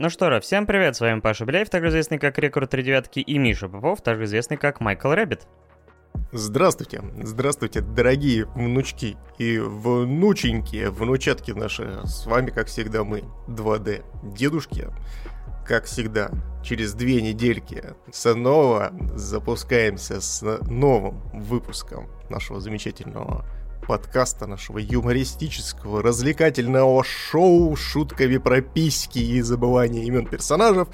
Ну что ж, всем привет, с вами Паша Беляев, также известный как Рекорд 3 девятки, и Миша Попов, также известный как Майкл Рэббит. Здравствуйте, здравствуйте, дорогие внучки и внученьки, внучатки наши. С вами, как всегда, мы, 2D дедушки. Как всегда, через две недельки снова запускаемся с новым выпуском нашего замечательного подкаста, нашего юмористического, развлекательного шоу шутками про письки и забывание имен персонажей.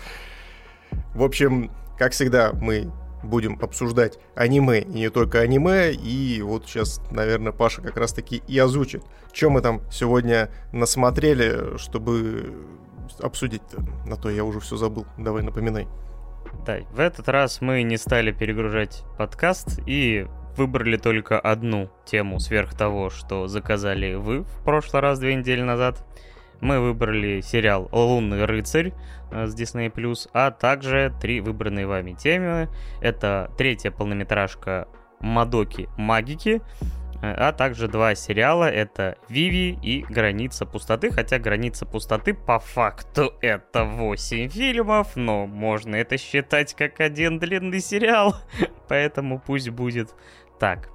В общем, как всегда, мы будем обсуждать аниме и не только аниме. И вот сейчас, наверное, Паша как раз-таки и озвучит, что мы там сегодня насмотрели, чтобы обсудить. На то я уже все забыл. Давай напоминай. Да, в этот раз мы не стали перегружать подкаст и выбрали только одну тему сверх того, что заказали вы в прошлый раз, две недели назад. Мы выбрали сериал «Лунный рыцарь» э, с Disney+, а также три выбранные вами темы. Это третья полнометражка «Мадоки Магики», э, а также два сериала, это «Виви» и «Граница пустоты», хотя «Граница пустоты» по факту это 8 фильмов, но можно это считать как один длинный сериал, поэтому пусть будет так,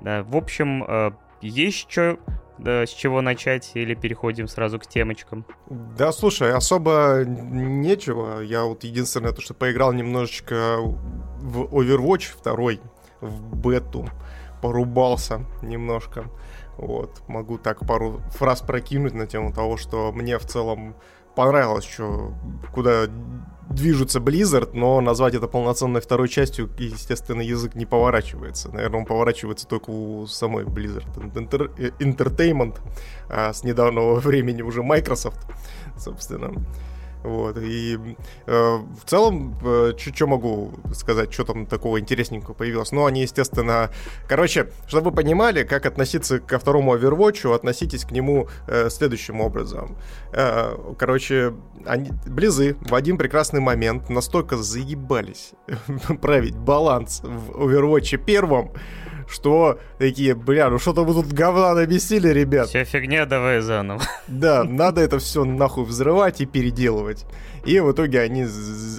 да, в общем, э, есть что да, с чего начать или переходим сразу к темочкам? Да, слушай, особо нечего. Я вот единственное, то, что поиграл немножечко в Overwatch 2, в бету, порубался немножко. Вот, могу так пару фраз прокинуть на тему того, что мне в целом понравилось, что куда движутся Blizzard, но назвать это полноценной второй частью, естественно, язык не поворачивается. Наверное, он поворачивается только у самой Blizzard Entertainment, а с недавнего времени уже Microsoft, собственно. Вот, и э, в целом, э, что могу сказать, что там такого интересненького появилось? Ну, они, естественно... Короче, чтобы вы понимали, как относиться ко второму Overwatch, относитесь к нему э, следующим образом. Э, короче, они, Близы в один прекрасный момент настолько заебались править баланс в Overwatch первом, что такие, бля, ну что-то вы тут говна намесили, ребят. Все фигня, давай заново. Да, надо это все нахуй взрывать и переделывать. И в итоге они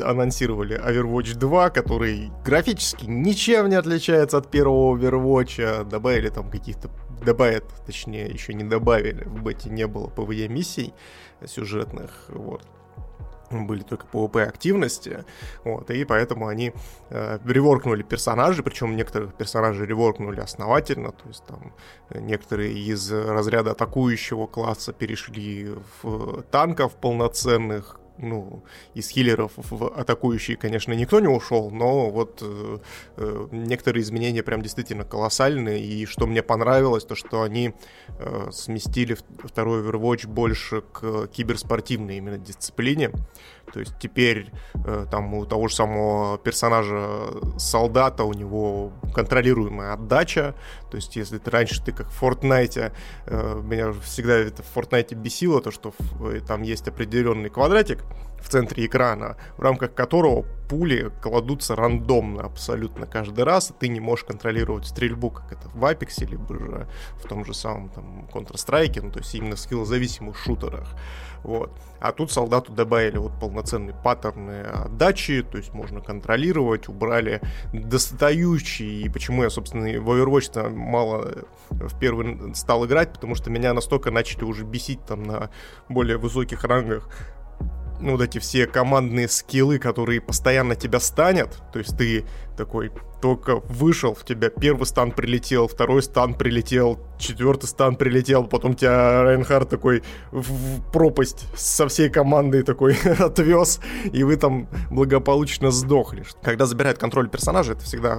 анонсировали Overwatch 2, который графически ничем не отличается от первого Overwatch. Добавили там каких-то... Добавят, точнее, еще не добавили. В бете не было PvE-миссий сюжетных. Вот были только PvP активности, вот, и поэтому они э, реворкнули персонажей, причем некоторых персонажей реворкнули основательно, то есть там э, некоторые из разряда атакующего класса перешли в танков полноценных, ну, из хиллеров в атакующие, конечно, никто не ушел, но вот э, э, некоторые изменения прям действительно колоссальные, и что мне понравилось, то что они э, сместили второй Overwatch больше к киберспортивной именно дисциплине, то есть теперь э, там у того же самого персонажа солдата у него контролируемая отдача. То есть если ты раньше ты как в Fortnite, э, меня всегда это в Fortnite бесило, то что э, там есть определенный квадратик, в центре экрана, в рамках которого пули кладутся рандомно абсолютно каждый раз, и ты не можешь контролировать стрельбу, как это в Apex, либо же в том же самом там Counter-Strike, ну, то есть именно в скиллозависимых шутерах. Вот. А тут солдату добавили вот полноценные паттерны отдачи, то есть можно контролировать, убрали достающие, и почему я, собственно, в Overwatch мало в первый стал играть, потому что меня настолько начали уже бесить там на более высоких рангах ну, вот эти все командные скиллы, которые постоянно тебя станят, то есть ты такой только вышел, в тебя первый стан прилетел, второй стан прилетел, четвертый стан прилетел, потом тебя Райнхард такой в пропасть со всей командой такой отвез, и вы там благополучно сдохли. Когда забирает контроль персонажа, это всегда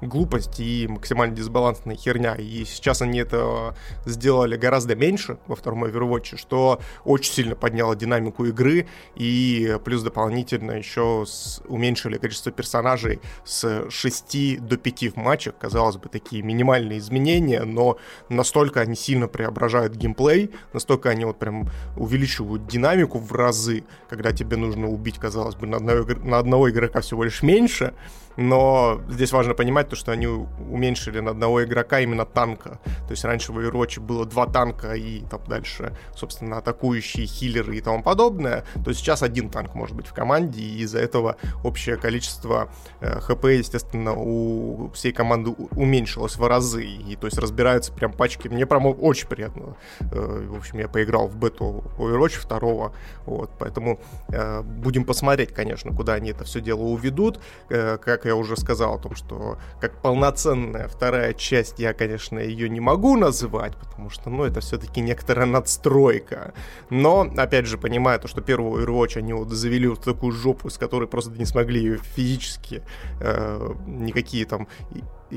глупость и максимально дисбалансная херня. И сейчас они это сделали гораздо меньше во втором Overwatch, что очень сильно подняло динамику игры, и плюс дополнительно еще уменьшили количество персонажей с 6 10 до 5 в матчах. Казалось бы, такие минимальные изменения, но настолько они сильно преображают геймплей, настолько они вот прям увеличивают динамику в разы, когда тебе нужно убить, казалось бы, на одного, на одного игрока всего лишь меньше, но здесь важно понимать то, что они уменьшили на одного игрока именно танка. То есть раньше в Overwatch было два танка и там дальше, собственно, атакующие, хиллеры и тому подобное. То сейчас один танк может быть в команде, и из-за этого общее количество э, хп, естественно, у всей команды уменьшилось в разы. И то есть разбираются прям пачки. Мне прям очень приятно. Э, в общем, я поиграл в бету Overwatch 2. Вот, поэтому э, будем посмотреть, конечно, куда они это все дело уведут, э, я уже сказал, о том, что как полноценная вторая часть, я, конечно, ее не могу называть, потому что, ну, это все-таки некоторая надстройка. Но, опять же, понимая то, что первую Overwatch они вот завели вот такую жопу, с которой просто не смогли ее физически э, никакие там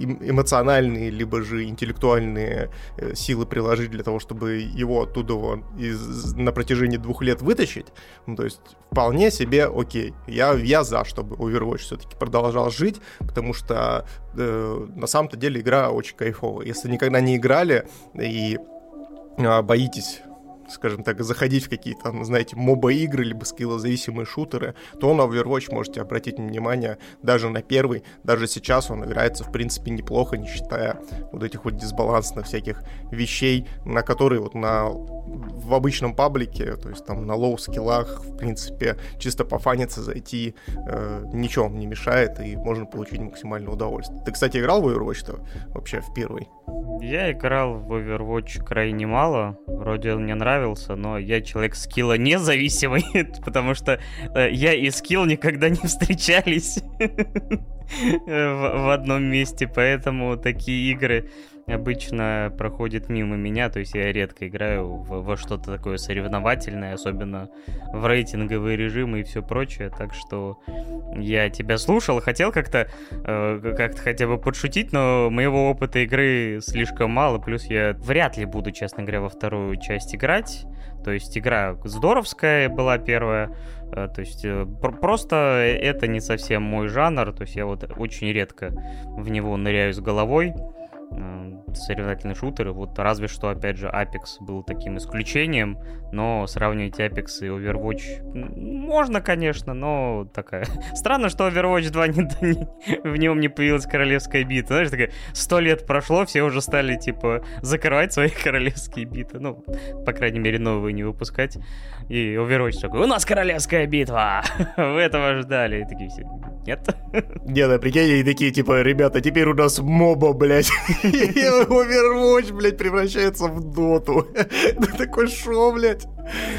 эмоциональные, либо же интеллектуальные э, силы приложить для того, чтобы его оттуда из, на протяжении двух лет вытащить. Ну, то есть вполне себе окей. Я, я за, чтобы Overwatch все-таки продолжал жить, потому что э, на самом-то деле игра очень кайфовая. Если никогда не играли и э, боитесь скажем так, заходить в какие-то, знаете, моба-игры, либо скиллозависимые шутеры, то на Overwatch можете обратить внимание даже на первый. Даже сейчас он играется, в принципе, неплохо, не считая вот этих вот дисбалансных всяких вещей, на которые вот на в обычном паблике, то есть там на лоу-скиллах, в принципе, чисто пофаниться, зайти, э, ничего вам не мешает, и можно получить максимальное удовольствие. Ты, кстати, играл в Overwatch-то вообще в первый? Я играл в Overwatch крайне мало, вроде он мне нравился, но я человек скилла независимый, потому что э, я и скилл никогда не встречались в одном месте, поэтому такие игры обычно проходит мимо меня, то есть я редко играю в, во что-то такое соревновательное, особенно в рейтинговые режимы и все прочее, так что я тебя слушал, хотел как-то э, как-то хотя бы подшутить, но моего опыта игры слишком мало, плюс я вряд ли буду, честно говоря, во вторую часть играть, то есть игра здоровская была первая, э, то есть э, просто это не совсем мой жанр, то есть я вот очень редко в него ныряю с головой, 嗯 соревновательные шутеры. Вот разве что, опять же, Apex был таким исключением, но сравнивать Apex и Overwatch можно, конечно, но такая... Странно, что Overwatch 2 не, не, в нем не появилась королевская бита. Знаешь, такая, сто лет прошло, все уже стали, типа, закрывать свои королевские биты. Ну, по крайней мере, новые не выпускать. И Overwatch такой, у нас королевская битва! Вы этого ждали. И такие все, нет? Не, да, прикинь, и такие, типа, ребята, теперь у нас моба, блядь. Overwatch, блядь, превращается в доту. Да такой шо, блядь.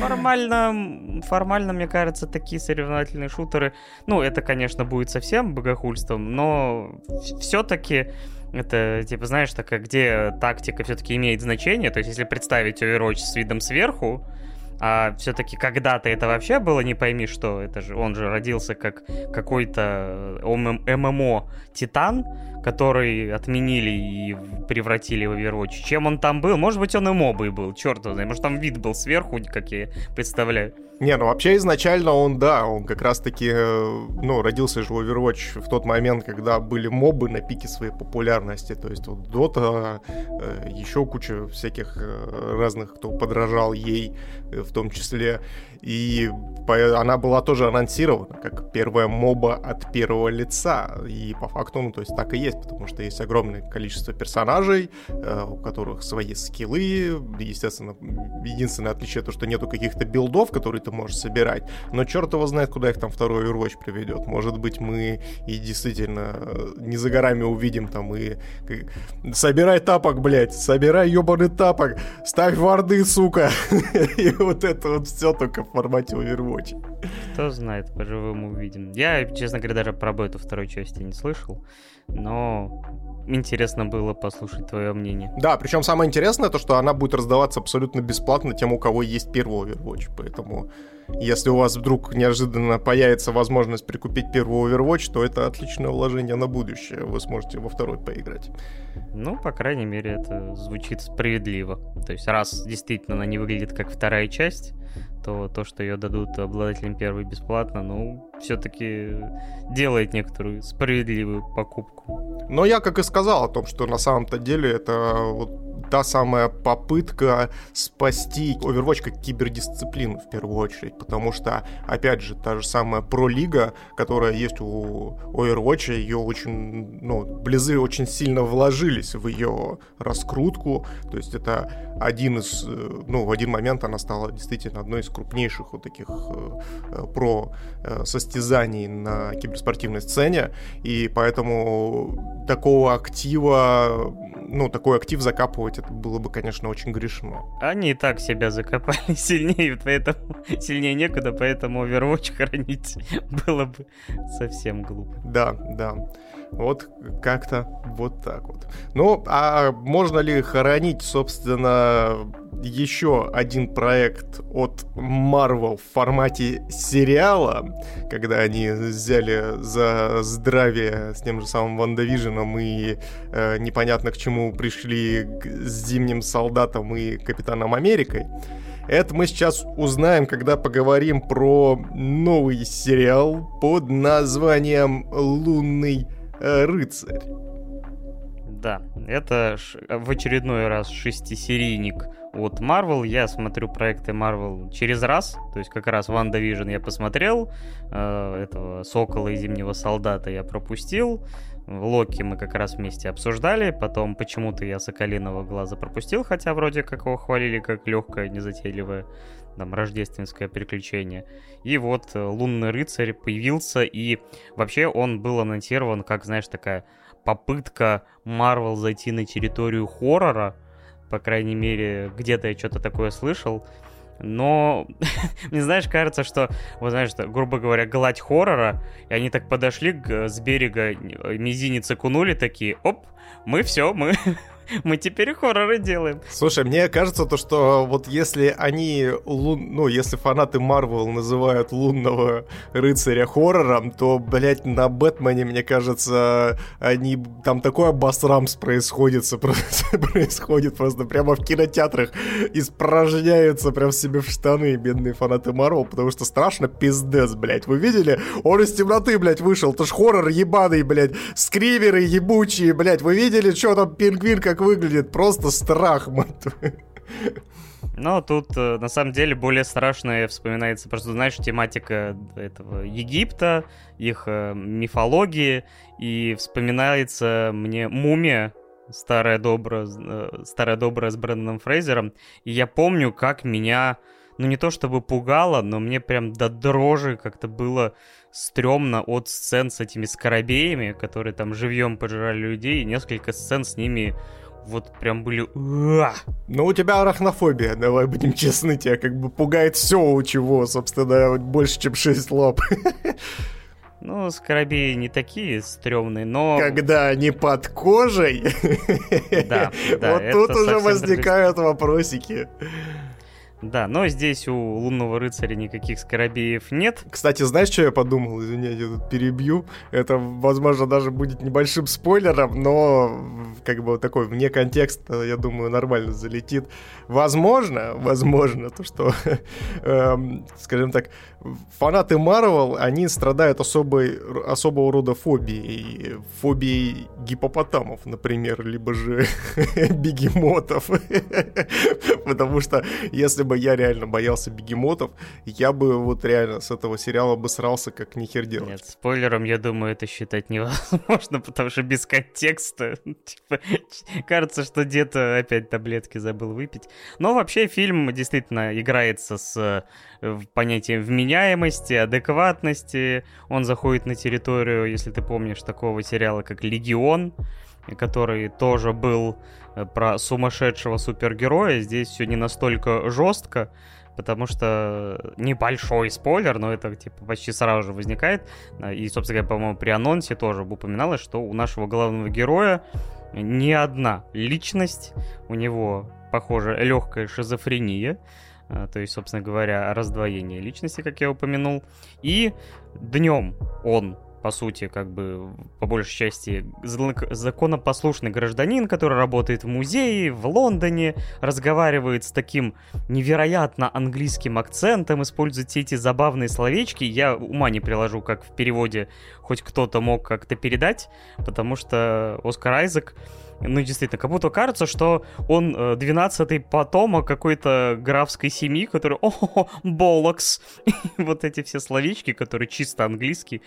Формально, формально, мне кажется, такие соревновательные шутеры, ну, это, конечно, будет совсем богохульством, но все-таки это, типа, знаешь, такая, где тактика все-таки имеет значение. То есть, если представить Overwatch с видом сверху, а все-таки когда-то это вообще было не пойми что. Это же он же родился как какой-то э, ММО Титан, который отменили и превратили в Overwatch. Чем он там был? Может быть, он и мобой был, черт знает. Может, там вид был сверху, как я представляю. Не, ну вообще изначально он, да, он как раз-таки, э, ну, родился же Overwatch в тот момент, когда были мобы на пике своей популярности. То есть вот Dota, э, еще куча всяких э, разных, кто подражал ей, в том числе. И она была тоже анонсирована как первая моба от первого лица. И по факту, ну, то есть так и есть, потому что есть огромное количество персонажей, э, у которых свои скиллы. Естественно, единственное отличие то, что нету каких-то билдов, которые ты можешь собирать. Но черт его знает, куда их там второй Overwatch приведет. Может быть, мы и действительно э, не за горами увидим там и... Собирай тапок, блядь, собирай ебаный тапок, ставь варды, сука. И вот это вот все только в формате Overwatch. Кто знает, поживем увидим. Я, честно говоря, даже про бету второй части не слышал, но интересно было послушать твое мнение. Да, причем самое интересное то, что она будет раздаваться абсолютно бесплатно тем, у кого есть первый Overwatch, поэтому если у вас вдруг неожиданно появится возможность прикупить первый Overwatch, то это отличное вложение на будущее. Вы сможете во второй поиграть. Ну, по крайней мере, это звучит справедливо. То есть, раз действительно она не выглядит как вторая часть, то то, что ее дадут обладателям первой бесплатно, ну, все-таки делает некоторую справедливую покупку. Но я, как и сказал о том, что на самом-то деле это вот та самая попытка спасти Overwatch как кибердисциплину в первую очередь, потому что, опять же, та же самая пролига, которая есть у Overwatch, ее очень, ну, Близы очень сильно вложились в ее раскрутку, то есть это один из, э, ну, в один момент она стала действительно одной из крупнейших вот таких э, про э, состязаний на киберспортивной сцене, и поэтому такого актива, ну, такой актив закапывать это было бы, конечно, очень грешно. Они и так себя закопали сильнее, поэтому сильнее некуда, поэтому Overwatch хранить было бы совсем глупо. Да, да. Вот как-то вот так вот. Ну, а можно ли хоронить, собственно, еще один проект от Marvel в формате сериала, когда они взяли за здравие с тем же самым WandaVision ом и э, непонятно к чему пришли с Зимним Солдатом и Капитаном Америкой. Это мы сейчас узнаем, когда поговорим про новый сериал под названием «Лунный рыцарь. Да, это в очередной раз шестисерийник от Marvel. Я смотрю проекты Marvel через раз. То есть как раз WandaVision я посмотрел, э, этого Сокола и Зимнего Солдата я пропустил. Локи мы как раз вместе обсуждали, потом почему-то я Соколиного глаза пропустил, хотя вроде как его хвалили как легкое, незатейливое там, рождественское приключение. И вот э, Лунный рыцарь появился, и вообще он был анонсирован как, знаешь, такая попытка Марвел зайти на территорию хоррора, по крайней мере, где-то я что-то такое слышал. Но мне, знаешь, кажется, что, вот знаешь, грубо говоря, гладь хоррора, и они так подошли с берега, э, мизинец окунули, такие, оп, мы все, мы Мы теперь хорроры делаем. Слушай, мне кажется, то, что вот если они, лун... ну, если фанаты Марвел называют лунного рыцаря хоррором, то, блядь, на Бэтмене, мне кажется, они... Там такой обосрамс происходит, происходит просто прямо в кинотеатрах испражняются прям себе в штаны бедные фанаты Марвел, потому что страшно пиздец, блядь. Вы видели? Он из темноты, блядь, вышел. Это ж хоррор ебаный, блядь. Скриверы ебучие, блядь. Вы видели, что там пингвин как выглядит? Просто страх, мать но тут, э, на самом деле, более страшное вспоминается, просто, знаешь, тематика этого Египта, их э, мифологии, и вспоминается мне мумия, старая добрая, э, старая добрая с Брэндоном Фрейзером, и я помню, как меня, ну не то чтобы пугало, но мне прям до дрожи как-то было стрёмно от сцен с этими скоробеями, которые там живьем пожирали людей, и несколько сцен с ними вот прям были... Ну, у тебя арахнофобия, давай будем честны, тебя как бы пугает все, у чего, собственно, больше, чем 6 лап. Ну, скоробеи не такие стрёмные, но... Когда они под кожей? Да, да. Вот тут уже возникают вопросики. Да, но здесь у лунного рыцаря никаких скоробеев нет. Кстати, знаешь, что я подумал? Извини, я тут перебью. Это, возможно, даже будет небольшим спойлером, но как бы такой вне контекста, я думаю, нормально залетит. Возможно, возможно, то, что, эм, скажем так, фанаты Марвел, они страдают особой, особого рода фобией. Фобией гипопотамов, например, либо же бегемотов. Потому что если бы я реально боялся бегемотов, я бы вот реально с этого сериала бы срался как нихер делать. Нет, спойлером, я думаю, это считать невозможно, потому что без контекста, типа, кажется, что где-то опять таблетки забыл выпить. Но вообще фильм действительно играется с э, понятием вменяемости, адекватности. Он заходит на территорию, если ты помнишь, такого сериала, как «Легион», который тоже был э, про сумасшедшего супергероя. Здесь все не настолько жестко, потому что небольшой спойлер, но это типа почти сразу же возникает. И, собственно говоря, по-моему, при анонсе тоже упоминалось, что у нашего главного героя не одна личность, у него, похоже, легкая шизофрения, а, то есть, собственно говоря, раздвоение личности, как я упомянул. И днем он по сути, как бы, по большей части, законопослушный гражданин, который работает в музее в Лондоне, разговаривает с таким невероятно английским акцентом, использует все эти забавные словечки. Я ума не приложу, как в переводе хоть кто-то мог как-то передать, потому что Оскар Айзек ну, действительно, как будто кажется, что он 12-й э, потомок какой-то графской семьи, который, о, bollocks, вот эти все словечки, которые чисто английские,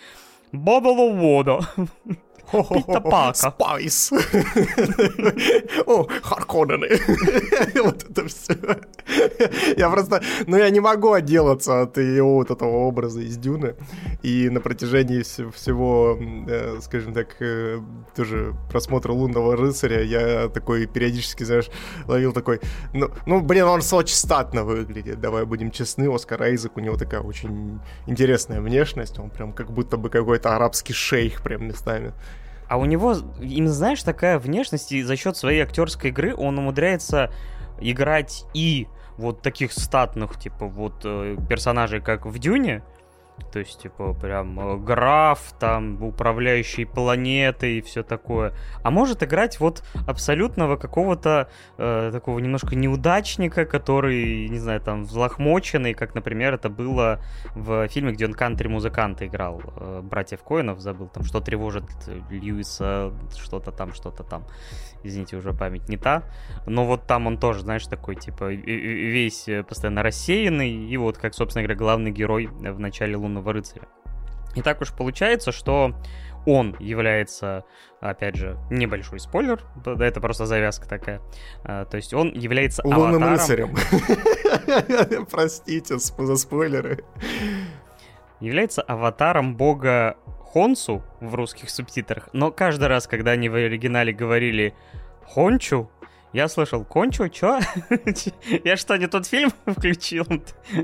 Bottle of water. вода. Bit of spice. О, Харконнены. Вот это все. Я просто... Ну, я не могу отделаться от его вот этого образа из Дюны. И на протяжении всего, э, скажем так, э, тоже просмотра «Лунного рыцаря» я такой периодически, знаешь, ловил такой... Ну, ну блин, он очень статно выглядит. Давай будем честны, Оскар Айзек, у него такая очень интересная внешность. Он прям как будто бы какой-то арабский шейх прям местами. А у него, именно знаешь, такая внешность, и за счет своей актерской игры он умудряется играть и вот таких статных, типа, вот э, персонажей, как в Дюне, то есть, типа, прям э, граф, там, управляющий планетой и все такое. А может играть вот абсолютного какого-то э, такого немножко неудачника, который, не знаю, там, взлохмоченный, как, например, это было в фильме, где он кантри-музыканта играл. Э, Братьев Коинов забыл, там, что тревожит Льюиса, что-то там, что-то там. Извините, уже память не та. Но вот там он тоже, знаешь, такой, типа, весь постоянно рассеянный. И вот, как, собственно говоря, главный герой в начале лунного рыцаря. И так уж получается, что он является, опять же, небольшой спойлер, это просто завязка такая. А, то есть он является Лунным аватаром... рыцарем. Простите за спойлеры. Является аватаром бога Хонсу в русских субтитрах, но каждый раз, когда они в оригинале говорили Хончу, я слышал, Кончу, чё? Я что, не тот фильм включил?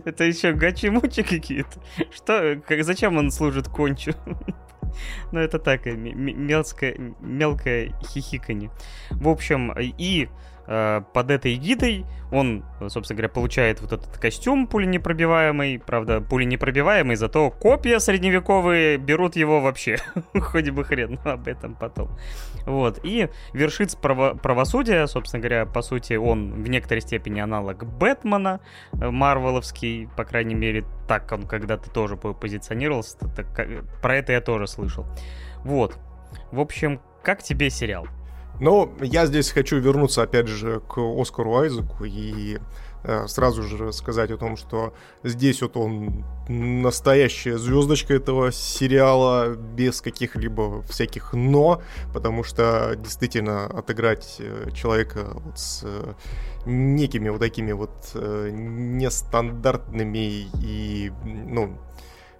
Это еще гачи-мучи какие-то? Что, как, зачем он служит Кончу? Ну, это так, мелкое, мелкое хихиканье. В общем, и Э, под этой гидой он, собственно говоря, получает вот этот костюм пуленепробиваемый. Правда, пуленепробиваемый, зато копия средневековые берут его вообще. Хоть бы хрен, но об этом потом. Вот. И вершит право правосудия, собственно говоря, по сути, он в некоторой степени аналог Бэтмена, э, марвеловский, по крайней мере, так он когда-то тоже позиционировался. Так, про это я тоже слышал. Вот. В общем, как тебе сериал? Но я здесь хочу вернуться, опять же, к Оскару Айзеку и э, сразу же сказать о том, что здесь вот он настоящая звездочка этого сериала без каких-либо всяких «но», потому что действительно отыграть э, человека вот с э, некими вот такими вот нестандартными и, ну,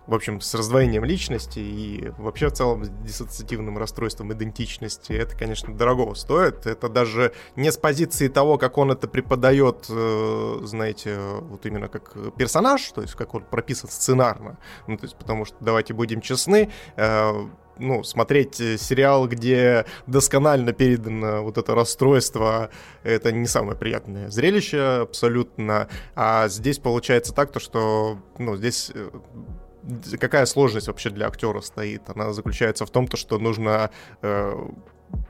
в общем, с раздвоением личности и вообще в целом с диссоциативным расстройством идентичности, это, конечно, дорого стоит. Это даже не с позиции того, как он это преподает, э, знаете, вот именно как персонаж, то есть как он прописан сценарно. Ну, то есть потому что, давайте будем честны, э, ну, смотреть сериал, где досконально передано вот это расстройство, это не самое приятное зрелище абсолютно. А здесь получается так, то, что, ну, здесь э, какая сложность вообще для актера стоит? Она заключается в том, то, что нужно э,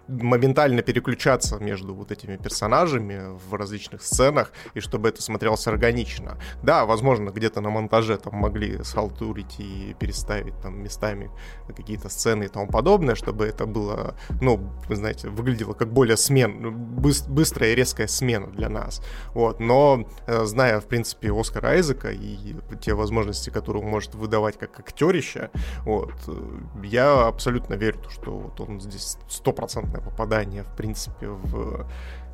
моментально переключаться между вот этими персонажами в различных сценах, и чтобы это смотрелось органично. Да, возможно, где-то на монтаже там могли схалтурить и переставить там местами какие-то сцены и тому подобное, чтобы это было, ну, вы знаете, выглядело как более смен, быстрая и резкая смена для нас. Вот, но э, зная, в принципе, Оскара Айзека и те возможности, которые он может выдавать как актерище, вот, э, я абсолютно верю, что вот он здесь стопроцентно попадание, в принципе, в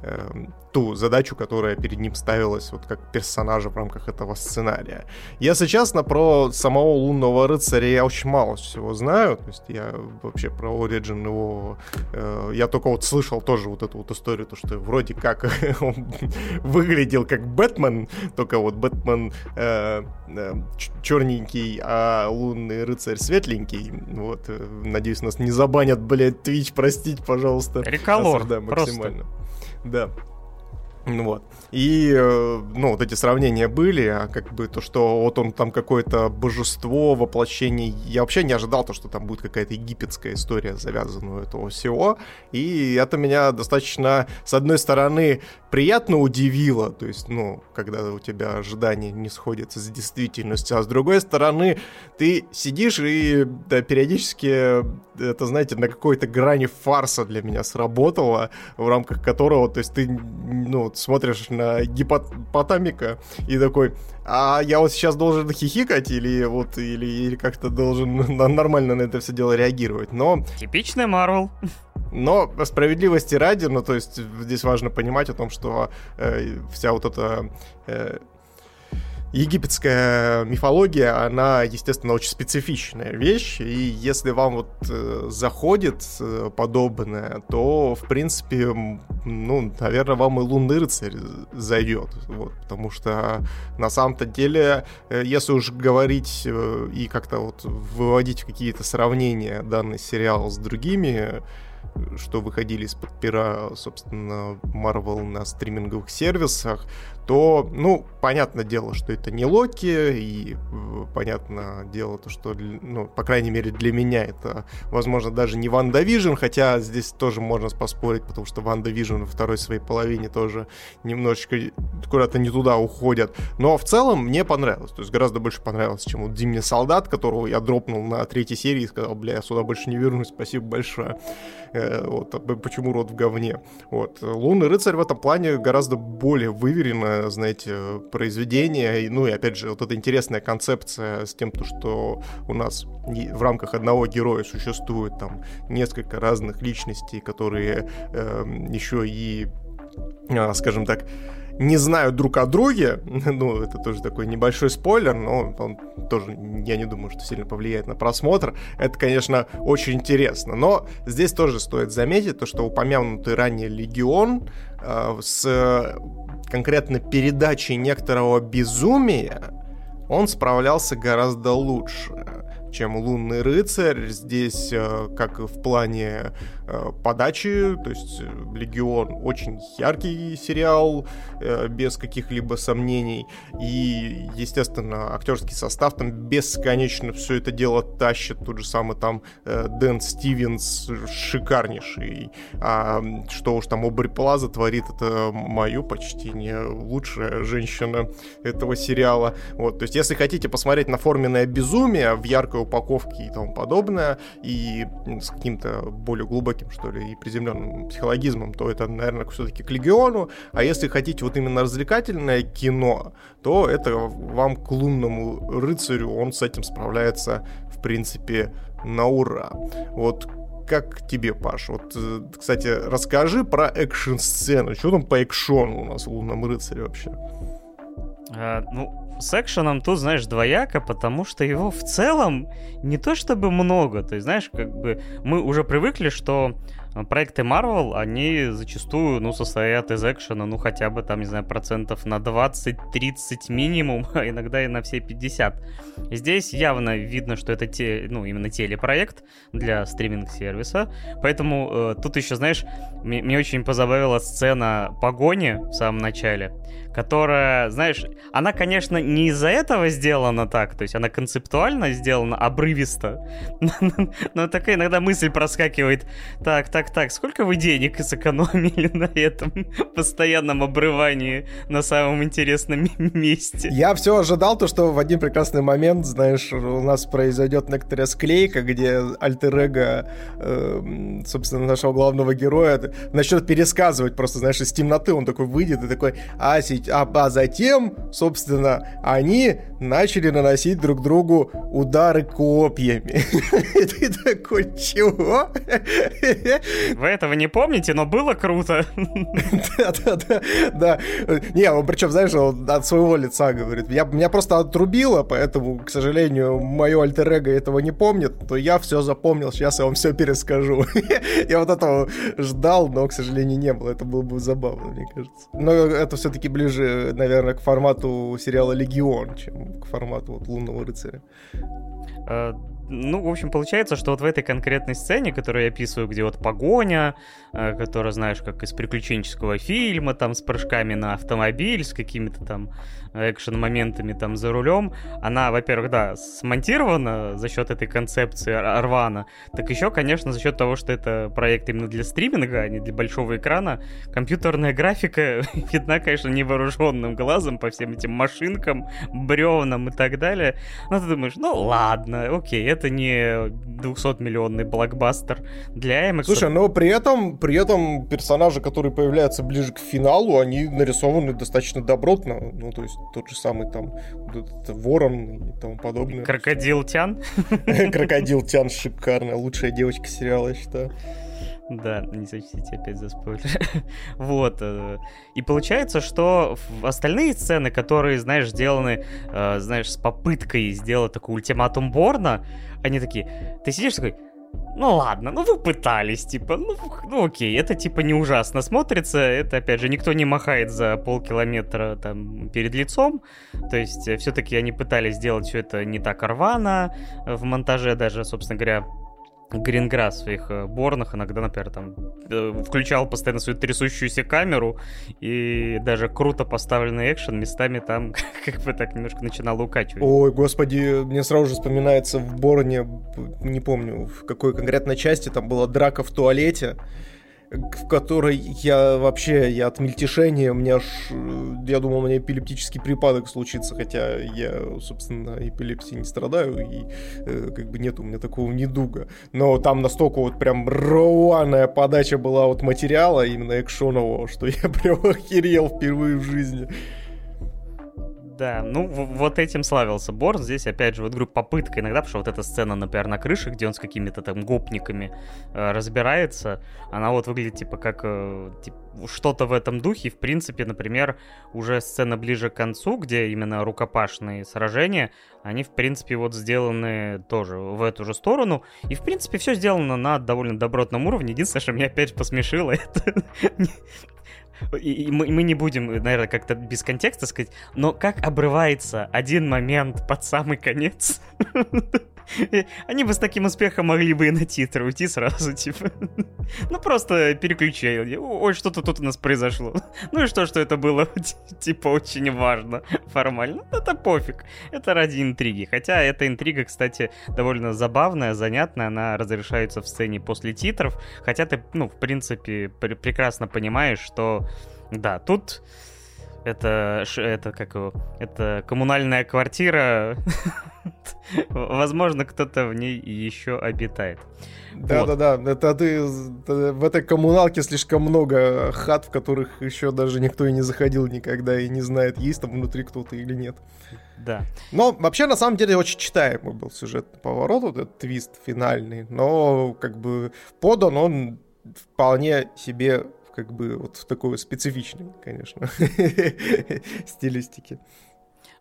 э, ту задачу, которая перед ним ставилась вот как персонажа в рамках этого сценария. Если честно, про самого лунного рыцаря я очень мало всего знаю. То есть я вообще про Origin его... Э, я только вот слышал тоже вот эту вот историю, то, что вроде как он выглядел как Бэтмен, только вот Бэтмен э, э, черненький, а лунный рыцарь светленький. Вот, э, надеюсь, нас не забанят, блядь, Twitch, простите, пожалуйста. Реколор. Просто. Да. Вот. И, э, ну, вот эти сравнения были, а как бы то, что вот он там какое-то божество, воплощение. Я вообще не ожидал то, что там будет какая-то египетская история завязана у этого всего. И это меня достаточно, с одной стороны, приятно удивило, то есть, ну, когда у тебя ожидания не сходятся с действительностью, а с другой стороны, ты сидишь и да, периодически, это, знаете, на какой-то грани фарса для меня сработало, в рамках которого, то есть ты, ну, смотришь на гипотамика и такой, а я вот сейчас должен хихикать или вот, или, или как-то должен нормально на это все дело реагировать, но... Типичный Марвел. Но справедливости ради, ну то есть здесь важно понимать о том, что э, вся вот эта э, египетская мифология, она, естественно, очень специфичная вещь, и если вам вот э, заходит э, подобное, то, в принципе, ну, наверное, вам и лунный рыцарь зайдет, вот, потому что на самом-то деле, э, если уж говорить э, и как-то вот выводить какие-то сравнения данный сериал с другими что выходили из-под пера, собственно, Marvel на стриминговых сервисах, то, ну, понятное дело, что это не Локи, и э, понятное дело, то, что, ну, по крайней мере, для меня это, возможно, даже не WandaVision, хотя здесь тоже можно поспорить, потому что WandaVision во второй своей половине тоже немножечко куда-то не туда уходят. Но в целом мне понравилось, то есть гораздо больше понравилось, чем вот Зимний солдат, которого я дропнул на третьей серии и сказал, бля, я сюда больше не вернусь, спасибо большое. Э, вот, а почему рот в говне. Вот. Лунный рыцарь в этом плане гораздо более выверенно знаете, произведение. И, ну и опять же, вот эта интересная концепция с тем, то, что у нас в рамках одного героя существует там несколько разных личностей, которые э, еще и, э, скажем так, не знают друг о друге, ну, это тоже такой небольшой спойлер, но он тоже, я не думаю, что сильно повлияет на просмотр. Это, конечно, очень интересно. Но здесь тоже стоит заметить то, что упомянутый ранее Легион э, с конкретно передачей некоторого безумия он справлялся гораздо лучше чем «Лунный рыцарь». Здесь, э, как в плане э, подачи, то есть э, «Легион» очень яркий сериал, без каких-либо сомнений. И, естественно, актерский состав там бесконечно все это дело тащит. Тот же самый там Дэн Стивенс шикарнейший. А что уж там Обри Плаза творит, это мою почти не лучшая женщина этого сериала. Вот, то есть, если хотите посмотреть на форменное безумие в яркой упаковки и тому подобное, и с каким-то более глубоким, что ли, и приземленным психологизмом, то это, наверное, все-таки к Легиону. А если хотите вот именно развлекательное кино, то это вам к лунному рыцарю, он с этим справляется, в принципе, на ура. Вот как тебе, Паш? Вот, э, кстати, расскажи про экшн-сцену. Что там по экшону у нас в «Лунном рыцаре» вообще? А, ну, с экшеном тут, знаешь, двояко, потому что его в целом не то чтобы много. То есть, знаешь, как бы мы уже привыкли, что проекты Marvel, они зачастую, ну, состоят из экшена, ну, хотя бы там, не знаю, процентов на 20-30 минимум, а иногда и на все 50. Здесь явно видно, что это те, ну, именно телепроект для стриминг-сервиса, поэтому э, тут еще, знаешь, мне, мне очень позабавила сцена погони в самом начале, которая, знаешь, она, конечно, не из-за этого сделана так, то есть она концептуально сделана обрывисто, но такая иногда мысль проскакивает, так, так, так, так, сколько вы денег сэкономили на этом постоянном обрывании на самом интересном месте? Я все ожидал, то, что в один прекрасный момент, знаешь, у нас произойдет некоторая склейка, где альтер э, собственно, нашего главного героя начнет пересказывать просто, знаешь, из темноты он такой выйдет и такой, а, а, а затем, собственно, они начали наносить друг другу удары копьями. И ты такой, чего? Вы этого не помните, но было круто. Да-да-да. да. Не, он причем, знаешь, он от своего лица говорит. Я, меня просто отрубило, поэтому, к сожалению, мое альтер этого не помнит, то я все запомнил, сейчас я вам все перескажу. я вот этого ждал, но, к сожалению, не было. Это было бы забавно, мне кажется. Но это все-таки ближе, наверное, к формату сериала «Легион», чем к формату вот «Лунного рыцаря». Ну, в общем, получается, что вот в этой конкретной сцене, которую я описываю, где вот погоня, э, которая, знаешь, как из приключенческого фильма, там, с прыжками на автомобиль, с какими-то там экшен-моментами там за рулем, она, во-первых, да, смонтирована за счет этой концепции Арвана, так еще, конечно, за счет того, что это проект именно для стриминга, а не для большого экрана, компьютерная графика видна, конечно, невооруженным глазом по всем этим машинкам, бревнам и так далее. Но ты думаешь, ну ладно, окей, это не 200-миллионный блокбастер для IMAX. Слушай, но при этом, при этом персонажи, которые появляются ближе к финалу, они нарисованы достаточно добротно. Ну, то есть тот же самый там Ворон и тому подобное. Крокодил Тян? Крокодил Тян шикарная, лучшая девочка сериала, я считаю. Да, не сочтите опять за спойлер. вот. Э, и получается, что остальные сцены, которые, знаешь, сделаны, э, знаешь, с попыткой сделать такой ультиматум Борна, они такие, ты сидишь такой, ну ладно, ну вы пытались, типа, ну, ну окей, это типа не ужасно смотрится, это опять же никто не махает за полкилометра там перед лицом, то есть э, все-таки они пытались сделать все это не так рвано в монтаже даже, собственно говоря, Гринграсс в своих э, борнах иногда, например, там э, включал постоянно свою трясущуюся камеру, и даже круто поставленный экшен местами там как бы так немножко начинал укачивать. Ой, господи, мне сразу же вспоминается в Борне, не помню, в какой конкретной части, там была драка в туалете, в которой я вообще, я от мельтешения, у меня аж, я думал, у меня эпилептический припадок случится, хотя я, собственно, эпилепсией не страдаю, и э, как бы нет у меня такого недуга. Но там настолько вот прям рваная подача была от материала, именно экшонового, что я прям охерел впервые в жизни. Да, ну вот этим славился Борн. Здесь, опять же, вот говорю, попытка иногда, потому что вот эта сцена, например, на крыше, где он с какими-то там гопниками э, разбирается, она вот выглядит типа как э, типа, что-то в этом духе. В принципе, например, уже сцена ближе к концу, где именно рукопашные сражения, они, в принципе, вот сделаны тоже в эту же сторону. И, в принципе, все сделано на довольно добротном уровне. Единственное, что меня опять посмешило, это и, и мы, мы не будем, наверное, как-то без контекста сказать, но как обрывается один момент под самый конец. Они бы с таким успехом могли бы и на титры уйти сразу, типа. Ну, просто переключили. Ой, что-то тут у нас произошло. Ну и что, что это было, типа, очень важно формально. Ну, это пофиг. Это ради интриги. Хотя эта интрига, кстати, довольно забавная, занятная. Она разрешается в сцене после титров. Хотя ты, ну, в принципе, пр- прекрасно понимаешь, что, да, тут это, это как его, это коммунальная квартира. Возможно, кто-то в ней еще обитает. Да, вот. да, да. Это ты в этой коммуналке слишком много хат, в которых еще даже никто и не заходил никогда и не знает, есть там внутри кто-то или нет. Да. Но вообще, на самом деле, очень читаемый был сюжетный поворот, вот этот твист финальный. Но как бы подан он вполне себе как бы вот в такой специфичной, конечно, стилистике.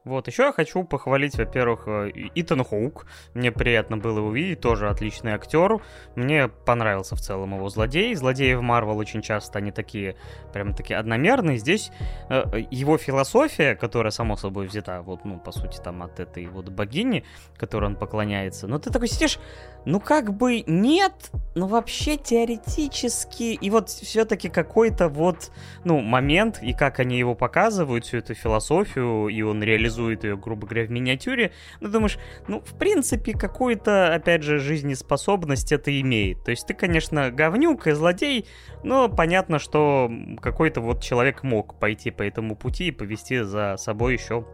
Вот, еще я хочу похвалить, во-первых, э, Итан Хоук. Мне приятно было его увидеть, тоже отличный актер. Мне понравился в целом его злодей. Злодеи в Марвел очень часто они такие, прям такие одномерные. Здесь э, его философия, которая, само собой, взята, вот, ну, по сути, там, от этой вот богини, которой он поклоняется. Но ты такой сидишь, ну, как бы нет, но вообще теоретически. И вот все-таки какой-то вот, ну, момент, и как они его показывают, всю эту философию, и он реализует ее, грубо говоря, в миниатюре, ну, думаешь, ну, в принципе, какую-то, опять же, жизнеспособность это имеет. То есть ты, конечно, говнюк и злодей, но понятно, что какой-то вот человек мог пойти по этому пути и повести за собой еще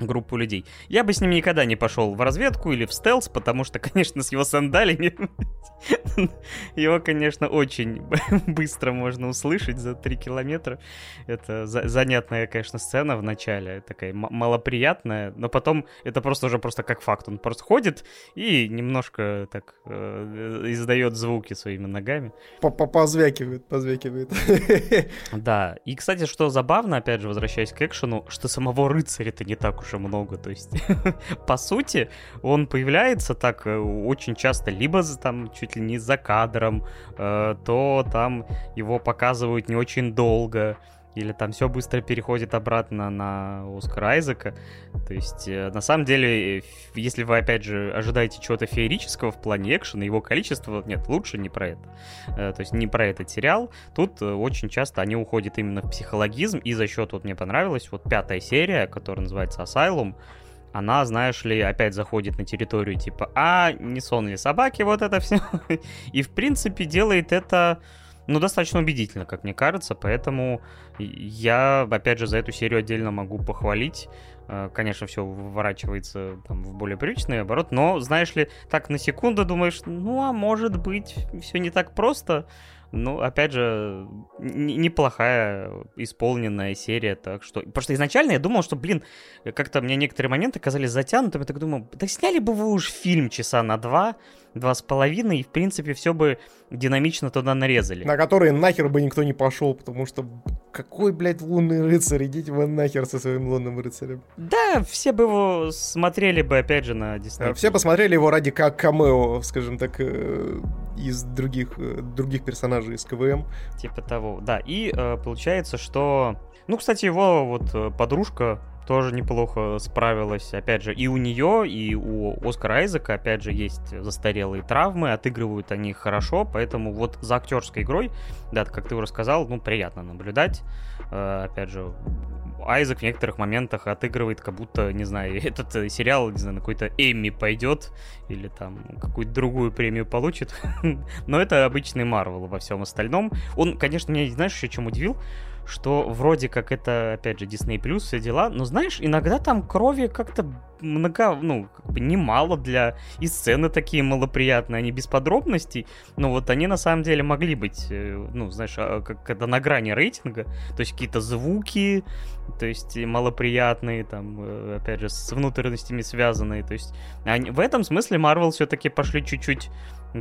группу людей. Я бы с ним никогда не пошел в разведку или в стелс, потому что, конечно, с его сандалями его, конечно, очень быстро можно услышать за 3 километра. Это за занятная, конечно, сцена в начале, такая малоприятная, но потом это просто уже просто как факт. Он просто ходит и немножко так э, издает звуки своими ногами. Позвякивает, позвякивает. Да, и, кстати, что забавно, опять же, возвращаясь к экшену, что самого рыцаря-то не так уж и много. То есть, по сути, он появляется так э, очень часто, либо там чуть ли не за кадром, э, то там его показывают не очень долго. Или там все быстро переходит обратно на Оскара Айзека. То есть, э, на самом деле, если вы, опять же, ожидаете чего-то феерического в плане экшена, его количество, нет, лучше не про это. Э, то есть, не про этот сериал. Тут э, очень часто они уходят именно в психологизм, и за счет, вот мне понравилась, вот пятая серия, которая называется Asylum, она, знаешь ли, опять заходит на территорию типа, а, не сон ли собаки, вот это все. И, в принципе, делает это ну, достаточно убедительно, как мне кажется, поэтому я, опять же, за эту серию отдельно могу похвалить. Э, конечно, все выворачивается там, в более привычный оборот, но, знаешь ли, так на секунду думаешь, ну, а может быть, все не так просто, ну, опять же, неплохая исполненная серия, так что... Потому что изначально я думал, что, блин, как-то мне некоторые моменты казались затянутыми, так думал, да сняли бы вы уж фильм часа на два, два с половиной, и, в принципе, все бы динамично туда нарезали. На которые нахер бы никто не пошел, потому что какой, блядь, лунный рыцарь, идите вы нахер со своим лунным рыцарем. Да, все бы его смотрели бы, опять же, на Disney. Все посмотрели его ради как камео, скажем так, э, из других, э, других персонажей из КВМ. Типа того, да. И э, получается, что... Ну, кстати, его вот подружка тоже неплохо справилась. Опять же, и у нее, и у Оскара Айзека, опять же, есть застарелые травмы, отыгрывают они хорошо, поэтому вот за актерской игрой, да, как ты уже сказал, ну, приятно наблюдать. Э, опять же, Айзек в некоторых моментах отыгрывает, как будто, не знаю, этот э, сериал, не знаю, на какой-то Эмми пойдет или там какую-то другую премию получит. Но это обычный Марвел во всем остальном. Он, конечно, меня, знаешь, еще чем удивил? Что вроде как это, опять же, Disney Plus, все дела, но знаешь, иногда там крови как-то много, ну, как бы немало для... И сцены такие малоприятные, они без подробностей, но вот они на самом деле могли быть, э, ну, знаешь, а, как когда на грани рейтинга, то есть какие-то звуки, то есть малоприятные, там, э, опять же, с внутренностями связанные, то есть они... в этом смысле Marvel все-таки пошли чуть-чуть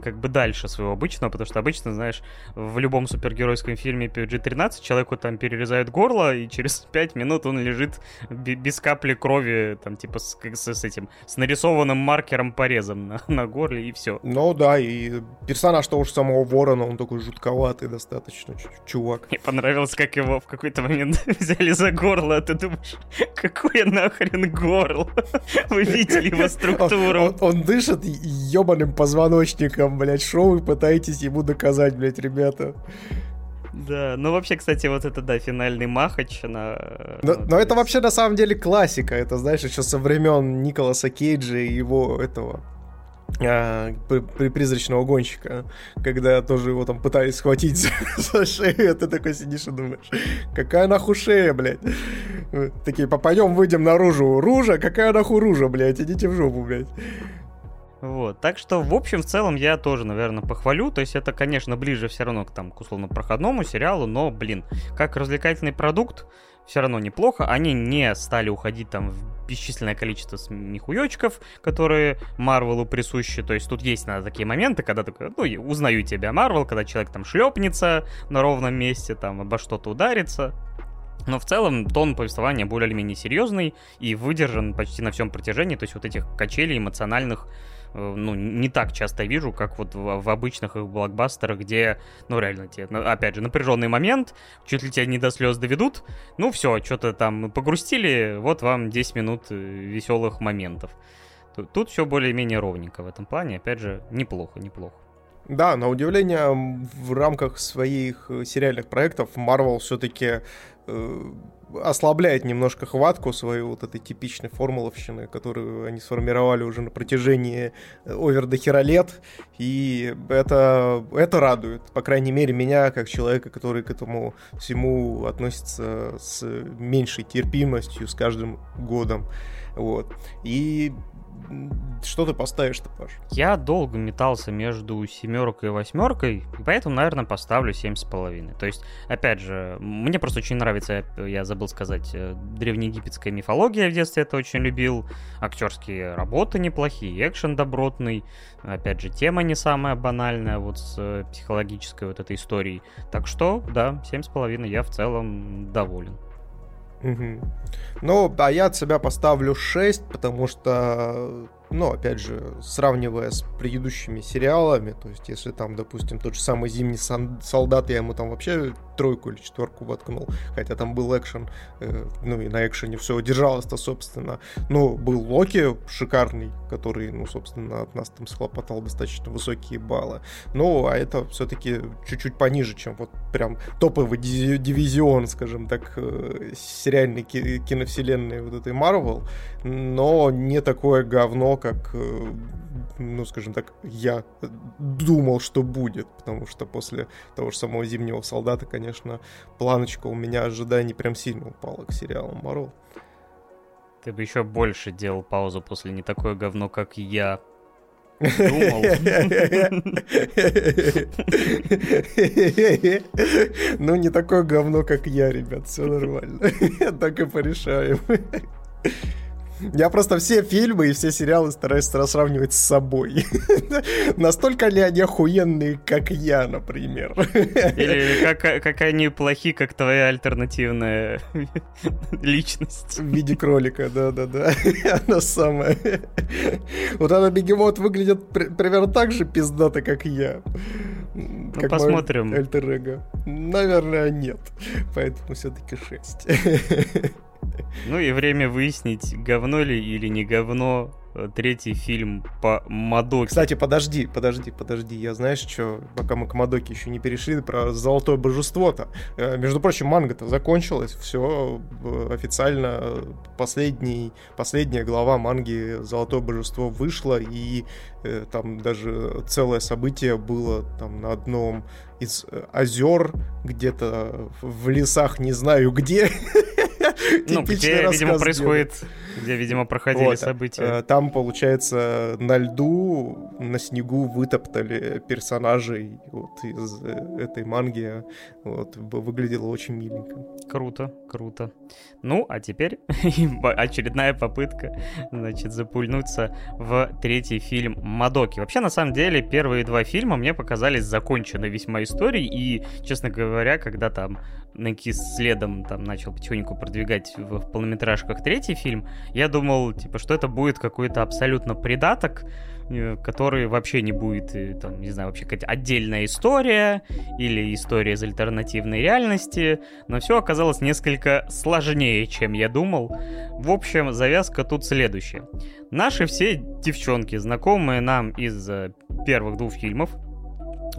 как бы дальше своего обычного, потому что обычно, знаешь, в любом супергеройском фильме PG-13 человеку там перерезают горло, и через 5 минут он лежит без капли крови, там, типа, с, с, с этим, с нарисованным маркером порезом на, на горле, и все. Ну да, и персонаж того же самого Ворона, он такой жутковатый достаточно, чувак. Мне понравилось, как его в какой-то момент взяли за горло, а ты думаешь, какое нахрен горло? Вы видели его структуру? Он, он, он дышит ебаным позвоночником там, блядь, шоу вы пытаетесь ему доказать, блядь, ребята. Да, ну вообще, кстати, вот это, да, финальный махач на... Но, но это вообще на самом деле классика, это, знаешь, еще со времен Николаса Кейджа и его этого а, при, призрачного гонщика, когда тоже его там пытались схватить за, за шею, ты такой сидишь и думаешь, какая нахуй шея, блядь. Такие, попадем, выйдем наружу. Ружа? Какая нахуй ружа, блядь? Идите в жопу, блядь. Вот, так что, в общем, в целом, я тоже, наверное, похвалю. То есть это, конечно, ближе все равно к, там, к условно проходному сериалу, но, блин, как развлекательный продукт, все равно неплохо. Они не стали уходить там в бесчисленное количество смехуёчков, которые Марвелу присущи. То есть тут есть на такие моменты, когда такой, ну, узнаю тебя, Марвел, когда человек там шлепнется на ровном месте, там обо что-то ударится. Но в целом тон повествования более или менее серьезный и выдержан почти на всем протяжении, то есть вот этих качелей эмоциональных ну, не так часто вижу, как вот в, в обычных их блокбастерах, где, ну, реально, тебе, опять же, напряженный момент, чуть ли тебя не до слез доведут, ну, все, что-то там погрустили, вот вам 10 минут э, веселых моментов. Тут, тут все более-менее ровненько в этом плане, опять же, неплохо, неплохо. Да, на удивление, в рамках своих э, сериальных проектов Marvel все-таки э, ослабляет немножко хватку своей вот этой типичной формуловщины, которую они сформировали уже на протяжении овер до хера лет, и это, это радует, по крайней мере, меня, как человека, который к этому всему относится с меньшей терпимостью с каждым годом. Вот. И что ты поставишь-то, Паш? Я долго метался между семеркой и восьмеркой, и поэтому, наверное, поставлю семь с половиной. То есть, опять же, мне просто очень нравится, я забыл сказать, э, древнеегипетская мифология в детстве это очень любил, актерские работы неплохие, экшен добротный, опять же, тема не самая банальная вот с э, психологической вот этой историей. Так что, да, семь с половиной я в целом доволен. Угу. Ну, а я от себя поставлю 6, потому что ну, опять же, сравнивая с предыдущими сериалами, то есть, если там, допустим, тот же самый «Зимний солдат», я ему там вообще тройку или четверку воткнул, хотя там был экшен, э, ну, и на экшене все держалось-то, собственно. Ну, был Локи шикарный, который, ну, собственно, от нас там схлопотал достаточно высокие баллы. Ну, а это все-таки чуть-чуть пониже, чем вот прям топовый дивизион, скажем так, э, сериальной киновселенной вот этой Марвел, но не такое говно, как, э, ну, скажем так, я думал, что будет, потому что после того же самого «Зимнего солдата», конечно, планочка у меня ожиданий прям сильно упала к сериалу Марвел. Ты бы еще больше делал паузу после «Не такое говно, как я», Ну, не такое говно, как я, ребят, все нормально. Так и порешаем. Я просто все фильмы и все сериалы стараюсь сравнивать с собой. Настолько ли они охуенные, как я, например. Или как, как они плохи, как твоя альтернативная личность. В виде кролика, да-да-да. Она самая. Вот она бегемот выглядит примерно так же пиздато, как я. Ну, как посмотрим. Альтер Наверное, нет. Поэтому все-таки 6. Ну и время выяснить, говно ли или не говно э, третий фильм по Мадоке. Кстати, подожди, подожди, подожди. Я знаешь, что, пока мы к Мадоке еще не перешли, про золотое божество-то. Э, между прочим, манга-то закончилась, все э, официально последний, последняя глава манги «Золотое божество» вышла, и там даже целое событие было там на одном из озер, где-то в лесах, не знаю где. Ну, где, видимо, происходит, где, видимо, проходили вот, события. Э, там, получается, на льду, на снегу вытоптали персонажей вот из э, этой манги. Вот, выглядело очень миленько. Круто, круто. Ну, а теперь очередная попытка, значит, запульнуться в третий фильм Мадоки. Вообще, на самом деле, первые два фильма мне показались законченной весьма историей, и, честно говоря, когда там Накис следом там начал потихоньку продвигать в полнометражках третий фильм, я думал, типа, что это будет какой-то абсолютно придаток, э, который вообще не будет, э, там, не знаю, вообще какая-то отдельная история или история из альтернативной реальности, но все оказалось несколько сложнее, чем я думал. В общем, завязка тут следующая. Наши все девчонки, знакомые нам из э, первых двух фильмов,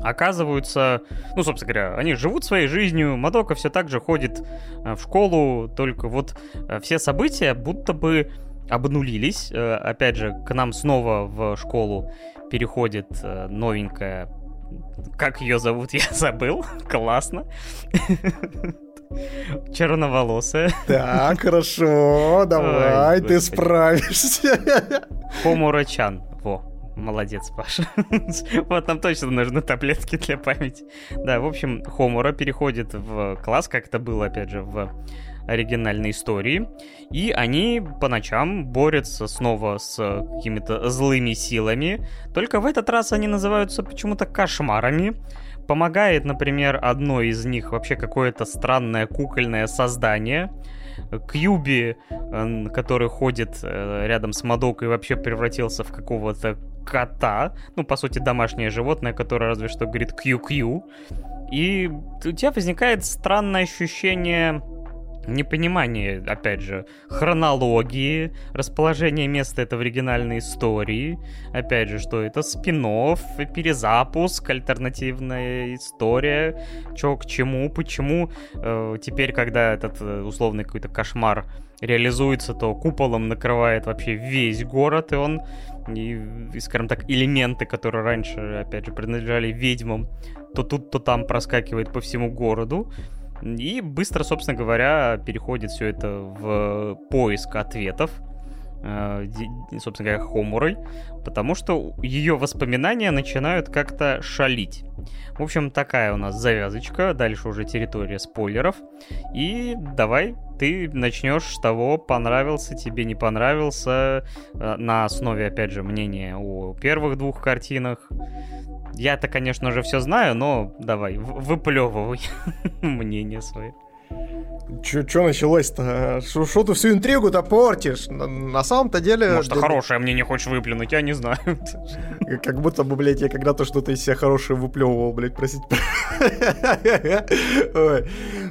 оказываются, ну, собственно говоря, они живут своей жизнью, Мадока все так же ходит э, в школу, только вот э, все события будто бы обнулились. Э, опять же, к нам снова в школу переходит новенькая... Как ее зовут, я забыл. Классно. Черноволосая. Так, хорошо, давай, ты справишься. Хомурачан, во. Молодец, Паша. вот нам точно нужны таблетки для памяти. Да, в общем, Хомура переходит в класс, как это было, опять же, в оригинальной истории. И они по ночам борются снова с какими-то злыми силами. Только в этот раз они называются почему-то кошмарами. Помогает, например, одно из них вообще какое-то странное кукольное создание — Кьюби, который ходит э, рядом с Мадокой, вообще превратился в какого-то кота. Ну, по сути, домашнее животное, которое разве что говорит кью-кью. И у тебя возникает странное ощущение непонимание, опять же, хронологии, расположение места это в оригинальной истории, опять же, что это спин перезапуск, альтернативная история, чё к чему, почему? Э, теперь, когда этот э, условный какой-то кошмар реализуется, то куполом накрывает вообще весь город, и он, и, и, скажем так, элементы, которые раньше, опять же, принадлежали ведьмам, то тут, то там проскакивает по всему городу. И быстро, собственно говоря, переходит все это в поиск ответов, собственно говоря, Хомурой, потому что ее воспоминания начинают как-то шалить. В общем, такая у нас завязочка, дальше уже территория спойлеров. И давай ты начнешь с того, понравился тебе, не понравился, э, на основе, опять же, мнения о первых двух картинах. Я-то, конечно же, все знаю, но давай, выплевывай мнение свое. Что началось-то? Что ты всю интригу-то портишь? На, на самом-то деле... Может, ты хорошее мне не хочешь выплюнуть, я не знаю. Как будто бы, блядь, я когда-то что-то из себя хорошее выплевывал, блядь, просить.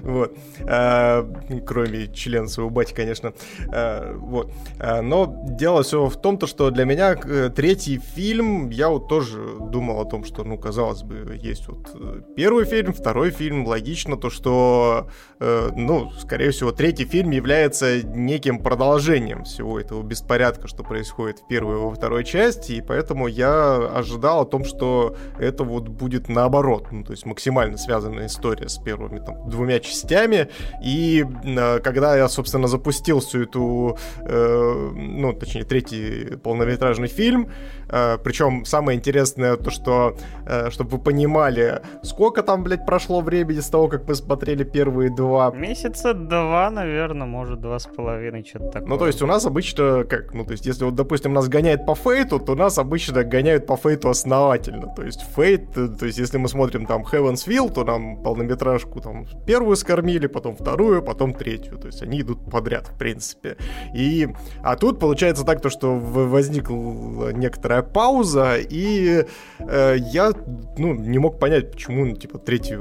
Вот. А, кроме члена своего бати, конечно. А, вот. Но дело все в том, то, что для меня э, третий фильм, я вот тоже думал о том, что, ну, казалось бы, есть вот э, первый фильм, второй фильм, логично то, что, э, ну, скорее всего, третий фильм является неким продолжением всего этого беспорядка, что происходит в первой и во второй части, и поэтому я ожидал о том, что это вот будет наоборот, ну, то есть максимально связанная история с первыми там двумя частями, и э, когда я, собственно, запустил всю эту, э, ну, точнее, третий полнометражный фильм, причем самое интересное то, что, э, чтобы вы понимали, сколько там, блядь, прошло времени с того, как мы смотрели первые два. Месяца два, наверное, может, два с половиной, что-то такое. Ну, то есть у нас обычно, как, ну, то есть если вот, допустим, нас гоняет по фейту, то нас обычно гоняют по фейту основательно. То есть фейт, э, то есть если мы смотрим там Heaven's Wheel, то нам полнометражку там первую скормили, потом вторую, потом третью. То есть они идут подряд, в принципе. И, а тут получается так, то, что возникла некоторая пауза, и э, я, ну, не мог понять, почему, ну, типа, третий,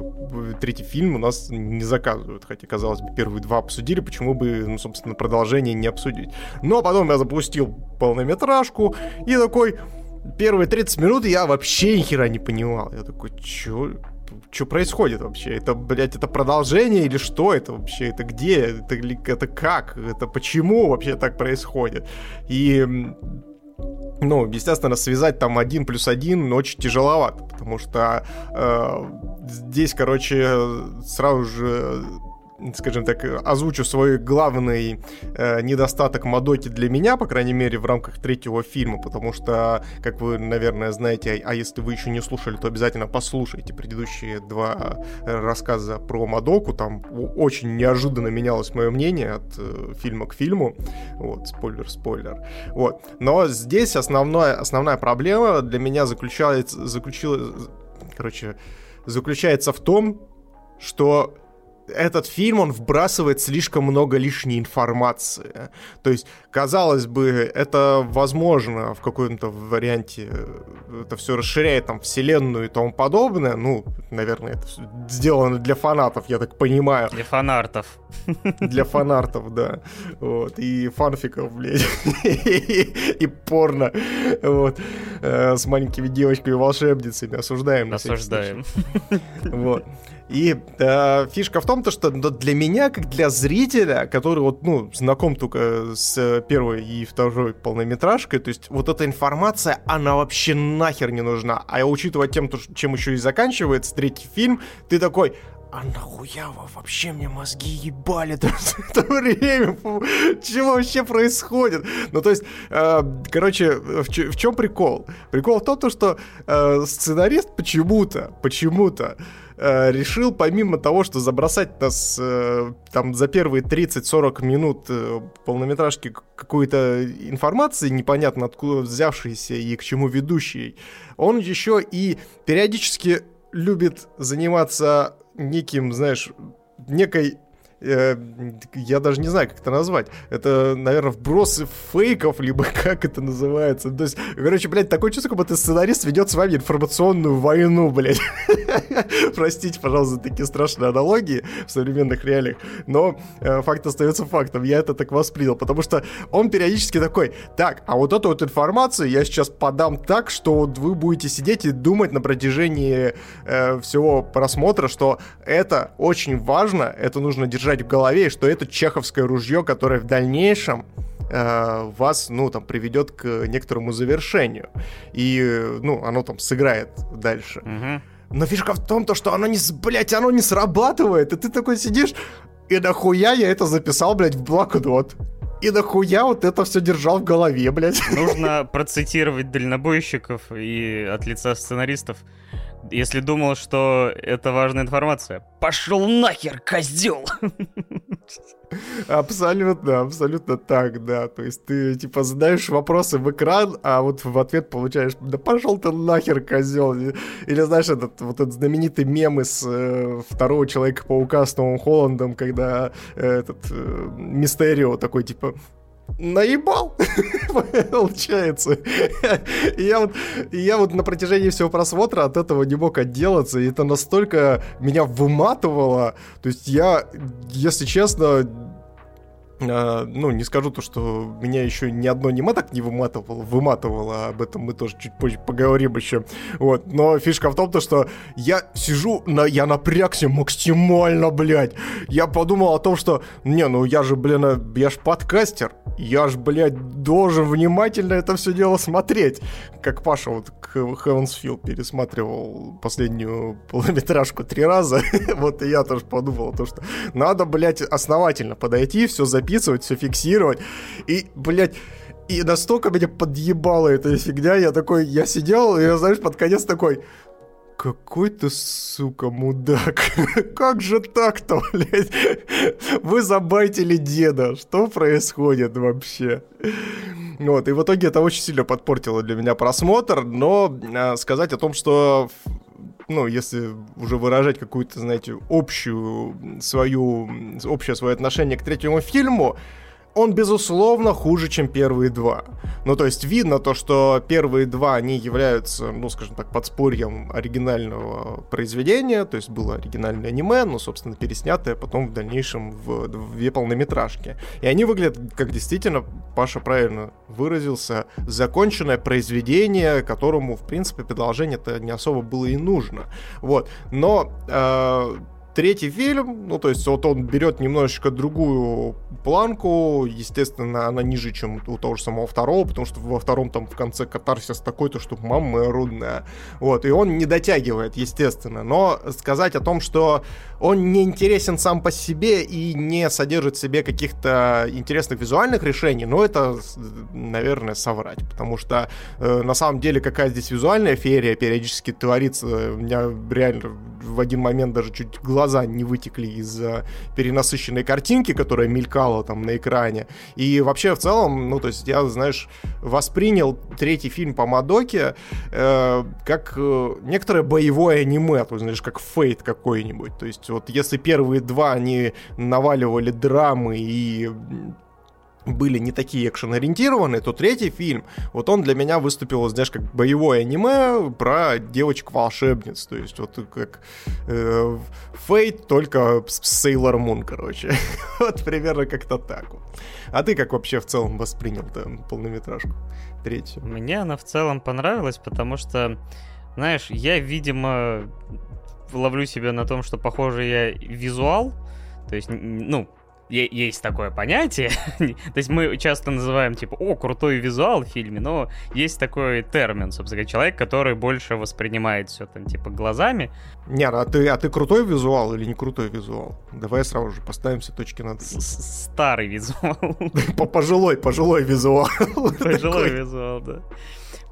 третий фильм у нас не заказывают. Хотя, казалось бы, первые два обсудили, почему бы, ну, собственно, продолжение не обсудить. Но потом я запустил полнометражку и такой, первые 30 минут я вообще ни хера не понимал. Я такой, чё? Что происходит вообще? Это, блядь, это продолжение или что это вообще? Это где? Это, это как? Это почему вообще так происходит? И ну, естественно, связать там один плюс один очень тяжеловато, потому что э, здесь, короче, сразу же скажем так, озвучу свой главный э, недостаток Мадоки для меня, по крайней мере, в рамках третьего фильма, потому что, как вы, наверное, знаете, а, а если вы еще не слушали, то обязательно послушайте предыдущие два э, рассказа про Мадоку, там очень неожиданно менялось мое мнение от э, фильма к фильму, вот, спойлер-спойлер, вот, но здесь основная, основная проблема для меня заключается, заключила, короче, заключается в том, что этот фильм, он вбрасывает слишком много лишней информации. То есть, казалось бы, это возможно в каком-то варианте, э, это все расширяет там вселенную и тому подобное. Ну, наверное, это сделано для фанатов, я так понимаю. Для фанартов. Для фанартов, да. Вот. И фанфиков, блядь. И порно. Вот. Э, с маленькими девочками-волшебницами. Осуждаем. Осуждаем. Вот. И э, фишка в том, то, что для меня, как для зрителя, который вот, ну, знаком только с первой и второй полнометражкой, то есть вот эта информация, она вообще нахер не нужна. А учитывая тем, чем еще и заканчивается третий фильм, ты такой, а нахуя вы вообще мне мозги ебали это время? Чего вообще происходит? Ну, то есть, э, короче, в, в чем прикол? Прикол в том, что э, сценарист почему-то, почему-то э, решил, помимо того, что забросать нас э, там за первые 30-40 минут э, полнометражки какой-то информации, непонятно откуда взявшейся и к чему ведущей, он еще и периодически любит заниматься неким, знаешь, некой Э, я даже не знаю, как это назвать. Это, наверное, вбросы фейков, либо как это называется. То есть, короче, блядь, такое чувство, как будто сценарист ведет с вами информационную войну, блядь. Простите, пожалуйста, такие страшные аналогии в современных реалиях, но э, факт остается фактом. Я это так воспринял, потому что он периодически такой, так, а вот эту вот информацию я сейчас подам так, что вот вы будете сидеть и думать на протяжении э, всего просмотра, что это очень важно, это нужно держать держать в голове, что это чеховское ружье, которое в дальнейшем э, вас, ну, там, приведет к некоторому завершению. И, ну, оно там сыграет дальше. Угу. Но фишка в том, то, что оно не, блядь, оно не срабатывает, и ты такой сидишь, и нахуя я это записал, блядь, в блокнот? И нахуя вот это все держал в голове, блядь? Нужно процитировать дальнобойщиков и от лица сценаристов Если думал, что это важная информация, пошел нахер, козел! Абсолютно, абсолютно так, да. То есть ты, типа, задаешь вопросы в экран, а вот в ответ получаешь, да пошел ты нахер, козел. Или, знаешь, этот, вот этот знаменитый мем из э, второго Человека-паука с Новым Холландом, когда э, этот э, Мистерио такой, типа, наебал, получается. Я, вот, я вот на протяжении всего просмотра от этого не мог отделаться, и это настолько меня выматывало. То есть я, если честно, а, ну, не скажу то, что меня еще ни одно аниме так не выматывало, выматывало, об этом мы тоже чуть позже поговорим еще, вот, но фишка в том, то, что я сижу, на, я напрягся максимально, блядь, я подумал о том, что, не, ну я же, блин, э, я ж подкастер, я ж, блядь, должен внимательно это все дело смотреть, как Паша вот к Heaven's пересматривал последнюю полнометражку три раза, вот и я тоже подумал, то, что надо, блядь, основательно подойти, все записать, записывать, все фиксировать. И, блядь, и настолько меня подъебала эта фигня, я такой, я сидел, и я, знаешь, под конец такой, какой ты, сука, мудак. как же так-то, блядь? Вы забайтили деда. Что происходит вообще? Вот, и в итоге это очень сильно подпортило для меня просмотр, но э, сказать о том, что ну, если уже выражать какую-то, знаете, общую свою, общее свое отношение к третьему фильму, он, безусловно, хуже, чем первые два. Ну, то есть видно то, что первые два, они являются, ну, скажем так, подспорьем оригинального произведения, то есть было оригинальное аниме, но, собственно, переснятое потом в дальнейшем в, две полнометражки. И они выглядят, как действительно, Паша правильно выразился, законченное произведение, которому, в принципе, продолжение-то не особо было и нужно. Вот. Но э, третий фильм, ну, то есть вот он берет немножечко другую планку, естественно, она ниже, чем у того же самого второго, потому что во втором там в конце катарсис такой-то, что мама рудная, вот, и он не дотягивает, естественно, но сказать о том, что он не интересен сам по себе и не содержит в себе каких-то интересных визуальных решений, ну, это, наверное, соврать, потому что э, на самом деле какая здесь визуальная феерия периодически творится, у меня реально в один момент даже чуть глаза не вытекли из-за перенасыщенной картинки, которая мелькала там на экране. И вообще в целом, ну, то есть я, знаешь, воспринял третий фильм по Мадоке э, как э, некоторое боевое аниме, то есть, знаешь, как фейт какой-нибудь. То есть вот если первые два, они наваливали драмы и были не такие экшен-ориентированные, то третий фильм, вот он для меня выступил, знаешь, как боевое аниме про девочек-волшебниц, то есть вот как э, только с Sailor Moon, короче. вот примерно как-то так. А ты как вообще в целом воспринял там полнометражку третью? Мне она в целом понравилась, потому что, знаешь, я, видимо, ловлю себя на том, что, похоже, я визуал, то есть, ну, есть такое понятие. То есть мы часто называем, типа, о, крутой визуал в фильме, но есть такой термин, собственно, человек, который больше воспринимает все там, типа, глазами. Не, а ты, а ты крутой визуал или не крутой визуал? Давай сразу же поставим все точки над Старый визуал. Пожилой, пожилой визуал. Пожилой визуал, да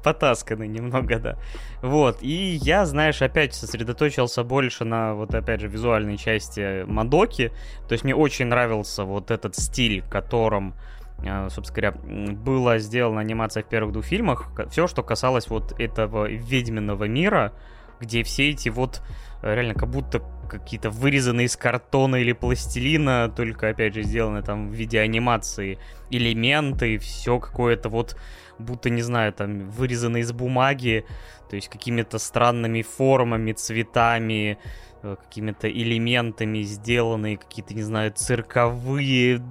потасканный немного, да. Вот, и я, знаешь, опять сосредоточился больше на, вот опять же, визуальной части Мадоки, то есть мне очень нравился вот этот стиль, которым э, собственно говоря, была сделана анимация в первых двух фильмах, все, что касалось вот этого ведьминого мира, где все эти вот э, реально как будто какие-то вырезанные из картона или пластилина, только, опять же, сделаны там в виде анимации элементы, все какое-то вот будто, не знаю, там, вырезаны из бумаги, то есть какими-то странными формами, цветами, э, какими-то элементами сделанные, какие-то, не знаю, цирковые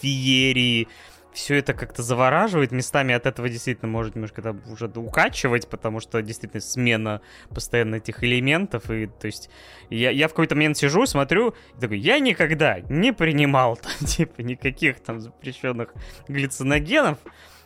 феерии. Все это как-то завораживает. Местами от этого действительно может немножко там уже укачивать, потому что действительно смена постоянно этих элементов. И то есть я, я в какой-то момент сижу, смотрю, и такой, я никогда не принимал там, типа, никаких там запрещенных глициногенов.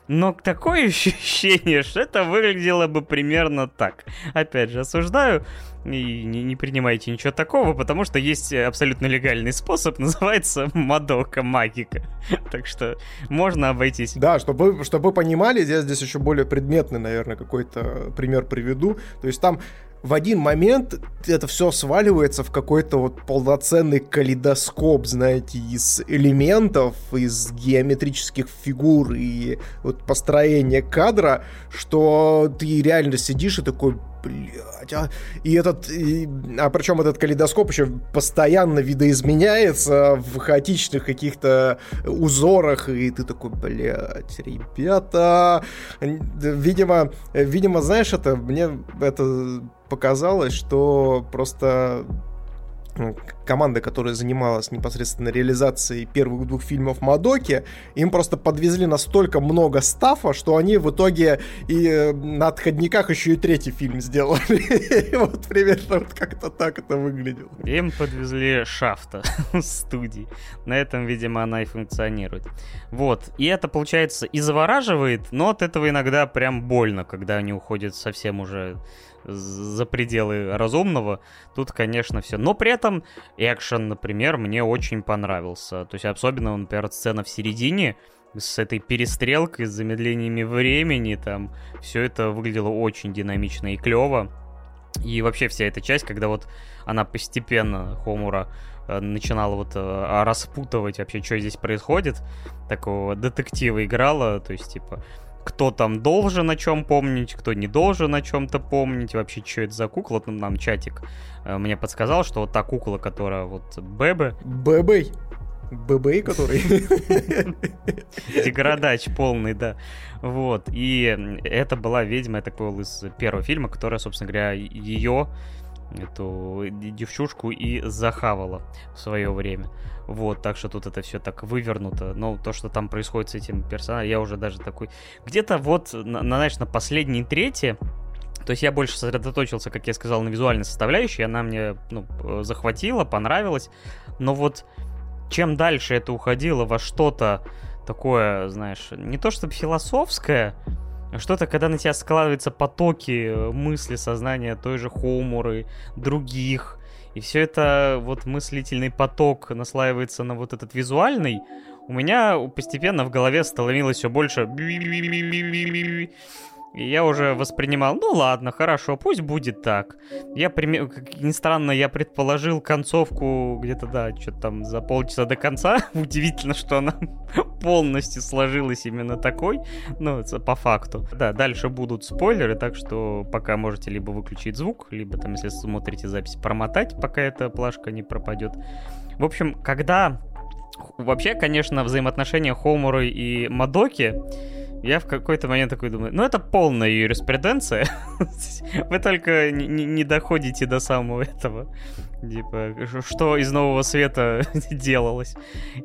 Но такое ощущение, что это выглядело бы примерно так. Опять же, осуждаю и не, не принимайте ничего такого, потому что есть абсолютно легальный способ, называется Мадока Магика. так что можно обойтись. Да, чтобы, чтобы вы понимали, я здесь еще более предметный, наверное, какой-то пример приведу. То есть там в один момент это все сваливается в какой-то вот полноценный калейдоскоп, знаете, из элементов, из геометрических фигур и вот построения кадра, что ты реально сидишь и такой, блядь, а... И этот, и... а причем этот калейдоскоп еще постоянно видоизменяется в хаотичных каких-то узорах, и ты такой, блядь, ребята, видимо, видимо, знаешь, это, мне это показалось, что просто команда, которая занималась непосредственно реализацией первых двух фильмов Мадоки, им просто подвезли настолько много стафа, что они в итоге и э, на отходниках еще и третий фильм сделали. Вот примерно вот как-то так это выглядело. Им подвезли шафта студии. На этом, видимо, она и функционирует. Вот. И это, получается, и завораживает, но от этого иногда прям больно, когда они уходят совсем уже за пределы разумного. Тут, конечно, все. Но при этом экшен, например, мне очень понравился. То есть особенно, например, сцена в середине с этой перестрелкой, с замедлениями времени, там все это выглядело очень динамично и клево. И вообще вся эта часть, когда вот она постепенно, Хомура, э, начинала вот э, распутывать вообще, что здесь происходит, такого детектива играла, то есть, типа, кто там должен о чем помнить, кто не должен о чем-то помнить, вообще, что это за кукла, ну, нам чатик э, мне подсказал, что вот та кукла, которая вот Бэбе... Бэбэй? Бэбэй, который... Деградач полный, да. Вот, и это была ведьма, я так понял, из первого фильма, которая, собственно говоря, ее эту девчушку и захавала в свое время. Вот, так что тут это все так вывернуто. Но то, что там происходит с этим персонажем, я уже даже такой... Где-то вот, на, знаешь, на последней трети то есть я больше сосредоточился, как я сказал, на визуальной составляющей, она мне ну, захватила, понравилась, но вот чем дальше это уходило во что-то такое, знаешь, не то чтобы философское, а что-то, когда на тебя складываются потоки э, мысли, сознания той же Хоумуры, других, и все это вот мыслительный поток наслаивается на вот этот визуальный, у меня постепенно в голове становилось все больше и я уже воспринимал, ну ладно, хорошо, пусть будет так. Я, как ни странно, я предположил концовку где-то, да, что-то там за полчаса до конца. Удивительно, что она полностью сложилась именно такой, ну, по факту. Да, дальше будут спойлеры, так что пока можете либо выключить звук, либо там, если смотрите запись, промотать, пока эта плашка не пропадет. В общем, когда... Вообще, конечно, взаимоотношения Хомуры и Мадоки я в какой-то момент такой думаю, ну это полная юриспруденция. Вы только не, доходите до самого этого. Типа, что из нового света делалось.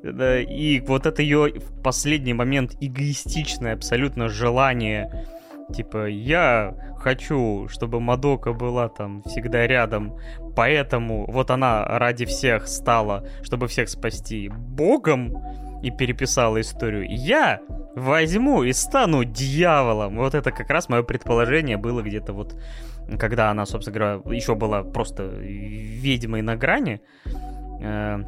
И вот это ее в последний момент эгоистичное абсолютно желание Типа, я хочу, чтобы Мадока была там всегда рядом, поэтому вот она ради всех стала, чтобы всех спасти, богом и переписала историю. Я возьму и стану дьяволом. Вот это как раз мое предположение было где-то вот, когда она, собственно говоря, еще была просто ведьмой на грани. Э,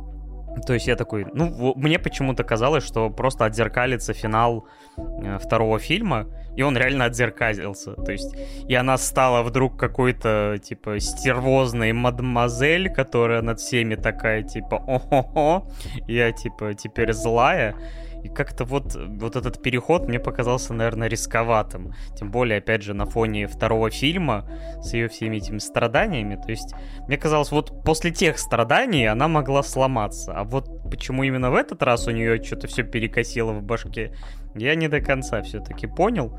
то есть я такой, ну, мне почему-то казалось, что просто отзеркалится финал второго фильма, и он реально отзеркалился. То есть, и она стала вдруг какой-то, типа, стервозной мадемуазель, которая над всеми такая, типа, о-хо-хо, я, типа, теперь злая. И как-то вот, вот этот переход мне показался, наверное, рисковатым. Тем более, опять же, на фоне второго фильма с ее всеми этими страданиями. То есть, мне казалось, вот после тех страданий она могла сломаться. А вот почему именно в этот раз у нее что-то все перекосило в башке, я не до конца все-таки понял.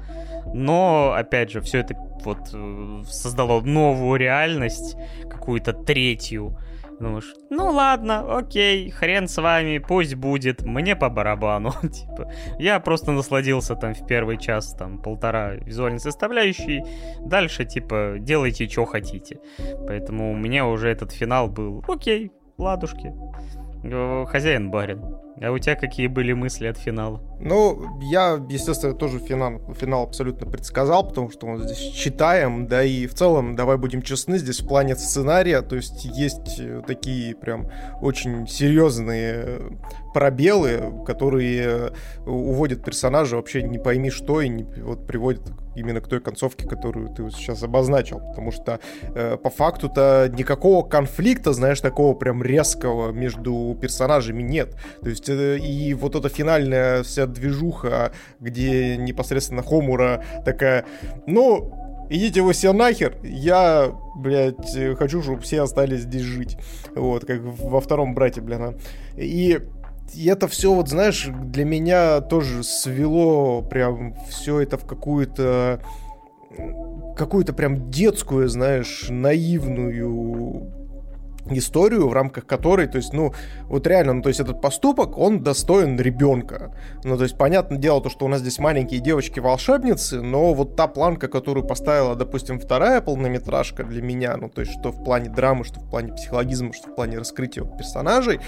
Но, опять же, все это вот э, создало новую реальность, какую-то третью Думаешь, ну ладно, окей, хрен с вами, пусть будет, мне по барабану. типа, я просто насладился там в первый час, там, полтора визуальной составляющей. Дальше, типа, делайте, что хотите. Поэтому у меня уже этот финал был, окей, ладушки. Хозяин барин. А у тебя какие были мысли от финала? Ну, я, естественно, тоже финал, финал абсолютно предсказал, потому что мы здесь читаем, да и в целом, давай будем честны, здесь в плане сценария, то есть есть э, такие прям очень серьезные пробелы, которые уводят персонажа вообще не пойми что и не, вот приводят именно к той концовке, которую ты вот сейчас обозначил, потому что э, по факту-то никакого конфликта, знаешь, такого прям резкого между персонажами нет, то есть э, и вот эта финальная вся движуха, где непосредственно Хомура такая, ну, идите вы все нахер, я, блядь, хочу, чтобы все остались здесь жить. Вот, как во втором брате, блин. И и это все, вот знаешь, для меня тоже свело прям все это в какую-то какую-то прям детскую, знаешь, наивную историю, в рамках которой, то есть, ну, вот реально, ну, то есть этот поступок, он достоин ребенка. Ну, то есть, понятное дело, то, что у нас здесь маленькие девочки-волшебницы, но вот та планка, которую поставила, допустим, вторая полнометражка для меня, ну, то есть, что в плане драмы, что в плане психологизма, что в плане раскрытия персонажей,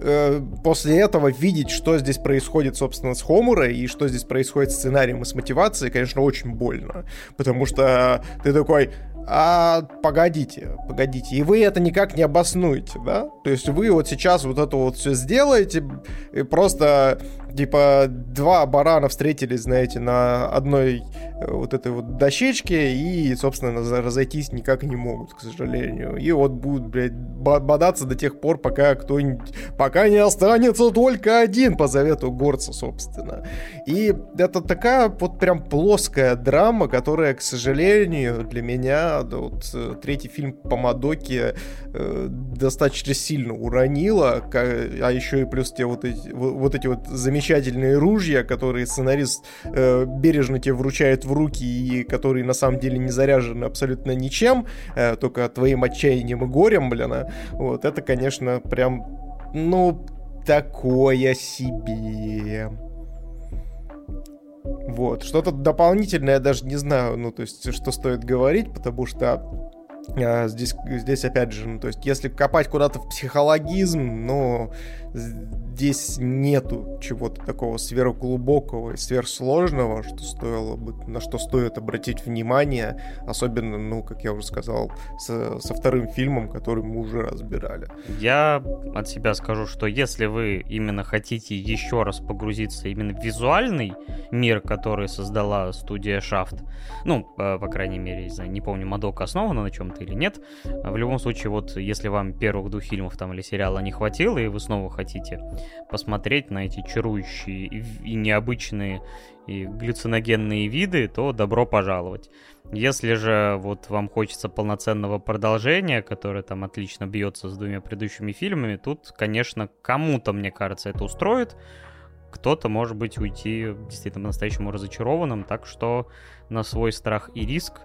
э, после этого видеть, что здесь происходит, собственно, с Хомурой и что здесь происходит с сценарием и с мотивацией, конечно, очень больно. Потому что ты такой, а погодите, погодите, и вы это никак не обоснуете, да? То есть вы вот сейчас вот это вот все сделаете, и просто типа два барана встретились, знаете, на одной э, вот этой вот дощечке и, собственно, разойтись никак не могут, к сожалению. И вот будут, блядь, бодаться до тех пор, пока кто-нибудь, пока не останется только один по завету горца, собственно. И это такая вот прям плоская драма, которая, к сожалению, для меня вот, э, третий фильм по Мадоке э, достаточно сильно уронила, а еще и плюс те вот эти вот, эти вот замечательные ружья, которые сценарист э, бережно тебе вручает в руки и которые на самом деле не заряжены абсолютно ничем, э, только твоим отчаянием и горем, блин, а. вот это, конечно, прям, ну, такое себе. Вот. Что-то дополнительное я даже не знаю, ну, то есть, что стоит говорить, потому что а, здесь, здесь опять же, ну, то есть, если копать куда-то в психологизм, ну, здесь нету чего-то такого сверхглубокого и сверхсложного, что стоило бы, на что стоит обратить внимание, особенно, ну, как я уже сказал, со, со вторым фильмом, который мы уже разбирали. Я от себя скажу, что если вы именно хотите еще раз погрузиться именно в визуальный мир, который создала студия Shaft, ну, по, по крайней мере, не, знаю, не помню, Мадока основана на чем-то или нет, в любом случае, вот, если вам первых двух фильмов там или сериала не хватило, и вы снова хотите посмотреть на эти чарующие и необычные и галлюциногенные виды, то добро пожаловать. Если же вот вам хочется полноценного продолжения, которое там отлично бьется с двумя предыдущими фильмами, тут, конечно, кому-то, мне кажется, это устроит. Кто-то, может быть, уйти действительно по-настоящему разочарованным, так что на свой страх и риск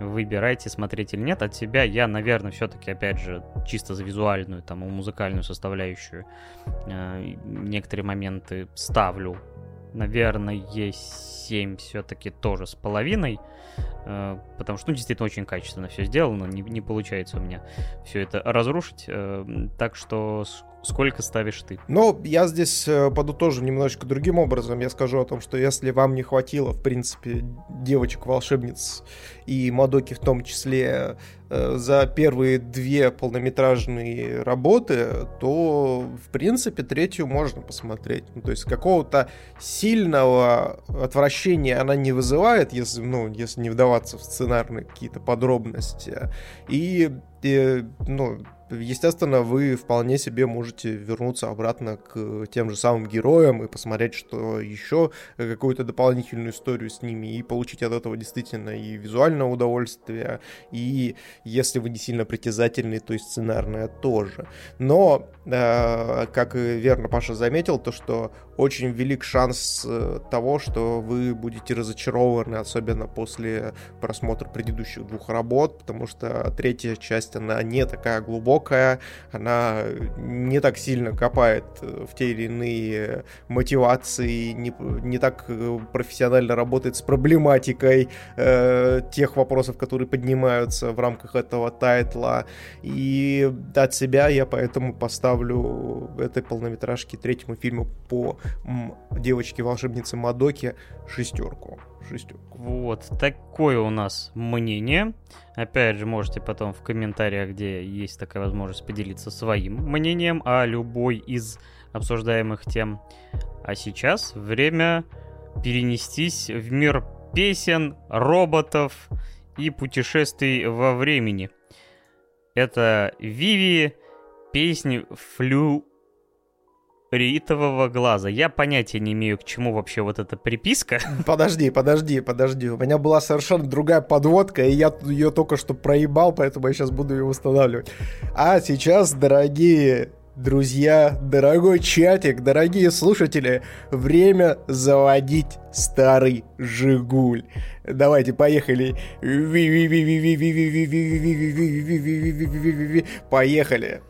выбирайте, смотреть или нет. От себя я, наверное, все-таки, опять же, чисто за визуальную, там, музыкальную составляющую э, некоторые моменты ставлю. Наверное, 7 все-таки тоже с половиной, э, потому что, ну, действительно, очень качественно все сделано, не, не получается у меня все это разрушить. Э, так что Сколько ставишь ты? Ну, я здесь э, подытожу немножечко другим образом. Я скажу о том, что если вам не хватило, в принципе, девочек-волшебниц и Мадоки в том числе э, за первые две полнометражные работы, то, в принципе, третью можно посмотреть. Ну, то есть какого-то сильного отвращения она не вызывает, если, ну, если не вдаваться в сценарные какие-то подробности. И, и ну, естественно, вы вполне себе можете вернуться обратно к тем же самым героям и посмотреть, что еще какую-то дополнительную историю с ними и получить от этого действительно и визуальное удовольствие, и если вы не сильно притязательный, то и сценарное тоже. Но, э, как верно Паша заметил, то, что очень велик шанс э, того, что вы будете разочарованы, особенно после просмотра предыдущих двух работ, потому что третья часть она не такая глубокая, она не так сильно копает в те или иные мотивации, не, не так профессионально работает с проблематикой э, тех вопросов, которые поднимаются в рамках этого тайтла. И от себя я поэтому поставлю этой полнометражке третьему фильму по девочке-волшебнице Мадоке шестерку. Шестерку. Вот, такое у нас мнение. Опять же, можете потом в комментариях, где есть такая возможность, поделиться своим мнением о любой из обсуждаемых тем. А сейчас время перенестись в мир песен, роботов и путешествий во времени. Это Виви, песнь флю ритового глаза. Я понятия не имею, к чему вообще вот эта приписка. Подожди, подожди, подожди. У меня была совершенно другая подводка, и я ее только что проебал, поэтому я сейчас буду ее восстанавливать. А сейчас, дорогие друзья, дорогой чатик, дорогие слушатели, время заводить старый Жигуль. Давайте, поехали. Поехали.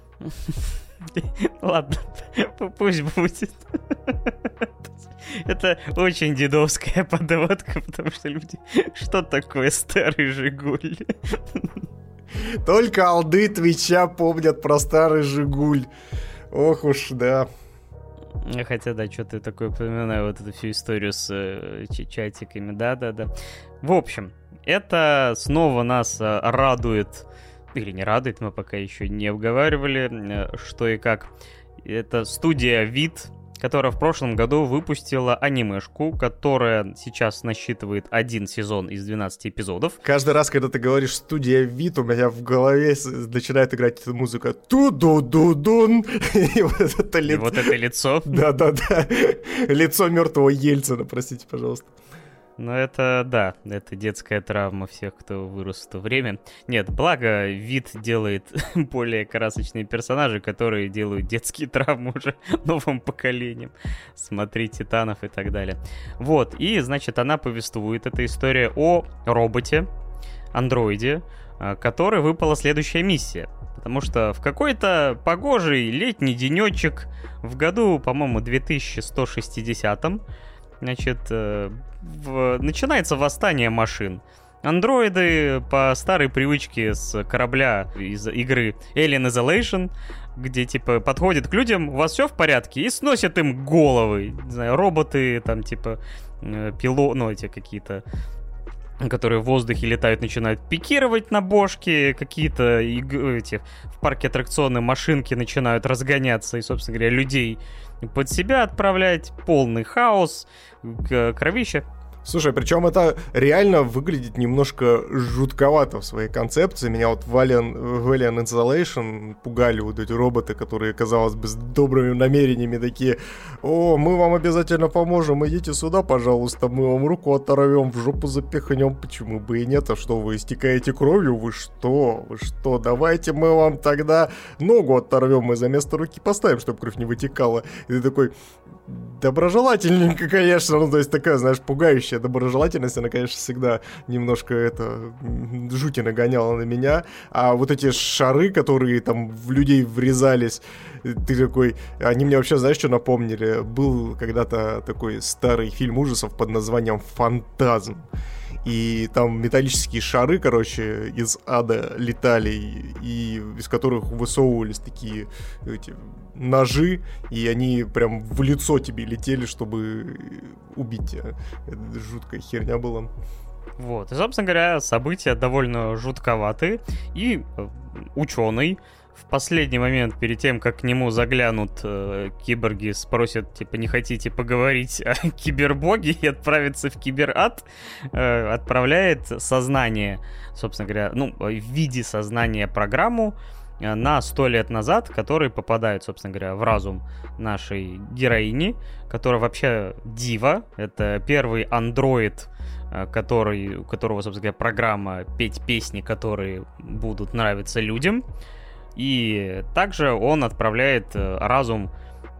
Ладно, пусть будет. Это очень дедовская подводка, потому что люди... Что такое старый Жигуль? Только алды Твича помнят про старый Жигуль. Ох уж, да. Хотя, да, что-то такое упоминаю, вот эту всю историю с э, чатиками, да-да-да. В общем, это снова нас э, радует, или не радует, мы пока еще не обговаривали, э, что и как. Это студия Вид, которая в прошлом году выпустила анимешку, которая сейчас насчитывает один сезон из 12 эпизодов. Каждый раз, когда ты говоришь «студия вид», у меня в голове начинает играть эта музыка «ту-ду-ду-дун», и вот это лицо. И вот это лицо. Да-да-да, лицо мертвого Ельцина, простите, пожалуйста. Ну, это, да, это детская травма всех, кто вырос в то время. Нет, благо, вид делает более красочные персонажи, которые делают детские травмы уже новым поколением. Смотри, Титанов и так далее. Вот, и, значит, она повествует, эта история о роботе, андроиде, а, который выпала следующая миссия. Потому что в какой-то погожий летний денечек в году, по-моему, 2160 значит, э, в... начинается восстание машин. Андроиды по старой привычке с корабля из игры Alien Isolation, где типа подходят к людям, у вас все в порядке, и сносят им головы. Не знаю, роботы, там типа э, пило, ну эти какие-то которые в воздухе летают, начинают пикировать на бошке, какие-то эти в парке аттракционы машинки начинают разгоняться и, собственно говоря, людей под себя отправлять, полный хаос, кровище. Слушай, причем это реально выглядит немножко жутковато в своей концепции. Меня вот в Alien, в Alien Isolation пугали вот эти роботы, которые, казалось бы, с добрыми намерениями такие, о, мы вам обязательно поможем, идите сюда, пожалуйста, мы вам руку оторвем, в жопу запихнем, почему бы и нет, а что, вы истекаете кровью, вы что, вы что, давайте мы вам тогда ногу оторвем, мы за место руки поставим, чтобы кровь не вытекала. И ты такой, доброжелательненько, конечно, ну, то есть такая, знаешь, пугающая доброжелательность, она, конечно, всегда немножко это жути нагоняла на меня, а вот эти шары, которые там в людей врезались, ты такой, они мне вообще, знаешь, что напомнили? Был когда-то такой старый фильм ужасов под названием «Фантазм», и там металлические шары, короче, из ада летали, и из которых высовывались такие эти ножи, и они прям в лицо тебе летели, чтобы убить тебя. Это жуткая херня была. Вот, и, собственно говоря, события довольно жутковатые, и э, ученый в последний момент, перед тем, как к нему заглянут э, киборги, спросят, типа, не хотите поговорить о кибербоге и отправиться в киберад, э, отправляет сознание, собственно говоря, ну, в виде сознания программу на сто лет назад, который попадает, собственно говоря, в разум нашей героини, которая вообще дива, это первый андроид, э, который, у которого, собственно говоря, программа петь песни, которые будут нравиться людям. И также он отправляет э, разум,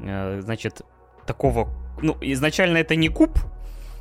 э, значит, такого... Ну, изначально это не куб,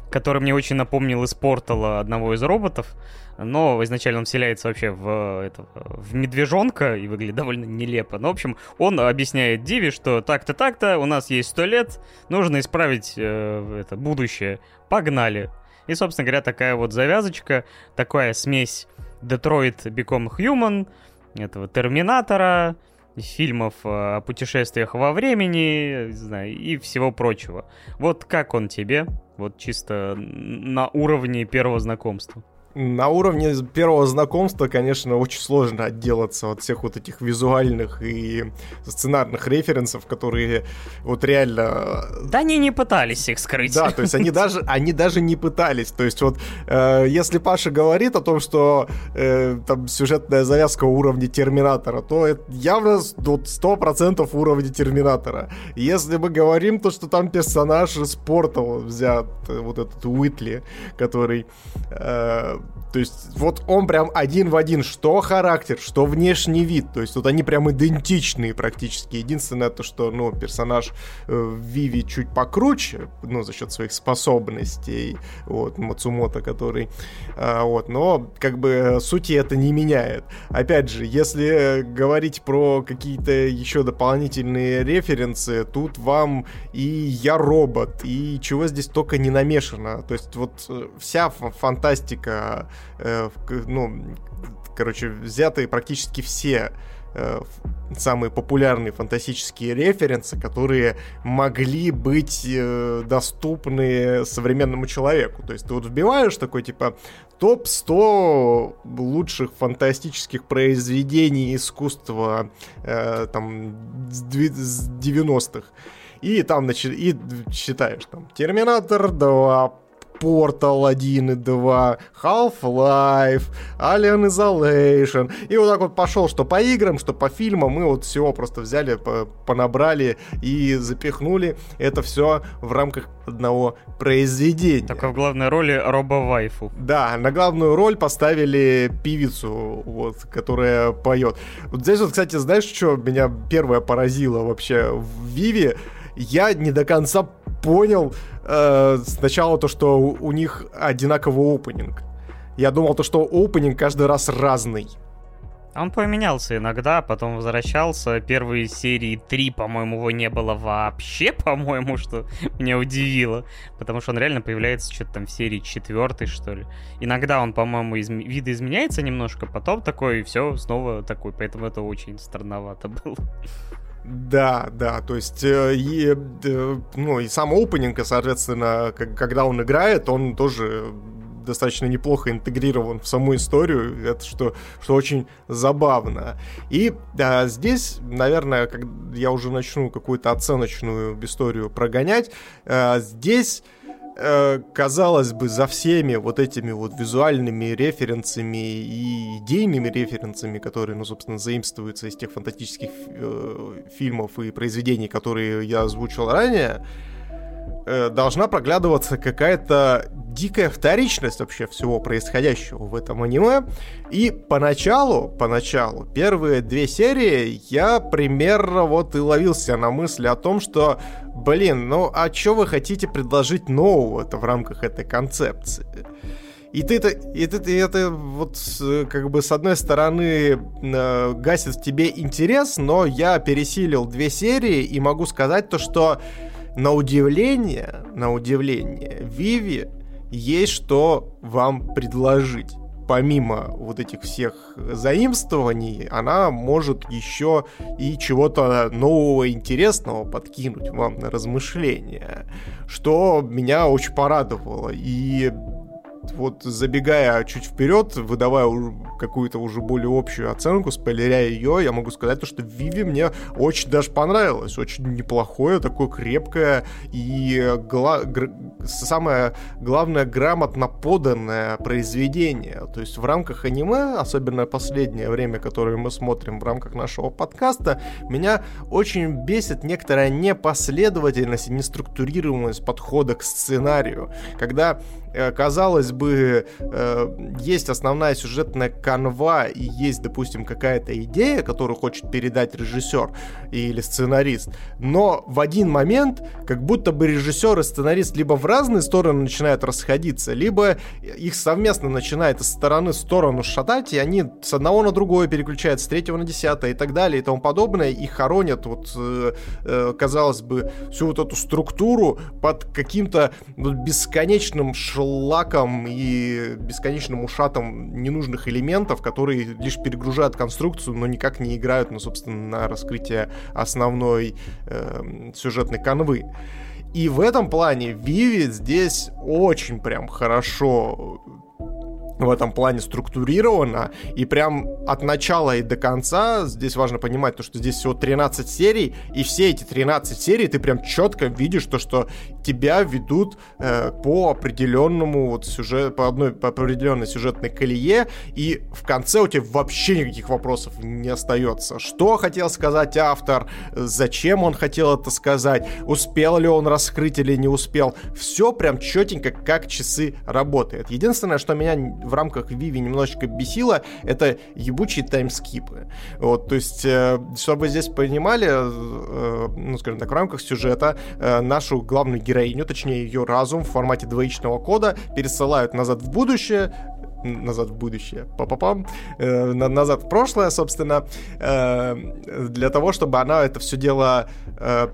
который мне очень напомнил из портала одного из роботов, но изначально он вселяется вообще в, это, в медвежонка и выглядит довольно нелепо. Но, в общем, он объясняет Диви, что так-то, так-то, у нас есть сто лет, нужно исправить э, это будущее. Погнали. И, собственно говоря, такая вот завязочка, такая смесь Detroit Become Human, этого Терминатора, фильмов о путешествиях во времени, знаю, и всего прочего. Вот как он тебе? Вот чисто на уровне первого знакомства. На уровне первого знакомства, конечно, очень сложно отделаться от всех вот этих визуальных и сценарных референсов, которые вот реально... Да они не пытались их скрыть. Да, то есть они даже, они даже не пытались. То есть вот э, если Паша говорит о том, что э, там сюжетная завязка уровня Терминатора, то это явно вот 100% уровня Терминатора. Если мы говорим то, что там персонаж из Портала взят, э, вот этот Уитли, который... Э, то есть вот он прям один в один, что характер, что внешний вид. То есть вот они прям идентичные практически. Единственное то, что, ну, персонаж э, Виви чуть покруче, ну, за счет своих способностей, вот, Мацумото, который, э, вот, но как бы сути это не меняет. Опять же, если говорить про какие-то еще дополнительные референсы, тут вам и Я робот, и чего здесь только не намешано. То есть вот э, вся фантастика э, ну, короче, взяты практически все э, самые популярные фантастические референсы, которые могли быть э, доступны современному человеку. То есть ты вот вбиваешь такой типа топ-100 лучших фантастических произведений искусства там с 90-х. И там значит, и читаешь там Терминатор 2, Portal 1 и 2, Half-Life, Alien Isolation. И вот так вот пошел, что по играм, что по фильмам. Мы вот всего просто взяли, понабрали и запихнули это все в рамках одного произведения. Только в главной роли Роба Вайфу. Да, на главную роль поставили певицу, вот, которая поет. Вот здесь вот, кстати, знаешь, что меня первое поразило вообще в Виве? Я не до конца понял э, сначала то, что у, них одинаковый опенинг. Я думал то, что опенинг каждый раз разный. Он поменялся иногда, потом возвращался. Первые серии три, по-моему, его не было вообще, по-моему, что меня удивило. Потому что он реально появляется что-то там в серии четвертой, что ли. Иногда он, по-моему, из... видоизменяется немножко, потом такой, и все, снова такой. Поэтому это очень странновато было. Да, да, то есть, э, и, э, ну, и сам опенинг, соответственно, когда он играет, он тоже достаточно неплохо интегрирован в саму историю, это что, что очень забавно. И а, здесь, наверное, как я уже начну какую-то оценочную историю прогонять, а, здесь Э, казалось бы, за всеми вот этими вот визуальными референсами и идейными референсами, которые, ну, собственно, заимствуются из тех фантастических э, фильмов и произведений, которые я озвучил ранее, Э, должна проглядываться какая-то дикая вторичность вообще всего происходящего в этом аниме. И поначалу, поначалу, первые две серии я примерно вот и ловился на мысли о том, что, блин, ну а что вы хотите предложить нового-то в рамках этой концепции? И ты это, и ты, и это вот как бы с одной стороны э, гасит в тебе интерес, но я пересилил две серии и могу сказать то, что на удивление, на удивление, Виви есть что вам предложить. Помимо вот этих всех заимствований, она может еще и чего-то нового, интересного подкинуть вам на размышления, что меня очень порадовало. И вот забегая чуть вперед, выдавая какую-то уже более общую оценку, спойлеряя ее, я могу сказать, то, что Виви мне очень даже понравилось. Очень неплохое, такое крепкое и гла- гр- самое главное, грамотно поданное произведение. То есть в рамках аниме, особенно последнее время, которое мы смотрим в рамках нашего подкаста, меня очень бесит некоторая непоследовательность и неструктурированность подхода к сценарию. Когда казалось бы, э, есть основная сюжетная канва и есть, допустим, какая-то идея, которую хочет передать режиссер или сценарист, но в один момент как будто бы режиссер и сценарист либо в разные стороны начинают расходиться, либо их совместно начинает из стороны в сторону шатать, и они с одного на другое переключаются, с третьего на десятое и так далее и тому подобное, и хоронят вот, э, э, казалось бы, всю вот эту структуру под каким-то бесконечным шлаком и бесконечным ушатом ненужных элементов, которые лишь перегружают конструкцию, но никак не играют, ну, собственно, на раскрытие основной э, сюжетной канвы. И в этом плане Виви здесь очень прям хорошо в этом плане структурировано, и прям от начала и до конца, здесь важно понимать, то, что здесь всего 13 серий, и все эти 13 серий ты прям четко видишь то, что тебя ведут э, по определенному вот сюжет, по одной по определенной сюжетной колее, и в конце у тебя вообще никаких вопросов не остается. Что хотел сказать автор, зачем он хотел это сказать, успел ли он раскрыть или не успел, все прям четенько, как часы работает. Единственное, что меня в рамках Vivi немножечко бесило, это ебучие таймскипы. Вот, то есть, э, чтобы здесь понимали, э, ну, скажем так, в рамках сюжета э, нашу главную героиню, точнее ее разум в формате двоичного кода пересылают назад в будущее, назад в будущее, па-па-пам, э, назад в прошлое, собственно, э, для того, чтобы она это все дело э,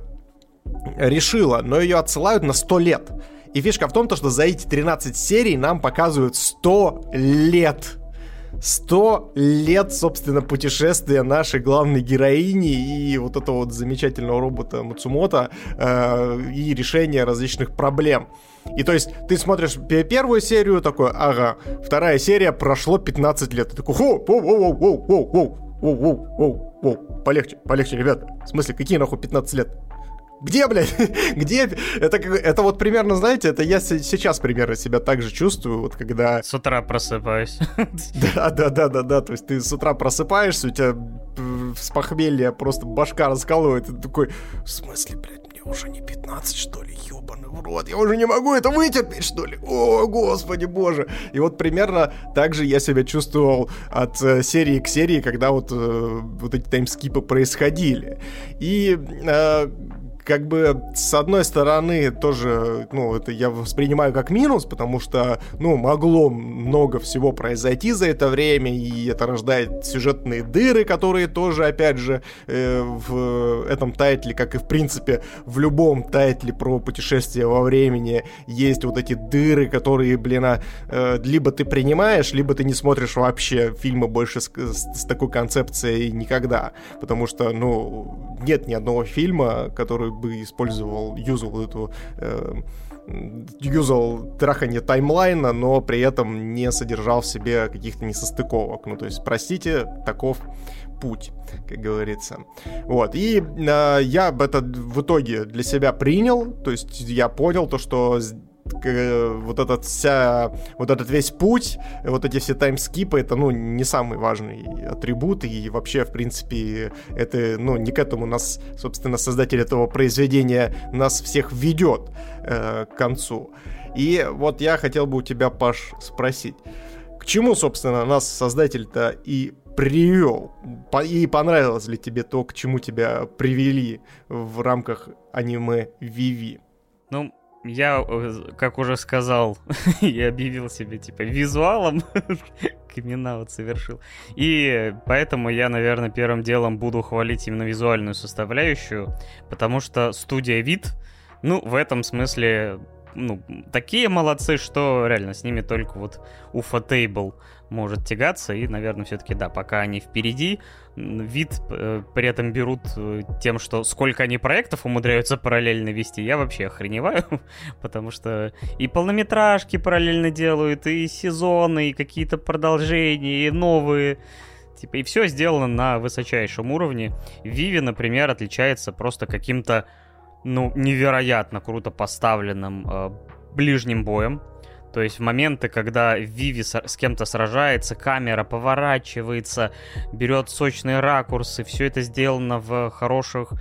решила, но ее отсылают на 100 лет. И фишка в том, то, что за эти 13 серий нам показывают 100 лет. 100 лет, собственно, путешествия нашей главной героини и вот этого вот замечательного робота Мацумото э, и решения различных проблем. И то есть ты смотришь первую серию, такой, ага, вторая серия, прошло 15 лет. Ты такой, воу, воу, воу, воу, воу, воу, воу, воу, воу, полегче, полегче, ребята. В смысле, какие нахуй 15 лет? Где, блядь? Где? Это, это вот примерно, знаете, это я сейчас примерно себя так же чувствую, вот когда... С утра просыпаюсь. Да, да, да, да, да. То есть ты с утра просыпаешься, у тебя с похмелья просто башка раскалывает, и ты такой, в смысле, блядь, мне уже не 15, что ли, ёбаный в рот, я уже не могу это вытерпеть, что ли? О, господи боже. И вот примерно так же я себя чувствовал от э, серии к серии, когда вот, э, вот эти таймскипы происходили. И э, как бы с одной стороны тоже, ну, это я воспринимаю как минус, потому что, ну, могло много всего произойти за это время, и это рождает сюжетные дыры, которые тоже, опять же, э, в этом тайтле, как и в принципе в любом тайтле про путешествие во времени, есть вот эти дыры, которые, блин, а, э, либо ты принимаешь, либо ты не смотришь вообще фильмы больше с, с, с такой концепцией никогда, потому что, ну, нет ни одного фильма, который бы использовал, юзал эту э, юзал трахание таймлайна, но при этом не содержал в себе каких-то несостыковок. Ну, то есть, простите, таков путь, как говорится. Вот, и э, я это в итоге для себя принял, то есть я понял то, что вот этот вся, вот этот весь путь, вот эти все таймскипы, это, ну, не самый важный атрибут, и вообще, в принципе, это, ну, не к этому нас, собственно, создатель этого произведения нас всех ведет э, к концу. И вот я хотел бы у тебя, Паш, спросить, к чему, собственно, нас создатель-то и привел? И понравилось ли тебе то, к чему тебя привели в рамках аниме Виви? Ну, я, э, как уже сказал, я объявил себя, типа, визуалом, вот совершил. И поэтому я, наверное, первым делом буду хвалить именно визуальную составляющую, потому что студия вид, ну, в этом смысле, ну, такие молодцы, что реально с ними только вот Уфа Тейбл может тягаться, и, наверное, все-таки, да, пока они впереди, вид э, при этом берут э, тем, что сколько они проектов умудряются параллельно вести, я вообще охреневаю, потому что и полнометражки параллельно делают, и сезоны, и какие-то продолжения, и новые, типа, и все сделано на высочайшем уровне. Виви, например, отличается просто каким-то, ну, невероятно круто поставленным э, ближним боем, то есть в моменты, когда Виви с, кем-то сражается, камера поворачивается, берет сочные ракурсы, все это сделано в хороших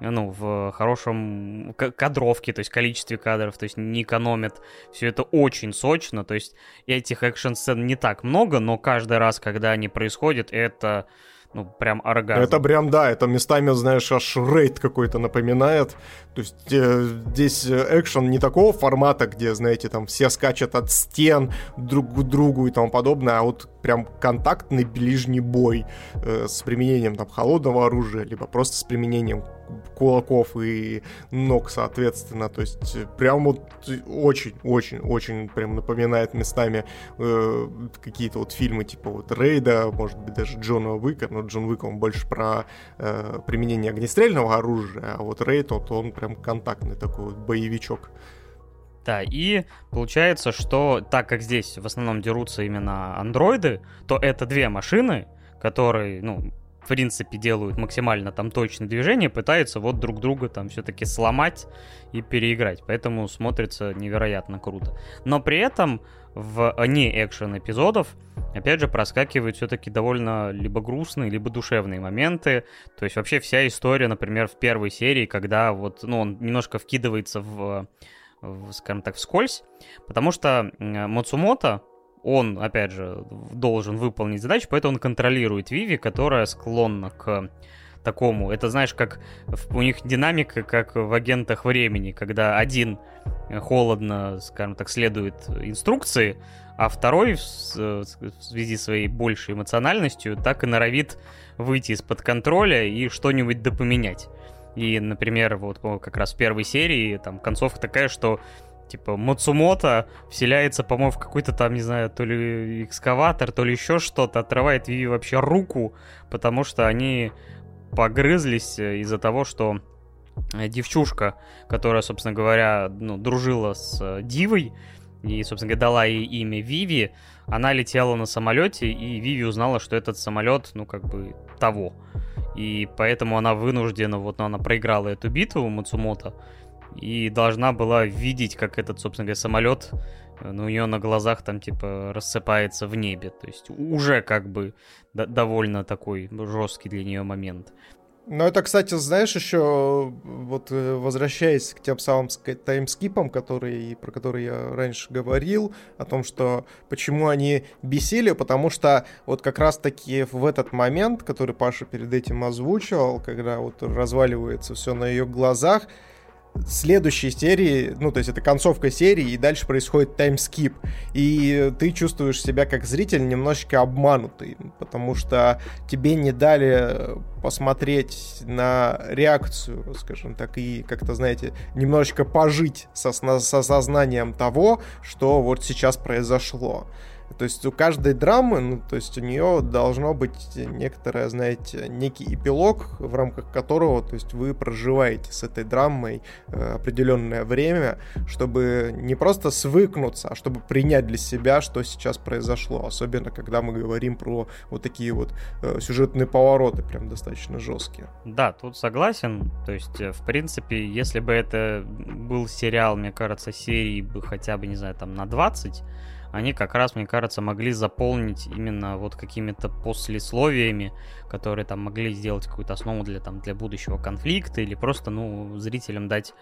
ну, в хорошем кадровке, то есть количестве кадров, то есть не экономят. Все это очень сочно, то есть этих экшн-сцен не так много, но каждый раз, когда они происходят, это ну, прям оргазм. Это прям, да, это местами, знаешь, аж рейд какой-то напоминает. То есть э, здесь экшен не такого формата, где, знаете, там все скачут от стен друг к другу и тому подобное, а вот прям контактный ближний бой э, с применением там холодного оружия, либо просто с применением кулаков и ног, соответственно. То есть э, прям вот очень-очень-очень прям напоминает местами э, какие-то вот фильмы типа вот Рейда, может быть даже Джона Уика, но Джон Уик он больше про э, применение огнестрельного оружия, а вот Рейд вот он прям контактный такой вот боевичок. Да, и получается, что так как здесь в основном дерутся именно андроиды, то это две машины, которые, ну, в принципе, делают максимально там точные движения, пытаются вот друг друга там все-таки сломать и переиграть. Поэтому смотрится невероятно круто. Но при этом в не экшен эпизодов, опять же, проскакивают все-таки довольно либо грустные, либо душевные моменты. То есть вообще вся история, например, в первой серии, когда вот, ну, он немножко вкидывается в скажем так, вскользь, потому что Мацумото, он, опять же, должен выполнить задачу, поэтому он контролирует Виви, которая склонна к такому. Это, знаешь, как у них динамика, как в агентах времени, когда один холодно, скажем так, следует инструкции, а второй в, связи с своей большей эмоциональностью так и норовит выйти из-под контроля и что-нибудь допоменять. И, например, вот как раз в первой серии там концовка такая, что типа Мацумото вселяется, по-моему, в какой-то там, не знаю, то ли экскаватор, то ли еще что-то, отрывает Виви вообще руку, потому что они погрызлись из-за того, что э, девчушка, которая, собственно говоря, ну, дружила с э, Дивой, и, собственно говоря, дала ей имя Виви, она летела на самолете, и Виви узнала, что этот самолет, ну, как бы, того. И поэтому она вынуждена, вот она проиграла эту битву Мацумото, и должна была видеть, как этот, собственно говоря, самолет, э, ну, у нее на глазах там, типа, рассыпается в небе. То есть уже как бы довольно такой жесткий для нее момент. Ну, это, кстати, знаешь, еще вот э, возвращаясь к тем самым таймскипам, которые, про которые я раньше говорил, о том, что почему они бесили, потому что вот как раз-таки в этот момент, который Паша перед этим озвучивал, когда вот разваливается все на ее глазах, следующей серии, ну, то есть это концовка серии, и дальше происходит таймскип. И ты чувствуешь себя как зритель немножечко обманутый, потому что тебе не дали посмотреть на реакцию, скажем так, и как-то, знаете, немножечко пожить со, со сознанием того, что вот сейчас произошло. То есть у каждой драмы, ну, то есть у нее должно быть некоторое, знаете, некий эпилог, в рамках которого, то есть вы проживаете с этой драмой э, определенное время, чтобы не просто свыкнуться, а чтобы принять для себя, что сейчас произошло. Особенно, когда мы говорим про вот такие вот э, сюжетные повороты, прям достаточно жесткие. Да, тут согласен. То есть, э, в принципе, если бы это был сериал, мне кажется, серии бы хотя бы, не знаю, там на 20, они как раз, мне кажется, могли заполнить именно вот какими-то послесловиями, которые там могли сделать какую-то основу для, там, для будущего конфликта или просто, ну, зрителям дать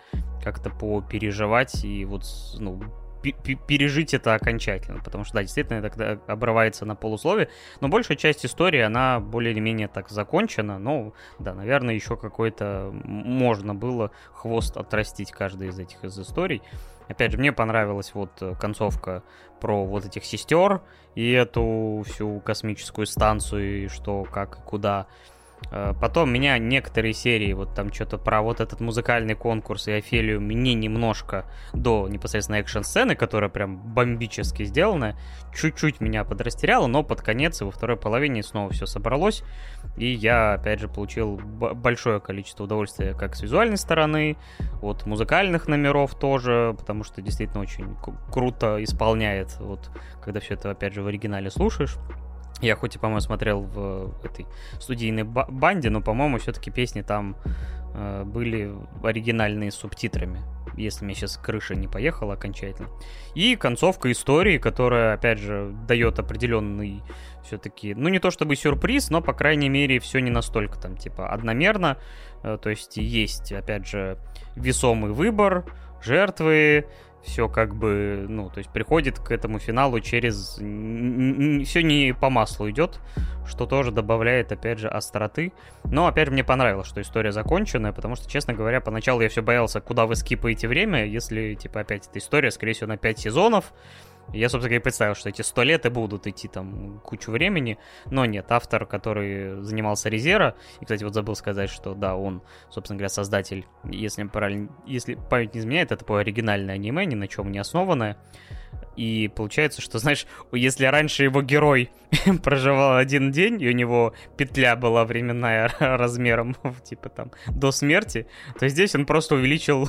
как-то попереживать и вот, ну, пережить это окончательно, потому что, да, действительно, это обрывается на полусловие, но большая часть истории, она более или менее так закончена, ну, да, наверное, еще какой-то можно было хвост отрастить каждой из этих из историй, Опять же, мне понравилась вот концовка про вот этих сестер и эту всю космическую станцию, и что, как и куда. Э, потом меня некоторые серии, вот там что-то про вот этот музыкальный конкурс и Офелию, мне немножко до непосредственно экшн-сцены, которая прям бомбически сделана, чуть-чуть меня подрастеряло, но под конец и во второй половине снова все собралось, и я, опять же, получил большое количество удовольствия как с визуальной стороны, от музыкальных номеров тоже, потому что действительно очень круто исполняет, вот, когда все это, опять же, в оригинале слушаешь. Я хоть и, по-моему, смотрел в этой студийной банде, но, по-моему, все-таки песни там э, были оригинальные с субтитрами если мне сейчас крыша не поехала окончательно. И концовка истории, которая, опять же, дает определенный все-таки, ну не то чтобы сюрприз, но, по крайней мере, все не настолько там, типа, одномерно. Э, то есть есть, опять же, весомый выбор, жертвы, все как бы, ну, то есть приходит к этому финалу через... Все не по маслу идет, что тоже добавляет, опять же, остроты. Но, опять же, мне понравилось, что история законченная, потому что, честно говоря, поначалу я все боялся, куда вы скипаете время, если, типа, опять эта история, скорее всего, на 5 сезонов, я, собственно, и представил, что эти сто лет и будут идти там кучу времени, но нет, автор, который занимался Резера, и, кстати, вот забыл сказать, что да, он, собственно говоря, создатель, если, правильно, если память не изменяет, это такое оригинальное аниме, ни на чем не основанное, и получается, что, знаешь, если раньше его герой проживал один день, и у него петля была временная размером, типа там, до смерти, то здесь он просто увеличил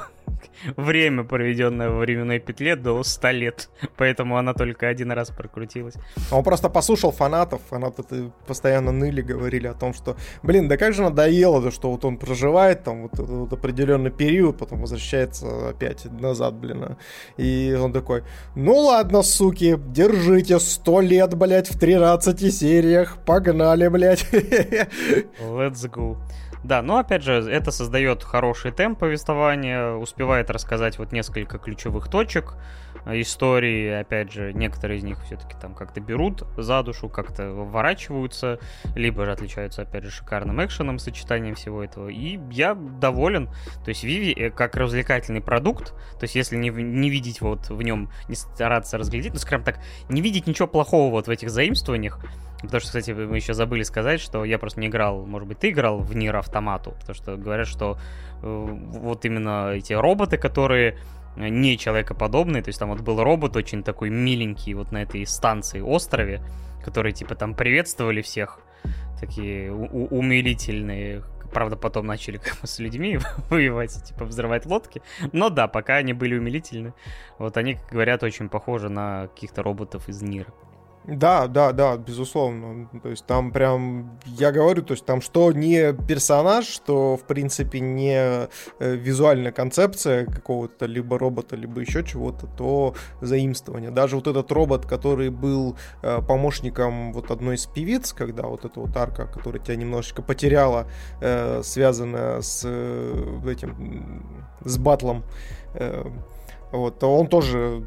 время, проведенное во временной петле, до 100 лет. Поэтому она только один раз прокрутилась. Он просто послушал фанатов. Фанаты постоянно ныли, говорили о том, что, блин, да как же надоело, то, что вот он проживает там вот, вот определенный период, потом возвращается опять назад, блин. А. И он такой, ну ладно, суки, держите 100 лет, блядь, в 13 сериях, погнали, блядь. Let's go. Да, но опять же, это создает хороший темп повествования, успевает рассказать вот несколько ключевых точек э, истории. Опять же, некоторые из них все-таки там как-то берут за душу, как-то вворачиваются, либо же отличаются, опять же, шикарным экшеном, сочетанием всего этого. И я доволен. То есть Vivi э, как развлекательный продукт, то есть если не, не видеть вот в нем, не стараться разглядеть, ну, скажем так, не видеть ничего плохого вот в этих заимствованиях, Потому что, кстати, мы еще забыли сказать, что я просто не играл, может быть, ты играл в Нир Автомату, потому что говорят, что э, вот именно эти роботы, которые не человекоподобные, то есть там вот был робот очень такой миленький вот на этой станции, острове, которые типа там приветствовали всех, такие умилительные, правда, потом начали как бы с людьми воевать, типа взрывать лодки. Но да, пока они были умилительны. Вот они, говорят, очень похожи на каких-то роботов из Нира. Да, да, да, безусловно. То есть там прям, я говорю, то есть там что не персонаж, что в принципе не э, визуальная концепция какого-то либо робота, либо еще чего-то, то заимствование. Даже вот этот робот, который был э, помощником вот одной из певиц, когда вот эта вот арка, которая тебя немножечко потеряла, э, связанная с этим, с батлом, вот, он тоже,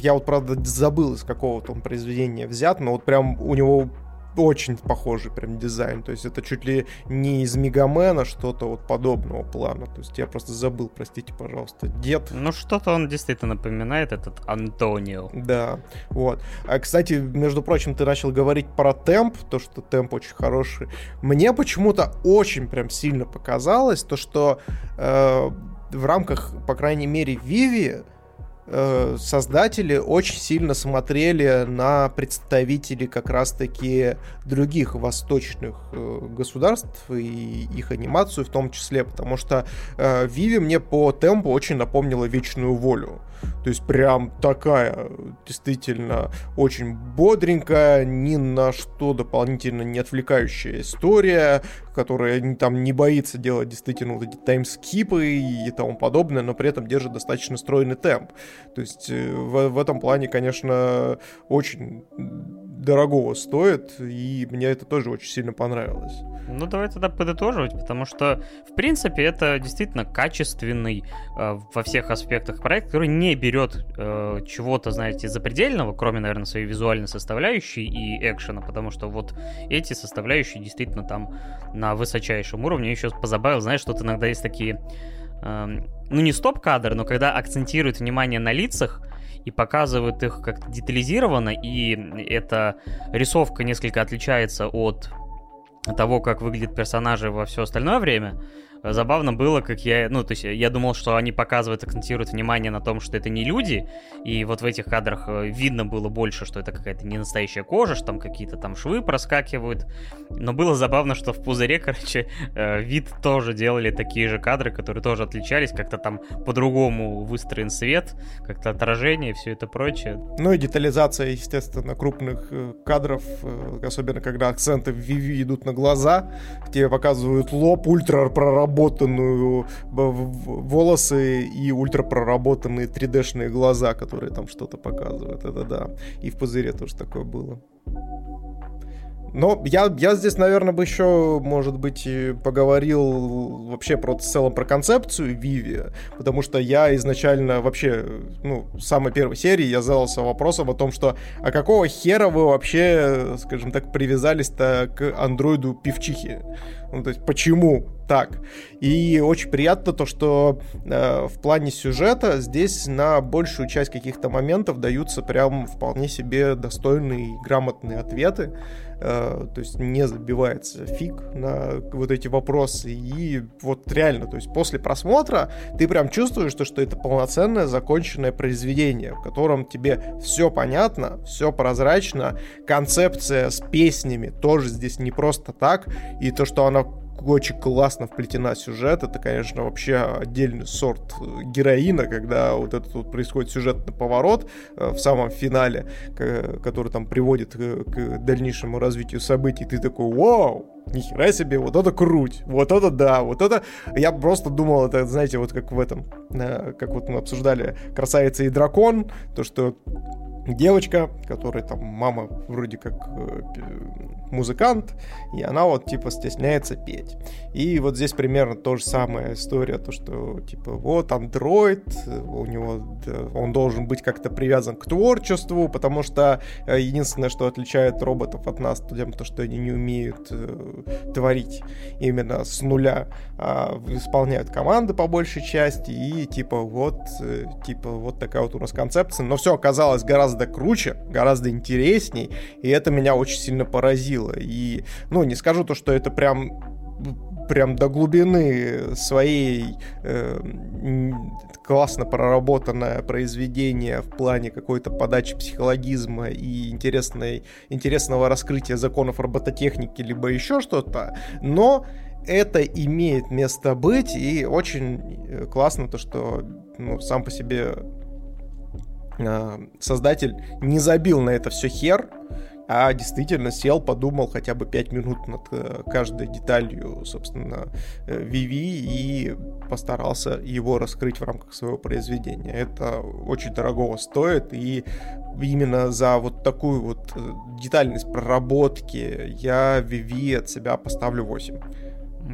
я вот правда забыл из какого-то он произведения взят, но вот прям у него очень похожий прям дизайн. То есть это чуть ли не из Мегамена что-то вот подобного плана. То есть я просто забыл, простите, пожалуйста. Дед. Ну что-то он действительно напоминает, этот Антонио. Да, вот. А, кстати, между прочим, ты начал говорить про темп, то, что темп очень хороший. Мне почему-то очень прям сильно показалось то, что э, в рамках, по крайней мере, Виви Э, создатели очень сильно смотрели на представителей как раз-таки других восточных э, государств и их анимацию в том числе, потому что э, Виви мне по темпу очень напомнила Вечную Волю. То есть прям такая действительно очень бодренькая, ни на что дополнительно не отвлекающая история, которая там не боится делать действительно вот эти таймскипы и тому подобное, но при этом держит достаточно стройный темп. То есть э, в, в этом плане, конечно, очень дорогого стоит, и мне это тоже очень сильно понравилось. Ну, давай тогда подытоживать, потому что, в принципе, это действительно качественный э, во всех аспектах проект, который не берет э, чего-то, знаете, запредельного, кроме, наверное, своей визуальной составляющей и экшена, потому что вот эти составляющие действительно там на высочайшем уровне. Еще позабавил, знаешь, что иногда есть такие, ну, не стоп-кадры, но когда акцентируют внимание на лицах, и показывают их как-то детализированно, и эта рисовка несколько отличается от того, как выглядят персонажи во все остальное время, забавно было, как я, ну, то есть я думал, что они показывают, акцентируют внимание на том, что это не люди, и вот в этих кадрах э, видно было больше, что это какая-то не настоящая кожа, что там какие-то там швы проскакивают, но было забавно, что в пузыре, короче, э, вид тоже делали такие же кадры, которые тоже отличались, как-то там по-другому выстроен свет, как-то отражение все это прочее. Ну и детализация, естественно, крупных э, кадров, особенно когда акценты в Vivi идут на глаза, тебе показывают лоб, ультра проработанную волосы и ультра проработанные 3D-шные глаза, которые там что-то показывают. Это да. И в пузыре тоже такое было. Но я, я здесь, наверное, бы еще, может быть, поговорил вообще про, в целом про концепцию Виви, потому что я изначально вообще, ну, в самой первой серии я задался вопросом о том, что а какого хера вы вообще, скажем так, привязались-то к андроиду певчихи? Ну, то есть, почему так? И очень приятно то, что э, в плане сюжета здесь на большую часть каких-то моментов даются прям вполне себе достойные и грамотные ответы. Э, то есть не забивается фиг на вот эти вопросы. И вот реально, то есть после просмотра ты прям чувствуешь, то, что это полноценное законченное произведение, в котором тебе все понятно, все прозрачно, концепция с песнями тоже здесь не просто так, и то, что она очень классно вплетена сюжет. Это, конечно, вообще отдельный сорт героина, когда вот этот вот происходит сюжетный поворот э, в самом финале, который там приводит к дальнейшему развитию событий. Ты такой, вау, нихера себе, вот это круть, вот это да, вот это... Я просто думал, это, знаете, вот как в этом, э, как вот мы обсуждали «Красавица и дракон», то, что девочка, которая там мама вроде как э, музыкант, и она вот типа стесняется петь. И вот здесь примерно то же самая история, то что типа вот андроид, у него он должен быть как-то привязан к творчеству, потому что э, единственное, что отличает роботов от нас, то, то что они не умеют э, творить именно с нуля, а исполняют команды по большей части, и типа вот, э, типа вот такая вот у нас концепция, но все оказалось гораздо круче, гораздо интересней, и это меня очень сильно поразило. И, ну, не скажу то, что это прям прям до глубины своей э, классно проработанное произведение в плане какой-то подачи психологизма и интересной, интересного раскрытия законов робототехники, либо еще что-то, но это имеет место быть, и очень э, классно то, что ну, сам по себе э, создатель не забил на это все хер, а действительно сел, подумал хотя бы 5 минут над э, каждой деталью, собственно, Виви э, и постарался его раскрыть в рамках своего произведения. Это очень дорого стоит, и именно за вот такую вот э, детальность проработки я Виви от себя поставлю 8.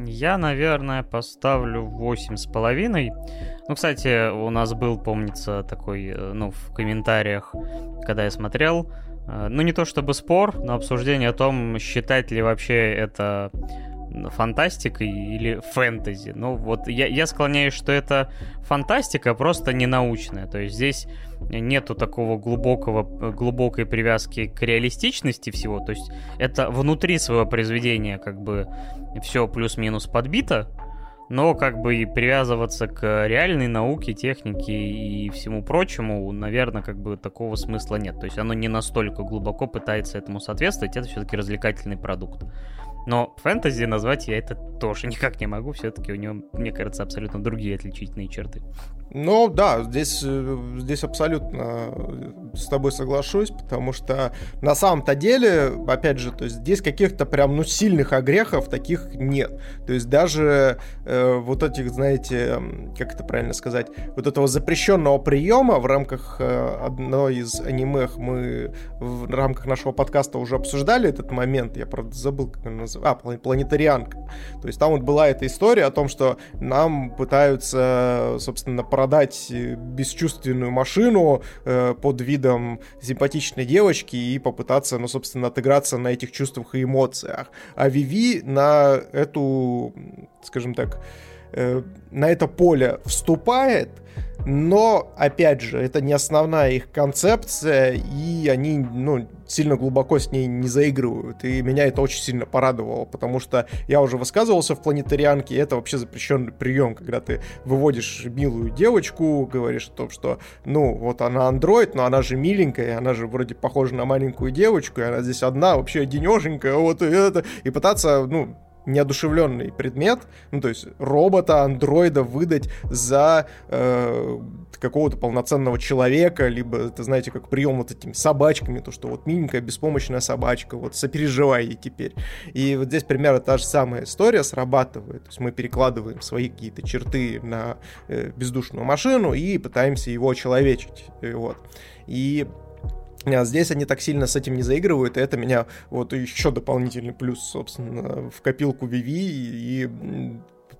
Я, наверное, поставлю восемь с половиной. Ну, кстати, у нас был, помнится, такой, ну, в комментариях, когда я смотрел, ну, не то чтобы спор, но обсуждение о том, считать ли вообще это фантастикой или фэнтези. Ну, вот я, я склоняюсь, что это фантастика, просто не научная. То есть здесь нету такого глубокого, глубокой привязки к реалистичности всего. То есть это внутри своего произведения как бы все плюс-минус подбито, но как бы и привязываться к реальной науке, технике и всему прочему, наверное, как бы такого смысла нет. То есть оно не настолько глубоко пытается этому соответствовать, это все-таки развлекательный продукт. Но фэнтези назвать я это тоже никак не могу, все-таки у него, мне кажется, абсолютно другие отличительные черты. Ну да, здесь, э, здесь абсолютно с тобой соглашусь, потому что на самом-то деле, опять же, то есть здесь каких-то прям ну сильных огрехов таких нет. То есть даже э, вот этих, знаете, как это правильно сказать, вот этого запрещенного приема в рамках э, одной из аниме мы в рамках нашего подкаста уже обсуждали этот момент, я правда забыл, как он называется, а, планетарианка. То есть там вот была эта история о том, что нам пытаются, собственно, продать э, бесчувственную машину э, под видом симпатичной девочки и попытаться, ну, собственно, отыграться на этих чувствах и эмоциях. А Виви на эту, скажем так, э, на это поле вступает, но, опять же, это не основная их концепция, и они, ну, сильно глубоко с ней не заигрывают. И меня это очень сильно порадовало, потому что я уже высказывался в планетарианке, это вообще запрещенный прием, когда ты выводишь милую девочку, говоришь о том, что, ну, вот она андроид, но она же миленькая, она же вроде похожа на маленькую девочку, и она здесь одна, вообще одинешенькая, вот и это, и пытаться, ну, неодушевленный предмет, ну то есть робота, андроида выдать за э, какого-то полноценного человека, либо, это знаете, как прием вот этими собачками, то, что вот миленькая, беспомощная собачка, вот сопереживай ей теперь. И вот здесь примерно та же самая история срабатывает, то есть мы перекладываем свои какие-то черты на э, бездушную машину и пытаемся его очеловечить, вот. И а здесь они так сильно с этим не заигрывают, и это меня вот еще дополнительный плюс, собственно, в копилку VV, и, и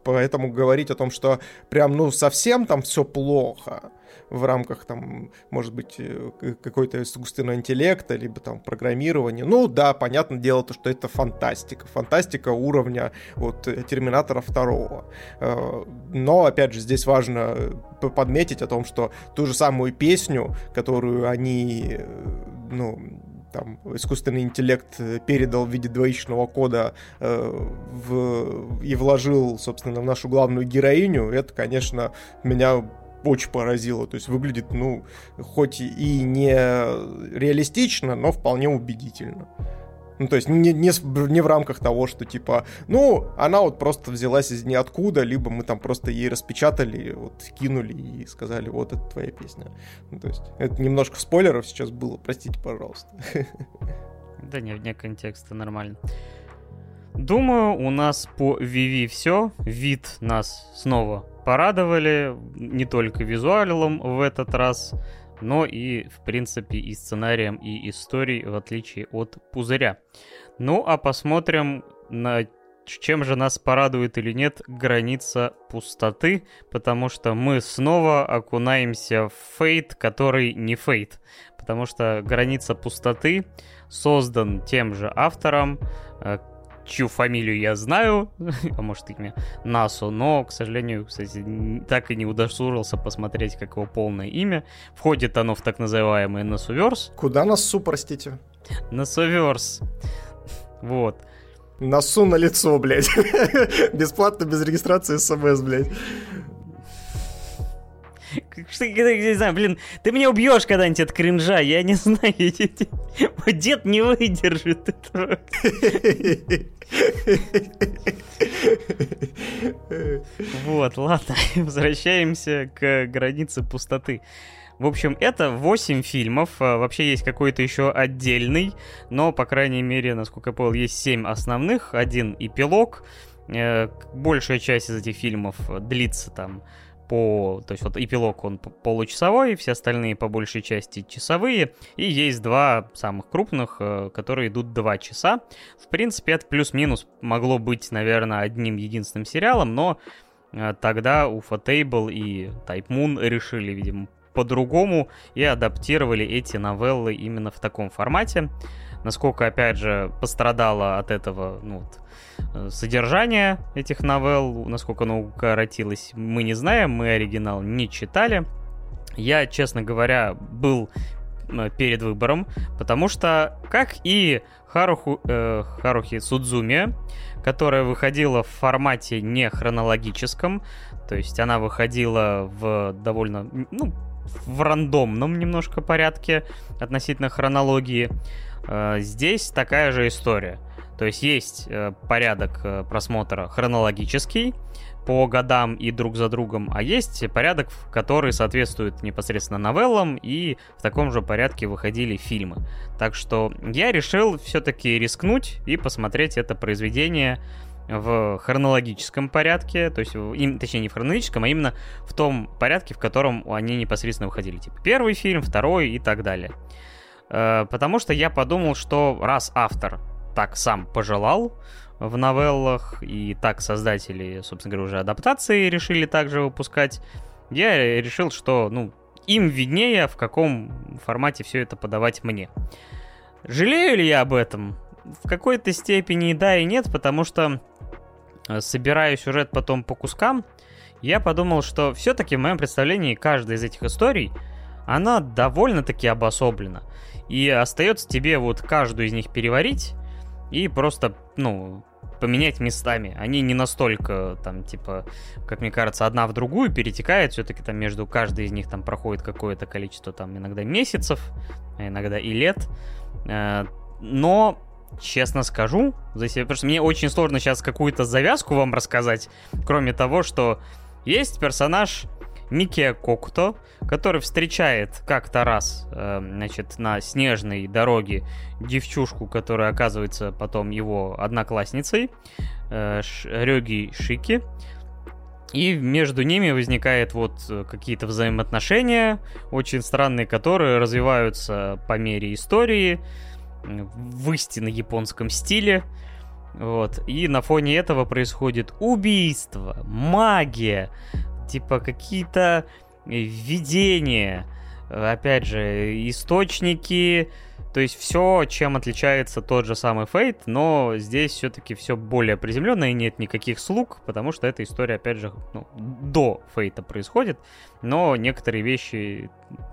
поэтому говорить о том, что прям, ну, совсем там все плохо, в рамках, там, может быть, э, какой-то искусственного интеллекта, либо там программирования. Ну да, понятное дело, то, что это фантастика. Фантастика уровня вот Терминатора второго. Э, но, опять же, здесь важно подметить о том, что ту же самую песню, которую они, э, ну, там искусственный интеллект передал в виде двоичного кода э, в, и вложил, собственно, в нашу главную героиню, это, конечно, меня очень поразило. То есть выглядит, ну, хоть и не реалистично, но вполне убедительно. Ну, то есть не, не, не в рамках того, что типа, ну, она вот просто взялась из ниоткуда, либо мы там просто ей распечатали, вот кинули и сказали, вот это твоя песня. Ну, то есть это немножко спойлеров сейчас было, простите, пожалуйста. Да не, вне контекста, нормально. Думаю, у нас по Vivi все. Вид нас снова порадовали не только визуалом в этот раз, но и, в принципе, и сценарием, и историей, в отличие от пузыря. Ну, а посмотрим, на чем же нас порадует или нет граница пустоты, потому что мы снова окунаемся в фейт, который не фейт. Потому что граница пустоты создан тем же автором, э, чью фамилию я знаю, а может имя Насу, но, к сожалению, кстати, так и не удосужился посмотреть, как его полное имя. Входит оно в так называемый Насуверс. Куда Насу, простите? Насуверс. Вот. Насу на лицо, блядь. Бесплатно, без регистрации смс, блядь. Что, не знаю, блин, ты меня убьешь когда-нибудь от кринжа, я не знаю. Дед не выдержит этого. Вот, ладно, возвращаемся к границе пустоты. В общем, это 8 фильмов. А, вообще есть какой-то еще отдельный, но, по крайней мере, насколько я понял, есть 7 основных, один эпилог. Э, большая часть из этих фильмов длится там по... То есть вот эпилог, он получасовой, все остальные по большей части часовые. И есть два самых крупных, э, которые идут два часа. В принципе, это плюс-минус могло быть, наверное, одним единственным сериалом, но э, тогда Уфа Тейбл и Type Moon решили, видимо, по-другому и адаптировали эти новеллы именно в таком формате. Насколько, опять же, пострадало от этого, ну, вот, содержание этих новелл, насколько оно укоротилось, мы не знаем, мы оригинал не читали. Я, честно говоря, был э, перед выбором, потому что, как и Харуху, э, Харухи Судзуми, которая выходила в формате не хронологическом, то есть она выходила в довольно, ну, в рандомном немножко порядке относительно хронологии. Э, здесь такая же история – то есть есть э, порядок э, просмотра хронологический по годам и друг за другом, а есть порядок, который соответствует непосредственно новеллам, и в таком же порядке выходили фильмы. Так что я решил все-таки рискнуть и посмотреть это произведение в хронологическом порядке, то есть, им, точнее, не в хронологическом, а именно в том порядке, в котором они непосредственно выходили. Типа первый фильм, второй и так далее. Э, потому что я подумал, что раз автор так сам пожелал в новеллах, и так создатели, собственно говоря, уже адаптации решили также выпускать, я решил, что, ну, им виднее, в каком формате все это подавать мне. Жалею ли я об этом? В какой-то степени да и нет, потому что э, собираю сюжет потом по кускам, я подумал, что все-таки в моем представлении каждая из этих историй, она довольно-таки обособлена. И остается тебе вот каждую из них переварить и просто, ну, поменять местами. Они не настолько, там, типа, как мне кажется, одна в другую перетекает. Все-таки там между каждой из них там проходит какое-то количество, там, иногда месяцев, а иногда и лет. Э, но честно скажу, за себя, что мне очень сложно сейчас какую-то завязку вам рассказать, кроме того, что есть персонаж Микия Кокуто, который встречает как-то раз, э, значит, на снежной дороге девчушку, которая оказывается потом его одноклассницей, э, Рёги Шики. И между ними возникает вот э, какие-то взаимоотношения, очень странные, которые развиваются по мере истории в истинно японском стиле. Вот. И на фоне этого происходит убийство, магия, типа какие-то видения, опять же, источники, то есть все, чем отличается тот же самый Фейт, но здесь все-таки все более приземленно и нет никаких слуг, потому что эта история, опять же, ну, до Фейта происходит, но некоторые вещи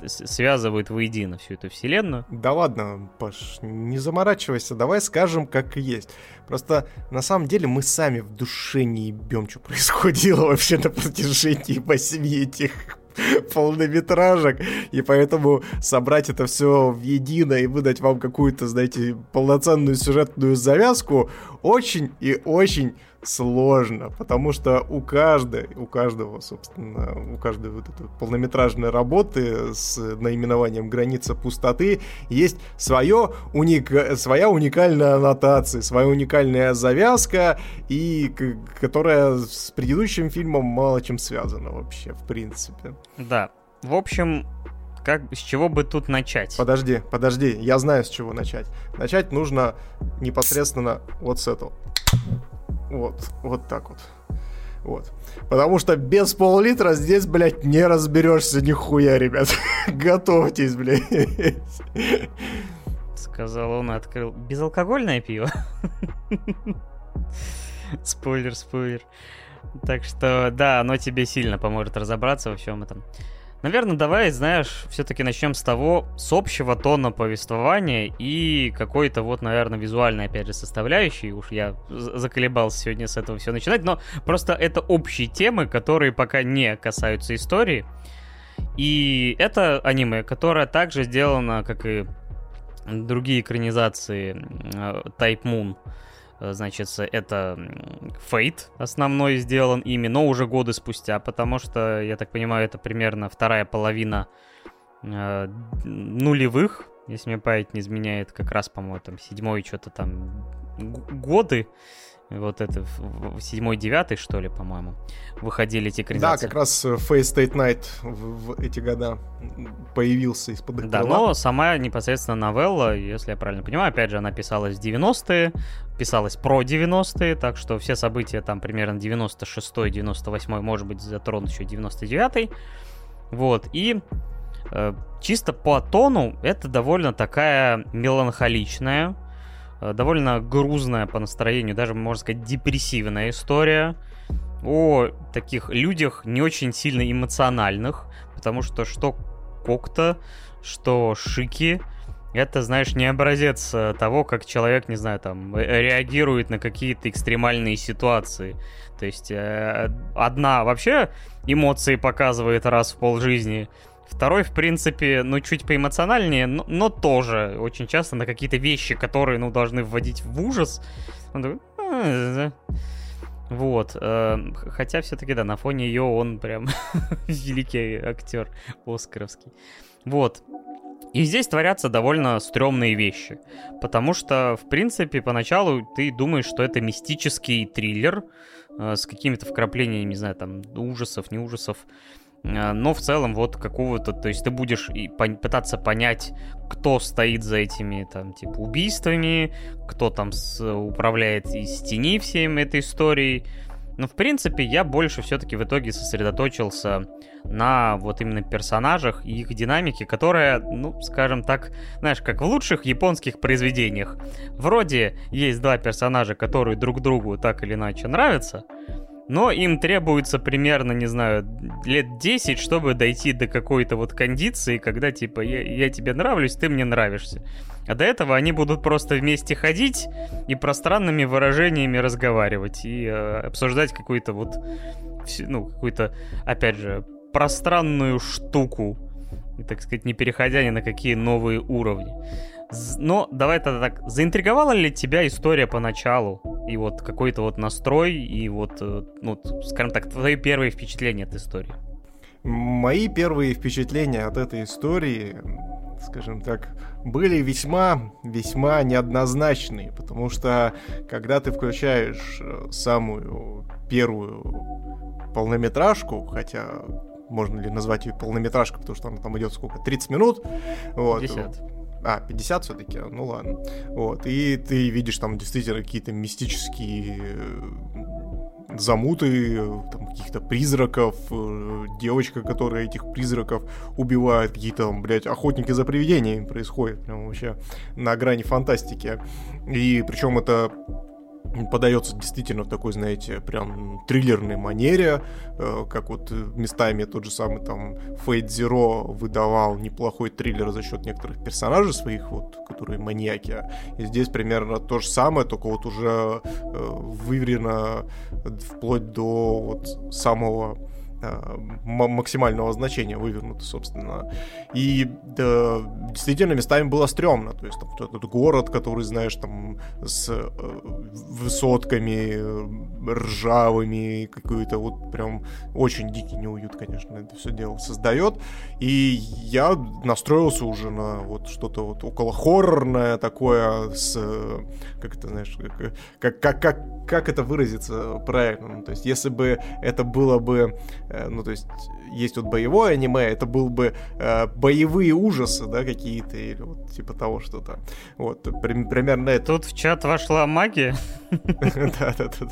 связывают воедино всю эту вселенную. Да ладно, Паш, не заморачивайся, давай скажем, как есть. Просто на самом деле мы сами в душе не ебем, что происходило вообще на протяжении восьми этих полнометражек, и поэтому собрать это все в едино и выдать вам какую-то, знаете, полноценную сюжетную завязку очень и очень сложно, потому что у каждой, у каждого, собственно, у каждой вот этой полнометражной работы с наименованием «Граница пустоты» есть свое уника... своя уникальная аннотация, своя уникальная завязка, и которая с предыдущим фильмом мало чем связана вообще, в принципе. Да. В общем, как, с чего бы тут начать? Подожди, подожди, я знаю, с чего начать. Начать нужно непосредственно вот с этого. Вот, вот так вот. Вот. Потому что без пол-литра здесь, блядь, не разберешься нихуя, ребят. Готовьтесь, блядь. Сказал он, открыл безалкогольное пиво. спойлер, спойлер. Так что, да, оно тебе сильно поможет разобраться во всем этом. Наверное, давай, знаешь, все-таки начнем с того, с общего тона повествования и какой-то вот, наверное, визуальной, опять же, составляющей. Уж я заколебался сегодня с этого все начинать, но просто это общие темы, которые пока не касаются истории. И это аниме, которое также сделано, как и другие экранизации Type Moon. Э, значит, это Фейт основной сделан ими, но уже годы спустя, потому что, я так понимаю, это примерно вторая половина э, нулевых, если мне память не изменяет, как раз, по-моему, там седьмой что-то там годы вот это, седьмой, девятый, что ли, по-моему, выходили эти экранизации. Да, как раз э, Face State Night в, в эти года появился из-под их Да, но сама непосредственно новелла, если я правильно понимаю, опять же, она писалась в 90-е, писалась про 90-е, так что все события там примерно 96-й, 98-й, может быть, затронут еще 99-й. Вот, и э, чисто по тону это довольно такая меланхоличная, довольно грузная по настроению, даже, можно сказать, депрессивная история о таких людях не очень сильно эмоциональных, потому что что Кокта, что Шики, это, знаешь, не образец э, того, как человек, не знаю, там, э, реагирует на какие-то экстремальные ситуации. То есть э, одна вообще эмоции показывает раз в полжизни, Второй, в принципе, ну, чуть поэмоциональнее, но, но тоже очень часто на какие-то вещи, которые, ну, должны вводить в ужас. Он такой... «А, вот. Э, хотя все-таки, да, на фоне ее он прям великий актер Оскаровский. Вот. И здесь творятся довольно стрёмные вещи. Потому что, в принципе, поначалу ты думаешь, что это мистический триллер э, с какими-то вкраплениями, не знаю, там, ужасов, не ужасов. А, но в целом вот какого-то, то есть ты будешь и пытаться понять, кто стоит за этими там типа убийствами, кто там с, управляет из тени всем этой историей. Но в принципе я больше все-таки в итоге сосредоточился на вот именно персонажах и их динамике, которая, ну, скажем так, знаешь, как в лучших японских произведениях. Вроде есть два персонажа, которые друг другу так или иначе нравятся, но им требуется примерно, не знаю, лет 10, чтобы дойти до какой-то вот кондиции, когда типа я, я тебе нравлюсь, ты мне нравишься. А до этого они будут просто вместе ходить и пространными выражениями разговаривать и э, обсуждать какую-то вот, ну, какую-то, опять же, пространную штуку, и, так сказать, не переходя ни на какие новые уровни. Но давай тогда так, заинтриговала ли тебя история поначалу? И вот какой-то вот настрой, и вот, э, ну, скажем так, твои первые впечатления от истории? Мои первые впечатления от этой истории, скажем так, были весьма, весьма неоднозначные, потому что когда ты включаешь э, самую первую полнометражку, хотя можно ли назвать ее полнометражкой, потому что она там идет сколько, 30 минут? Вот. 50. А, 50 все-таки, ну ладно. Вот, и ты видишь там действительно какие-то мистические э, замуты, там, каких-то призраков, э, девочка, которая этих призраков убивает, какие-то, там, блядь, охотники за привидениями происходят, прям вообще на грани фантастики. И причем это подается действительно в такой, знаете, прям триллерной манере, э, как вот местами тот же самый там Fate Zero выдавал неплохой триллер за счет некоторых персонажей своих, вот, которые маньяки. И здесь примерно то же самое, только вот уже э, выверено вплоть до вот самого максимального значения вывернуто, собственно. И да, действительно местами было стрёмно. То есть там, этот город, который, знаешь, там с э, высотками э, ржавыми, какой-то вот прям очень дикий неуют, конечно, это все дело создает. И я настроился уже на вот что-то вот около хоррорное такое с, как это, знаешь, как, как, как, как это выразиться правильно. Ну, то есть если бы это было бы Э, ну, то есть, есть вот боевое аниме, это был бы э, боевые ужасы, да, какие-то, или вот типа того что-то. Вот, при, примерно это. Тут в чат вошла магия. Да-да-да.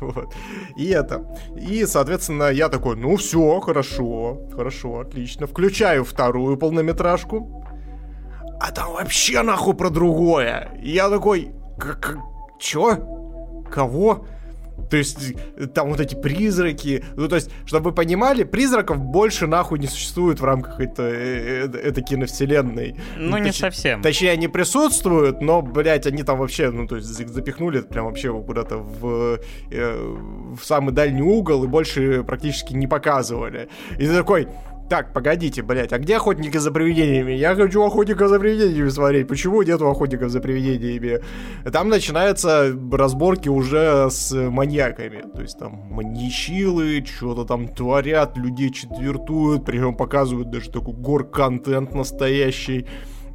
Вот. И это. И, соответственно, я такой, ну все, хорошо, хорошо, отлично. Включаю вторую полнометражку. А там вообще нахуй про другое. И я такой, чё? Кого? То есть там вот эти призраки. Ну, то есть, чтобы вы понимали, призраков больше нахуй не существует в рамках этой, э, э, этой киновселенной. Ну, ну не точ- совсем. Точнее, они присутствуют, но, блядь, они там вообще, ну, то есть, запихнули это прям вообще куда-то в, э, в самый дальний угол и больше практически не показывали. И ты такой, так, погодите, блядь, а где охотники за привидениями? Я хочу охотника за привидениями смотреть. Почему нету охотников за привидениями? Там начинаются разборки уже с маньяками. То есть там маньячилы, что-то там творят, людей четвертуют, причем показывают даже такой гор-контент настоящий.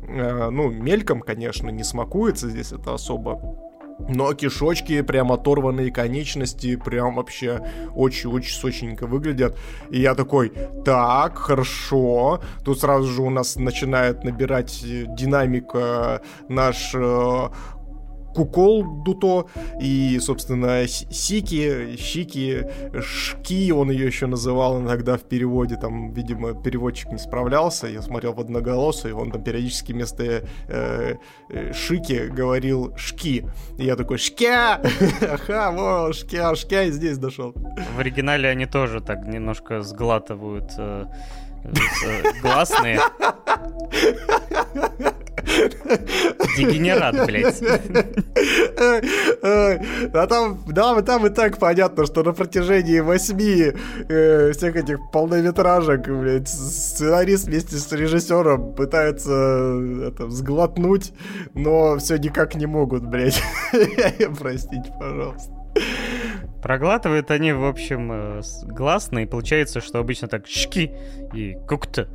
Э, ну, мельком, конечно, не смакуется здесь это особо но кишочки, прям оторванные конечности, прям вообще очень-очень сочненько выглядят. И я такой, так, хорошо. Тут сразу же у нас начинает набирать динамика наш э, Кукол Дуто и, собственно, Сики, Щики, Шки, он ее еще называл иногда в переводе, там, видимо, переводчик не справлялся, я смотрел в одноголосый, он там периодически вместо э, э, Шики говорил Шки, и я такой, Шкя! Ага, во, Шкя, Шкя, и здесь дошел. В оригинале они тоже так немножко сглатывают э, э гласные. Дегенерат, блядь. А там, да, там и так понятно, что на протяжении восьми э, всех этих полнометражек, блядь, сценарист вместе с режиссером пытаются это, сглотнуть, но все никак не могут, блядь. Простите, пожалуйста. Проглатывают они, в общем, э, гласно, и получается, что обычно так шки и кукта.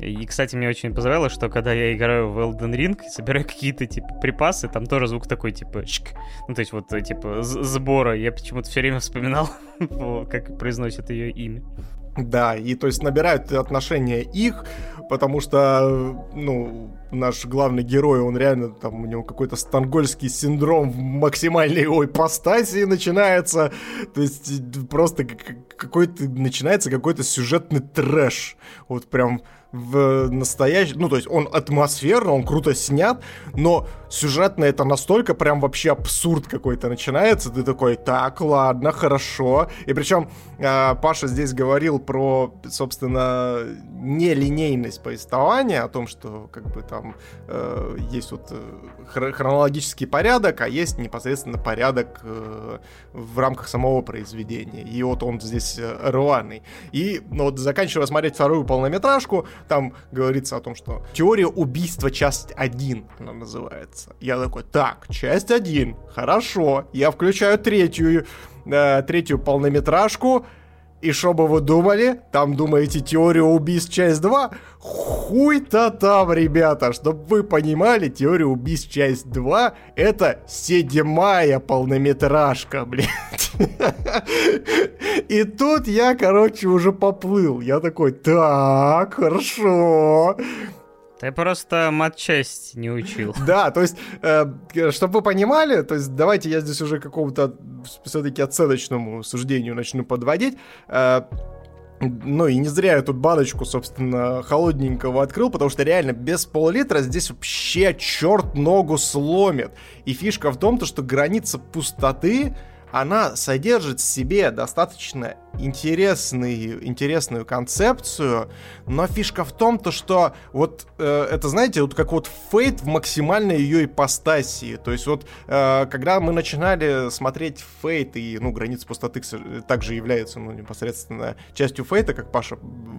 И, кстати, мне очень позабавило, что когда я играю в Elden Ring и собираю какие-то, типа, припасы, там тоже звук такой, типа, шк. Ну, то есть вот, э, типа, сбора. Я почему-то все время вспоминал, как произносит ее имя. Да, и то есть набирают отношения их, потому что, ну, наш главный герой, он реально, там, у него какой-то стангольский синдром в максимальной его ипостаси начинается, то есть просто какой-то, начинается какой-то сюжетный трэш, вот прям в настоящий, ну, то есть он атмосферно, он круто снят, но сюжетно это настолько прям вообще абсурд какой-то начинается. Ты такой, так, ладно, хорошо. И причем э, Паша здесь говорил про, собственно, нелинейность повествования, о том, что как бы там э, есть вот э, хронологический порядок, а есть непосредственно порядок э, в рамках самого произведения. И вот он здесь э, рваный. И ну, вот заканчивая смотреть вторую полнометражку, там говорится о том, что теория убийства часть 1, она называется. Я такой, так, часть 1, хорошо. Я включаю третью, э, третью полнометражку, и что бы вы думали? Там думаете теория убийств часть 2? Хуй-то там, ребята, чтобы вы понимали, теория убийств часть 2 это седьмая полнометражка, блядь. И тут я, короче, уже поплыл. Я такой, так, хорошо. Ты просто матчасть не учил. Да, то есть, э, чтобы вы понимали, то есть давайте я здесь уже какому-то все-таки оценочному суждению начну подводить. Э, ну и не зря я тут баночку, собственно, холодненького открыл, потому что реально без пол-литра здесь вообще черт ногу сломит. И фишка в том, то, что граница пустоты, она содержит в себе достаточно интересный, интересную концепцию, но фишка в том, то, что вот э, это, знаете, вот как вот Фейт в максимальной ее ипостасии. То есть вот э, когда мы начинали смотреть Фейт, и, ну, Граница пустоты также является, ну, непосредственно частью Фейта, как Паша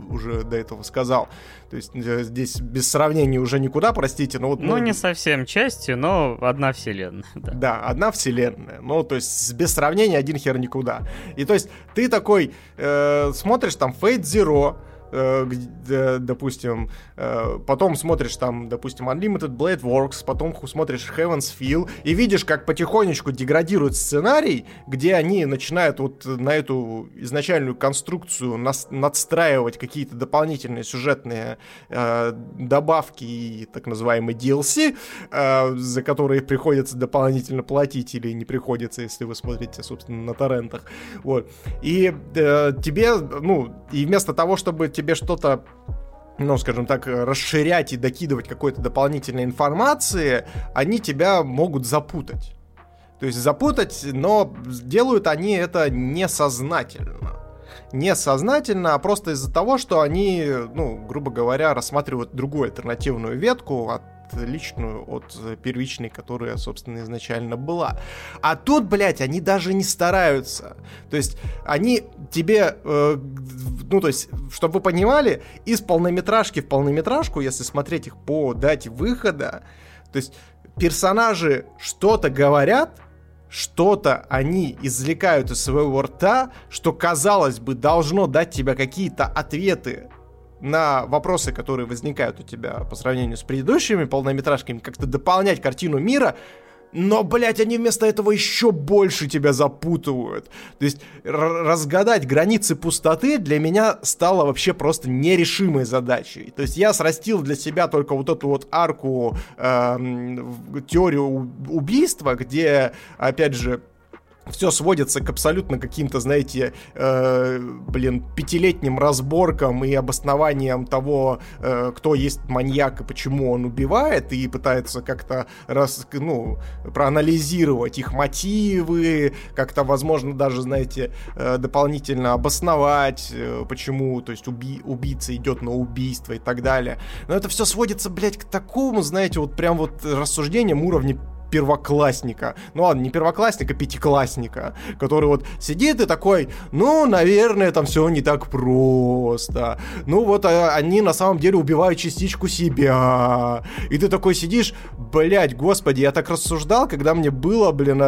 уже до этого сказал. То есть э, здесь без сравнения уже никуда, простите, но вот... Ну, ну не совсем частью, но одна вселенная. Да, да одна вселенная. Ну, то есть без сравнения один хер никуда. И то есть ты такой такой э, смотришь там Fate Zero, допустим, э, потом смотришь там, допустим, Unlimited Blade Works, потом смотришь Heaven's Feel, и видишь, как потихонечку деградирует сценарий, где они начинают вот на эту изначальную конструкцию надстраивать какие-то дополнительные сюжетные э, добавки и так называемый DLC, э, за которые приходится дополнительно платить или не приходится, если вы смотрите, собственно, на торрентах. Вот. И э, тебе, ну, и вместо того, чтобы тебе что-то ну, скажем так, расширять и докидывать какой-то дополнительной информации, они тебя могут запутать. То есть запутать, но делают они это несознательно. Несознательно, а просто из-за того, что они, ну, грубо говоря, рассматривают другую альтернативную ветку от личную от первичной, которая, собственно, изначально была. А тут, блядь, они даже не стараются. То есть они тебе, э, ну, то есть, чтобы вы понимали, из полнометражки в полнометражку, если смотреть их по дате выхода, то есть персонажи что-то говорят, что-то они извлекают из своего рта, что, казалось бы, должно дать тебе какие-то ответы на вопросы, которые возникают у тебя по сравнению с предыдущими полнометражками, как-то дополнять картину мира, но, блядь, они вместо этого еще больше тебя запутывают. То есть разгадать границы пустоты для меня стало вообще просто нерешимой задачей. То есть я срастил для себя только вот эту вот арку э, теорию убийства, где, опять же, все сводится к абсолютно каким-то, знаете, э, блин, пятилетним разборкам и обоснованием того, э, кто есть маньяк и почему он убивает, и пытается как-то раз, ну, проанализировать их мотивы, как-то, возможно, даже, знаете, э, дополнительно обосновать, э, почему, то есть, уби убийца идет на убийство и так далее. Но это все сводится, блядь, к такому, знаете, вот прям вот рассуждениям уровня первоклассника. Ну ладно, не первоклассника, а пятиклассника, который вот сидит и такой, ну, наверное, там все не так просто. Ну вот а, они на самом деле убивают частичку себя. И ты такой сидишь, блять, господи, я так рассуждал, когда мне было, блин,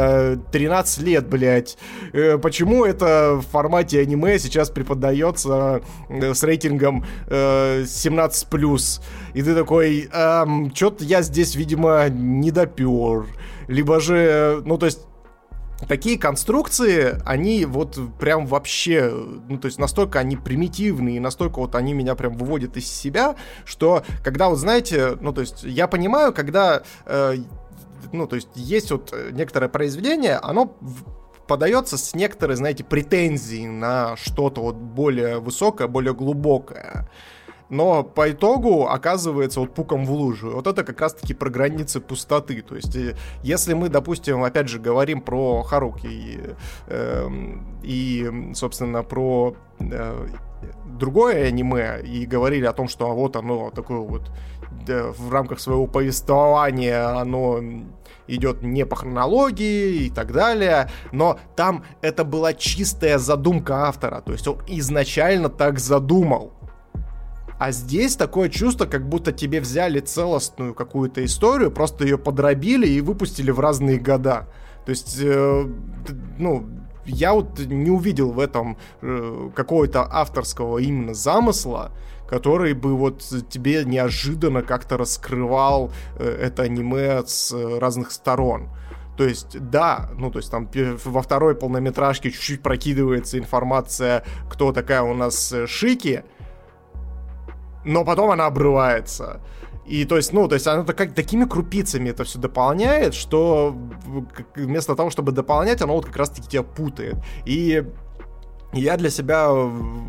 13 э, лет, блять. Э, почему это в формате аниме сейчас преподается э, с рейтингом 17+. И ты такой, эм, что-то я здесь, видимо, не допер либо же, ну, то есть такие конструкции, они вот прям вообще, ну, то есть настолько они примитивные, настолько вот они меня прям выводят из себя, что когда вот, знаете, ну, то есть я понимаю, когда, э, ну, то есть есть вот некоторое произведение, оно подается с некоторой, знаете, претензией на что-то вот более высокое, более глубокое. Но по итогу оказывается вот пуком в лужу. Вот это как раз-таки про границы пустоты. То есть, э, если мы, допустим, опять же говорим про Харуки и, э, и собственно, про э, другое аниме и говорили о том, что вот оно такое вот в рамках своего повествования оно идет не по хронологии и так далее, но там это была чистая задумка автора, то есть он изначально так задумал. А здесь такое чувство, как будто тебе взяли целостную какую-то историю, просто ее подробили и выпустили в разные года. То есть, э, ну, я вот не увидел в этом э, какого-то авторского именно замысла, который бы вот тебе неожиданно как-то раскрывал э, это аниме с э, разных сторон. То есть, да, ну, то есть там во второй полнометражке чуть-чуть прокидывается информация, кто такая у нас э, Шики, но потом она обрывается. И то есть, ну, то есть она как такими крупицами это все дополняет, что вместо того, чтобы дополнять, оно вот как раз-таки тебя путает. И я для себя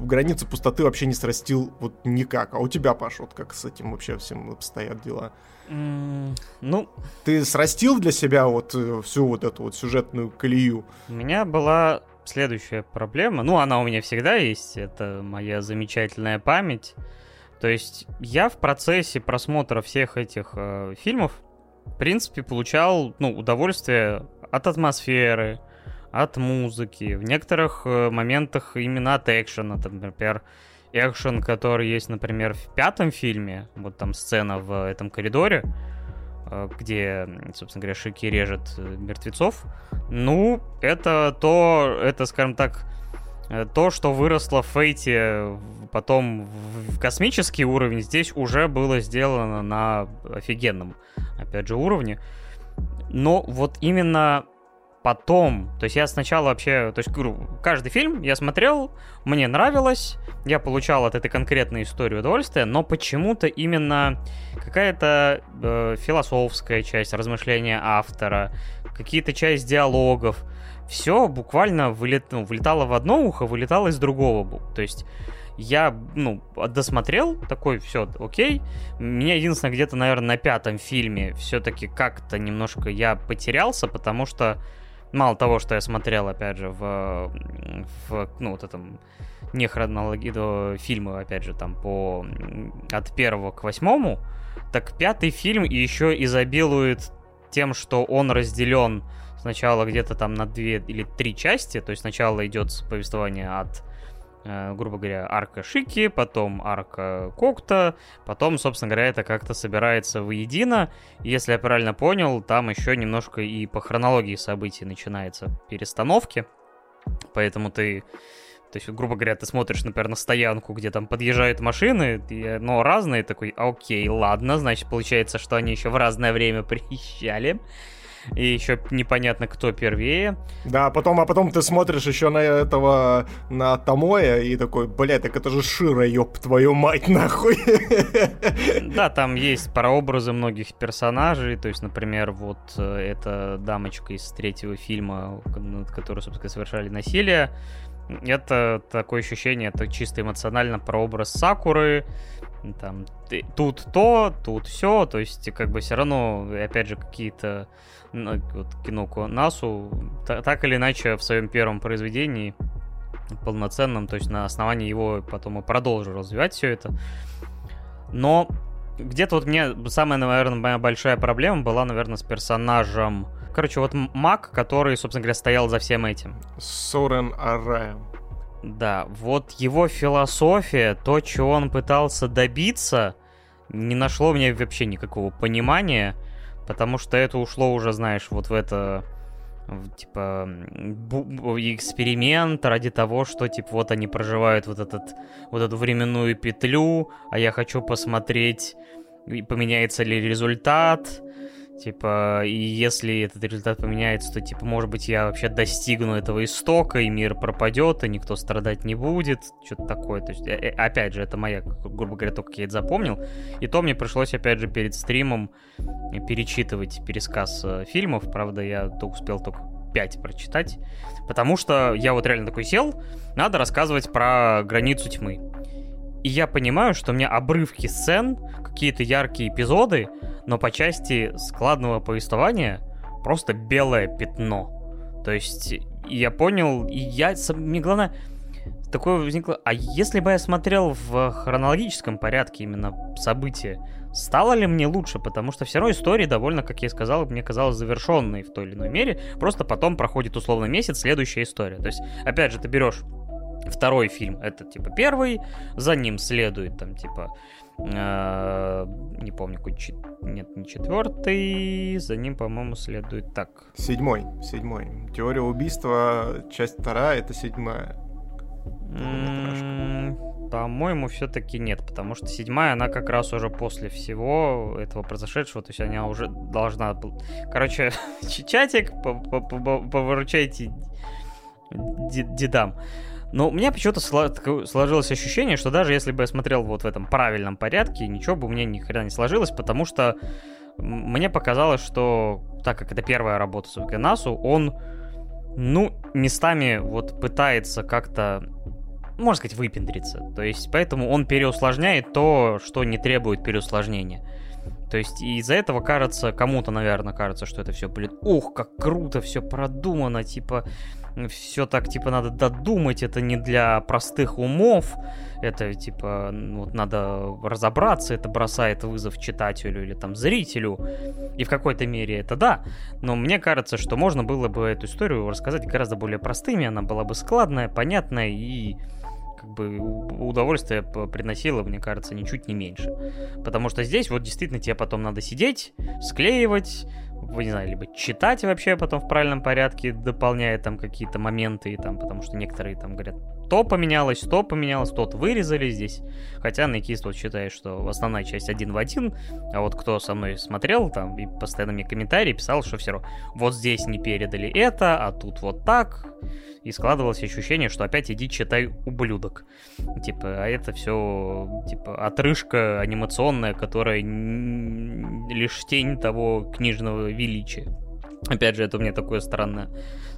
границы пустоты вообще не срастил вот никак. А у тебя, Паш, вот как с этим вообще всем обстоят дела? Mm, ну... Ты срастил для себя вот э, всю вот эту вот сюжетную колею? У меня была следующая проблема. Ну, она у меня всегда есть. Это моя замечательная память. То есть я в процессе просмотра всех этих э, фильмов, в принципе, получал ну, удовольствие от атмосферы, от музыки, в некоторых э, моментах именно от экшена, например, экшен, который есть, например, в пятом фильме, вот там сцена в этом коридоре, э, где, собственно говоря, Шики режет э, мертвецов. Ну, это то, это, скажем так, то, что выросло в Фейте потом в космический уровень, здесь уже было сделано на офигенном, опять же, уровне. Но вот именно потом, то есть я сначала вообще, то есть говорю, каждый фильм я смотрел, мне нравилось, я получал от этой конкретной истории удовольствие, но почему-то именно какая-то э, философская часть размышления автора, какие-то часть диалогов, все буквально вылет, ну, вылетало в одно ухо, вылетало из другого. То есть я, ну, досмотрел, такой, все, окей. Мне единственное, где-то, наверное, на пятом фильме все-таки как-то немножко я потерялся, потому что мало того, что я смотрел, опять же, в, в ну, вот этом не хронологии фильмы, опять же, там по от первого к восьмому, так пятый фильм еще изобилует тем, что он разделен сначала где-то там на две или три части, то есть сначала идет повествование от Э, грубо говоря, арка Шики, потом арка Кокта, потом, собственно говоря, это как-то собирается воедино. Если я правильно понял, там еще немножко и по хронологии событий начинается перестановки, поэтому ты то есть, грубо говоря, ты смотришь, например, на стоянку, где там подъезжают машины, но разные, такой, окей, ладно, значит, получается, что они еще в разное время приезжали и еще непонятно, кто первее. Да, а потом, а потом ты смотришь еще на этого, на Томоя, и такой, блядь, так это же Шира, ёб твою мать, нахуй. Да, там есть прообразы многих персонажей, то есть, например, вот э, эта дамочка из третьего фильма, над которой, собственно, совершали насилие, это такое ощущение, это чисто эмоционально прообраз Сакуры, там, тут то, тут все, то есть, как бы все равно, опять же, какие-то вот, кино Насу, так или иначе в своем первом произведении полноценном, то есть на основании его потом и продолжу развивать все это. Но где-то вот мне самая, наверное, моя большая проблема была, наверное, с персонажем. Короче, вот маг, который, собственно говоря, стоял за всем этим. Сорен Арая. Да, вот его философия, то, чего он пытался добиться, не нашло мне вообще никакого понимания. Потому что это ушло уже, знаешь, вот в это типа эксперимент ради того, что типа вот они проживают вот этот вот эту временную петлю, а я хочу посмотреть, поменяется ли результат, Типа, и если этот результат поменяется, то, типа, может быть, я вообще достигну этого истока, и мир пропадет, и никто страдать не будет. Что-то такое. То есть, э, э, опять же, это моя, грубо говоря, только я это запомнил. И то мне пришлось, опять же, перед стримом перечитывать пересказ э, фильмов. Правда, я то успел только 5 прочитать. Потому что я вот реально такой сел, надо рассказывать про границу тьмы. И я понимаю, что у меня обрывки сцен, какие-то яркие эпизоды, но по части складного повествования просто белое пятно. То есть я понял, и я... Мне главное, такое возникло... А если бы я смотрел в хронологическом порядке именно события, стало ли мне лучше? Потому что все равно история довольно, как я сказал, мне казалось завершенной в той или иной мере. Просто потом проходит условно месяц, следующая история. То есть, опять же, ты берешь второй фильм, это типа первый, за ним следует там типа э, не помню, какой нет, не четвертый, за ним, по-моему, следует так. Седьмой, седьмой. Теория убийства, часть вторая, это седьмая. По-моему, все-таки нет, потому что седьмая, она как раз уже после всего этого произошедшего, то есть она уже должна... Короче, чатик, повыручайте дедам. Но у меня почему-то сложилось ощущение, что даже если бы я смотрел вот в этом правильном порядке, ничего бы у меня ни хрена не сложилось, потому что мне показалось, что так как это первая работа с Насу, он, ну, местами вот пытается как-то можно сказать, выпендриться. То есть, поэтому он переусложняет то, что не требует переусложнения. То есть из-за этого кажется, кому-то, наверное, кажется, что это все, блин, ух, как круто, все продумано, типа, все так, типа, надо додумать, это не для простых умов, это, типа, вот надо разобраться, это бросает вызов читателю или там зрителю, и в какой-то мере это да, но мне кажется, что можно было бы эту историю рассказать гораздо более простыми, она была бы складная, понятная и как бы удовольствие приносило, мне кажется, ничуть не меньше. Потому что здесь вот действительно тебе потом надо сидеть, склеивать, не знаю, либо читать вообще потом в правильном порядке, дополняя там какие-то моменты, там, потому что некоторые там говорят, то поменялось, то поменялось, тот вырезали здесь. Хотя Найкист вот считает, что основная часть один в один, а вот кто со мной смотрел там и постоянно мне комментарии писал, что все равно вот здесь не передали это, а тут вот так. И складывалось ощущение, что опять иди читай ублюдок. Типа, а это все типа отрыжка анимационная, которая лишь тень того книжного величия. Опять же, это у меня такое странное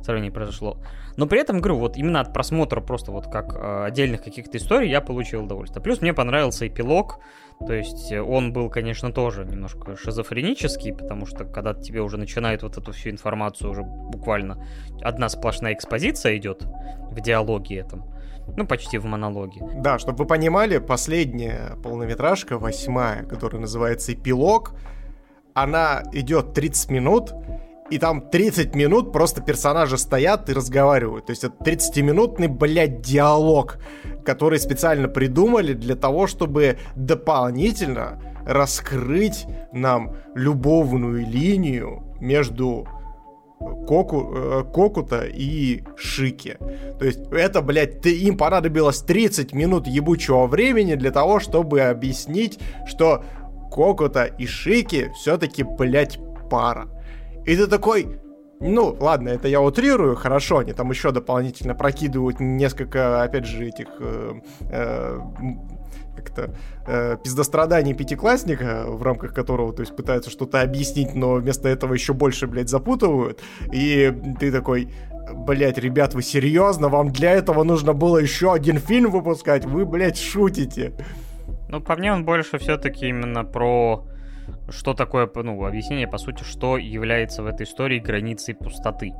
сравнение произошло. Но при этом, говорю, вот именно от просмотра просто вот как э, отдельных каких-то историй я получил удовольствие. Плюс мне понравился эпилог, то есть он был, конечно, тоже немножко шизофренический, потому что когда тебе уже начинают вот эту всю информацию, уже буквально одна сплошная экспозиция идет в диалоге этом, ну, почти в монологе. Да, чтобы вы понимали, последняя полнометражка, восьмая, которая называется «Эпилог», она идет 30 минут, и там 30 минут просто персонажи стоят и разговаривают. То есть это 30-минутный, блядь, диалог, который специально придумали для того, чтобы дополнительно раскрыть нам любовную линию между Коку, э, Кокута и Шики. То есть это, блядь, ты, им понадобилось 30 минут ебучего времени для того, чтобы объяснить, что Кокута и Шики все-таки, блядь, пара. И ты такой, ну, ладно, это я утрирую, хорошо, они там еще дополнительно прокидывают несколько, опять же, этих э, э, как-то э, пиздостраданий пятиклассника, в рамках которого, то есть, пытаются что-то объяснить, но вместо этого еще больше, блядь, запутывают. И ты такой, блядь, ребят, вы серьезно? Вам для этого нужно было еще один фильм выпускать? Вы, блядь, шутите. Ну, по мне он больше все-таки именно про что такое, ну, объяснение, по сути, что является в этой истории границей пустоты.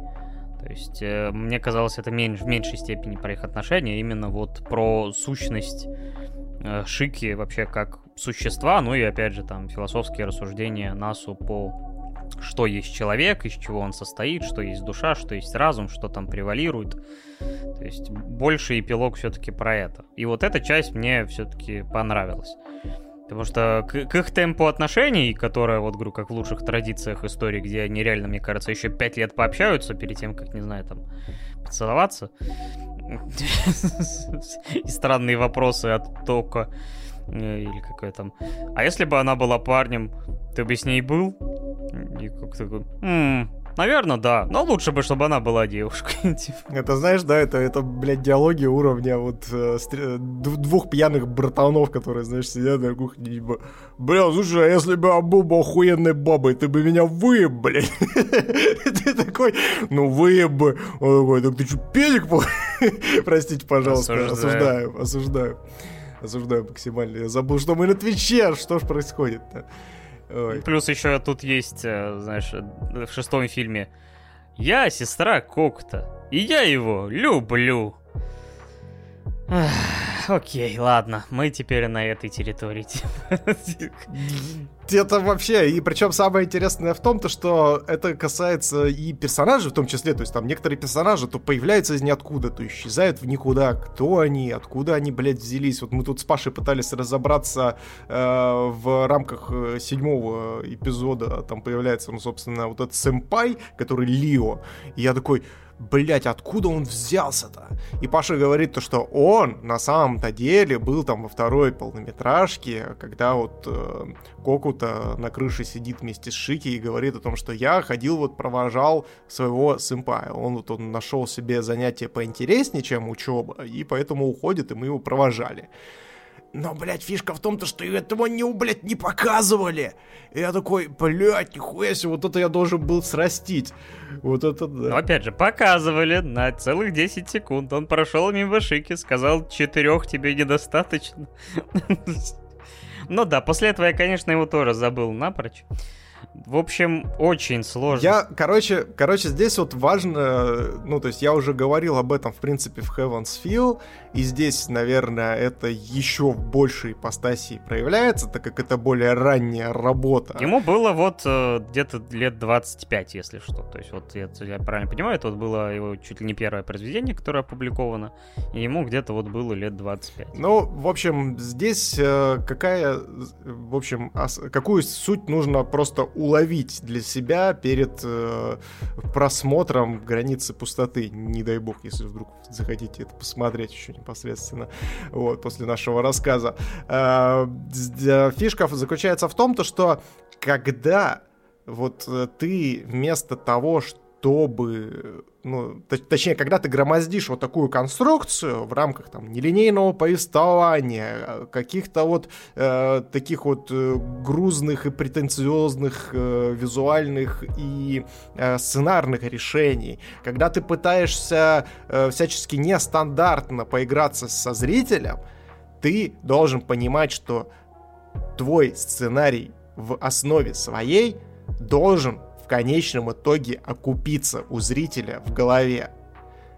То есть, э, мне казалось, это меньш, в меньшей степени про их отношения, именно вот про сущность э, Шики вообще как существа, ну и опять же там философские рассуждения Насу по что есть человек, из чего он состоит, что есть душа, что есть разум, что там превалирует. То есть больше эпилог все-таки про это. И вот эта часть мне все-таки понравилась. Потому что к, к их темпу отношений, которая, вот, говорю, как в лучших традициях истории, где они реально, мне кажется, еще пять лет пообщаются перед тем, как, не знаю, там, поцеловаться. И странные вопросы от Тока. Э, или какой там. А если бы она была парнем, ты бы с ней был? И как такой, Наверное, да. Но лучше бы, чтобы она была девушкой. Типа. Это знаешь, да, это, это блядь, диалоги уровня вот э, стр... двух пьяных братанов, которые, знаешь, сидят на кухне, типа, бля, слушай, а если бы я был бы охуенной бабой, ты бы меня выеб, блядь. Ты такой, ну выеб бы. Он такой, так ты что, педик? Простите, пожалуйста, осуждаю, осуждаю. Осуждаю максимально. Я забыл, что мы на Твиче. Что ж происходит-то? Ой. Плюс еще тут есть, э, знаешь, в шестом фильме «Я сестра Кокта, и я его люблю». Окей, ладно, мы теперь на этой территории. Это вообще, и причем самое интересное в том, то, что это касается и персонажей в том числе, то есть там некоторые персонажи то появляются из ниоткуда, то исчезают в никуда. Кто они, откуда они, блядь, взялись? Вот мы тут с Пашей пытались разобраться э, в рамках э, седьмого эпизода, там появляется, ну, собственно, вот этот сэмпай, который Лио, и я такой, блять, откуда он взялся-то? И Паша говорит то, что он на самом-то деле был там во второй полнометражке, когда вот э, Кокута на крыше сидит вместе с Шики и говорит о том, что я ходил вот провожал своего сэмпая. Он вот он нашел себе занятие поинтереснее, чем учеба, и поэтому уходит, и мы его провожали. Но, блядь, фишка в том-то, что этого не, блядь, не показывали. И я такой, блядь, нихуя себе, вот это я должен был срастить. Вот это да. Но опять же, показывали на целых 10 секунд. Он прошел мимо Шики, сказал, четырех тебе недостаточно. Ну да, после этого я, конечно, его тоже забыл напрочь. В общем, очень сложно. Я, короче, короче, здесь вот важно, ну, то есть я уже говорил об этом, в принципе, в Heaven's Feel, и здесь, наверное, это еще в большей ипостасии проявляется, так как это более ранняя работа. Ему было вот э, где-то лет 25, если что. То есть вот я, я правильно понимаю, это вот было его чуть ли не первое произведение, которое опубликовано, и ему где-то вот было лет 25. Ну, в общем, здесь э, какая, в общем, какую суть нужно просто уловить для себя перед э, просмотром границы пустоты. Не дай бог, если вдруг захотите это посмотреть еще непосредственно вот, после нашего рассказа. Э, фишка заключается в том, то, что когда вот э, ты вместо того, чтобы ну, точнее, когда ты громоздишь вот такую конструкцию в рамках там нелинейного повествования, каких-то вот э, таких вот э, грузных и претенциозных э, визуальных и э, сценарных решений, когда ты пытаешься э, всячески нестандартно поиграться со зрителем, ты должен понимать, что твой сценарий в основе своей должен конечном итоге окупиться у зрителя в голове,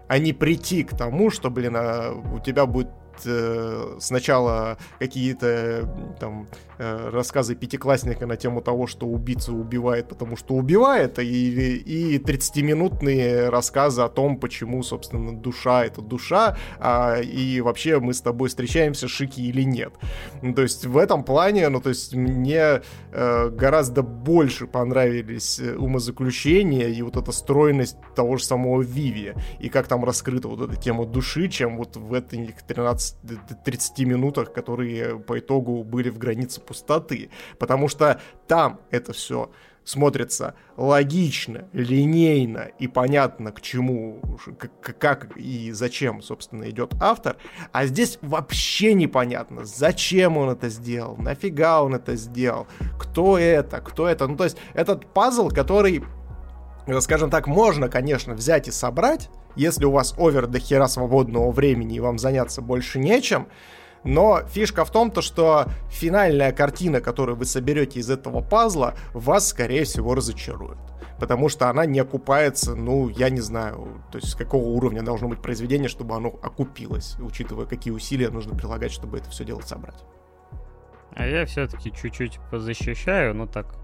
а не прийти к тому, что, блин, а у тебя будет э, сначала какие-то там э, рассказы пятиклассника на тему того, что убийца убивает, потому что убивает, и, и 30-минутные рассказы о том, почему, собственно, душа — это душа, а, и вообще мы с тобой встречаемся, шики или нет. Ну, то есть в этом плане, ну, то есть мне э, гораздо больше понравились э, умозаключения и вот эта стройность того же самого Виви, и как там раскрыта вот эта тема души, чем вот в этих 13 30 минутах, которые по итогу были в границе пустоты. Потому что там это все смотрится логично, линейно и понятно, к чему, как, как и зачем, собственно, идет автор. А здесь вообще непонятно, зачем он это сделал, нафига он это сделал, кто это, кто это. Ну, то есть этот пазл, который, скажем так, можно, конечно, взять и собрать, если у вас овер до хера свободного времени и вам заняться больше нечем, но фишка в том, то, что финальная картина, которую вы соберете из этого пазла, вас, скорее всего, разочарует. Потому что она не окупается, ну, я не знаю, то есть с какого уровня должно быть произведение, чтобы оно окупилось, учитывая, какие усилия нужно прилагать, чтобы это все дело собрать. А я все-таки чуть-чуть позащищаю, ну так,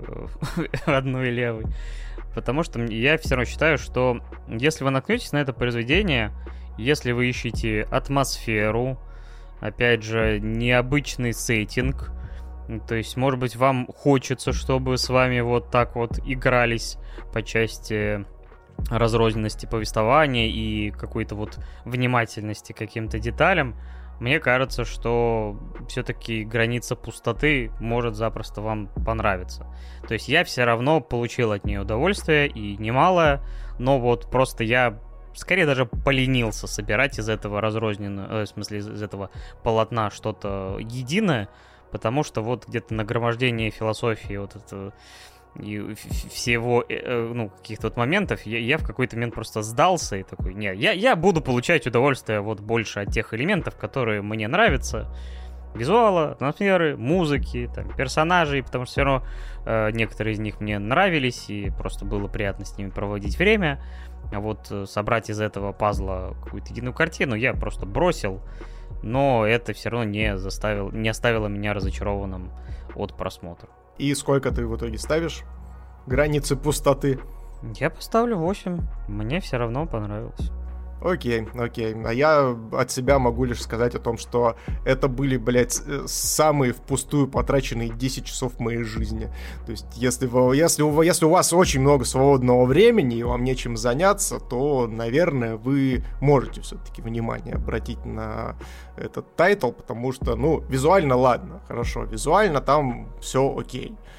одну и левый. Потому что я все равно считаю, что если вы наткнетесь на это произведение, если вы ищете атмосферу, опять же, необычный сеттинг, то есть, может быть, вам хочется, чтобы с вами вот так вот игрались по части разрозненности повествования и какой-то вот внимательности к каким-то деталям, мне кажется, что все-таки граница пустоты может запросто вам понравиться. То есть я все равно получил от нее удовольствие и немалое, но вот просто я скорее даже поленился собирать из этого разрозненного, э, в смысле из этого полотна что-то единое, потому что вот где-то нагромождение философии, вот это и всего, э, э, ну, каких-то вот моментов, я, я в какой-то момент просто сдался и такой, нет, я, я буду получать удовольствие вот больше от тех элементов, которые мне нравятся, визуала, атмосферы, музыки, там, персонажей, потому что все равно э, некоторые из них мне нравились, и просто было приятно с ними проводить время. А вот э, собрать из этого пазла какую-то единую картину я просто бросил, но это все равно не заставил, не оставило меня разочарованным от просмотра. И сколько ты в итоге ставишь? Границы пустоты. Я поставлю 8. Мне все равно понравилось. Окей, окей. А я от себя могу лишь сказать о том, что это были, блядь, самые впустую потраченные 10 часов моей жизни. То есть, если, вы, если, у, если у вас очень много свободного времени и вам нечем заняться, то, наверное, вы можете все-таки внимание обратить на этот тайтл, потому что, ну, визуально ладно, хорошо, визуально там все окей. Э,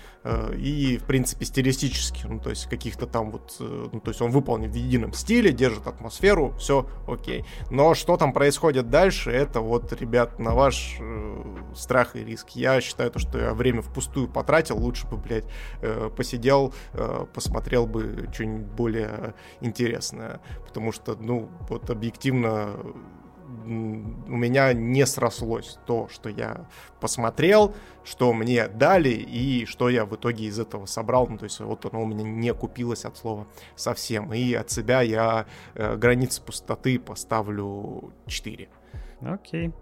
и, в принципе, стилистически, ну, то есть каких-то там вот, э, ну, то есть он выполнен в едином стиле, держит атмосферу, все окей. Но что там происходит дальше, это вот, ребят, на ваш э, страх и риск. Я считаю то, что я время впустую потратил, лучше бы, блядь, э, посидел, э, посмотрел бы что-нибудь более интересное, потому что, ну, вот объективно у меня не срослось то, что я посмотрел, что мне дали и что я в итоге из этого собрал. Ну, то есть вот оно у меня не купилось от слова совсем. И от себя я э, границы пустоты поставлю 4. Окей. Okay.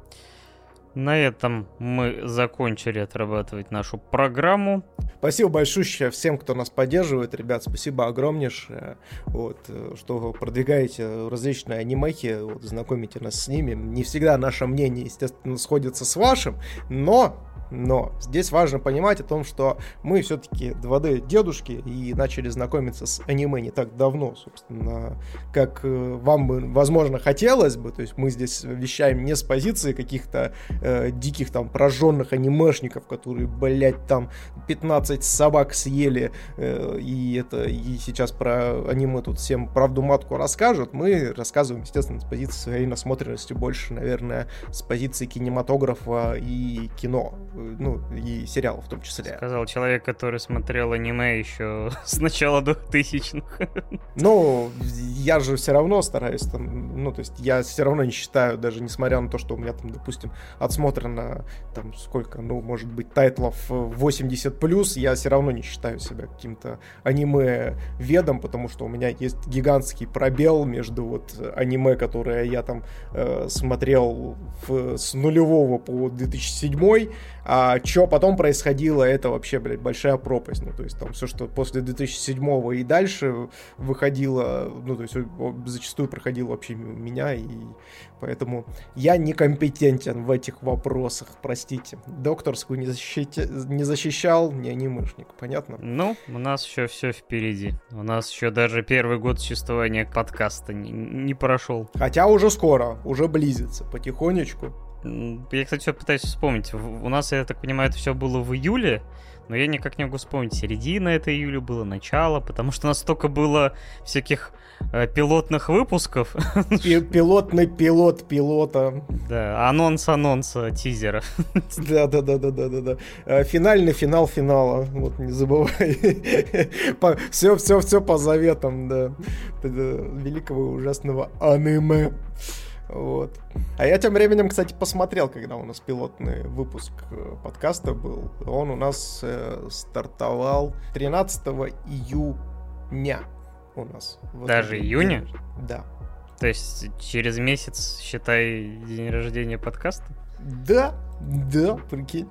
На этом мы закончили отрабатывать нашу программу. Спасибо большое всем, кто нас поддерживает, ребят, спасибо огромнейшее, вот, что продвигаете различные анимехи, вот, знакомите нас с ними. Не всегда наше мнение, естественно, сходится с вашим, но но здесь важно понимать о том, что мы все-таки 2D дедушки и начали знакомиться с аниме не так давно, собственно, как э, вам бы, возможно, хотелось бы. То есть мы здесь вещаем не с позиции каких-то э, диких там прожженных анимешников, которые, блядь, там 15 собак съели, э, и это и сейчас про аниме тут всем правду матку расскажут. Мы рассказываем, естественно, с позиции своей насмотренности больше, наверное, с позиции кинематографа и кино ну, и сериалов в том числе. Сказал человек, который смотрел аниме еще с начала 2000-х. Ну, я же все равно стараюсь там, ну, то есть я все равно не считаю, даже несмотря на то, что у меня там, допустим, отсмотрено там сколько, ну, может быть, тайтлов 80+, плюс, я все равно не считаю себя каким-то аниме-ведом, потому что у меня есть гигантский пробел между вот аниме, которое я там э, смотрел в, с нулевого по 2007 а что потом происходило, это вообще, блядь, большая пропасть. Ну, то есть там все, что после 2007 и дальше выходило, ну, то есть зачастую проходило вообще меня, и поэтому я некомпетентен в этих вопросах, простите. Докторскую не, защити... не защищал, не анимышник, понятно? Ну, у нас еще все впереди. У нас еще даже первый год существования подкаста не, не прошел. Хотя уже скоро, уже близится, потихонечку. Я, кстати, все пытаюсь вспомнить. У нас, я так понимаю, это все было в июле, но я никак не могу вспомнить, середина это июля было, начало, потому что у нас столько было всяких э, пилотных выпусков. Пилотный пилот пилота. Да, анонс анонса тизера. Да, да, да, да, да, да, да. Э, финальный финал финала. Вот не забывай. Все, все, все по заветам, да. Великого ужасного аниме. Вот. А я тем временем, кстати, посмотрел, когда у нас пилотный выпуск э, подкаста был. Он у нас э, стартовал 13 июня у нас. Даже июня? Да. То есть через месяц, считай, день рождения подкаста? Да, да, прикинь.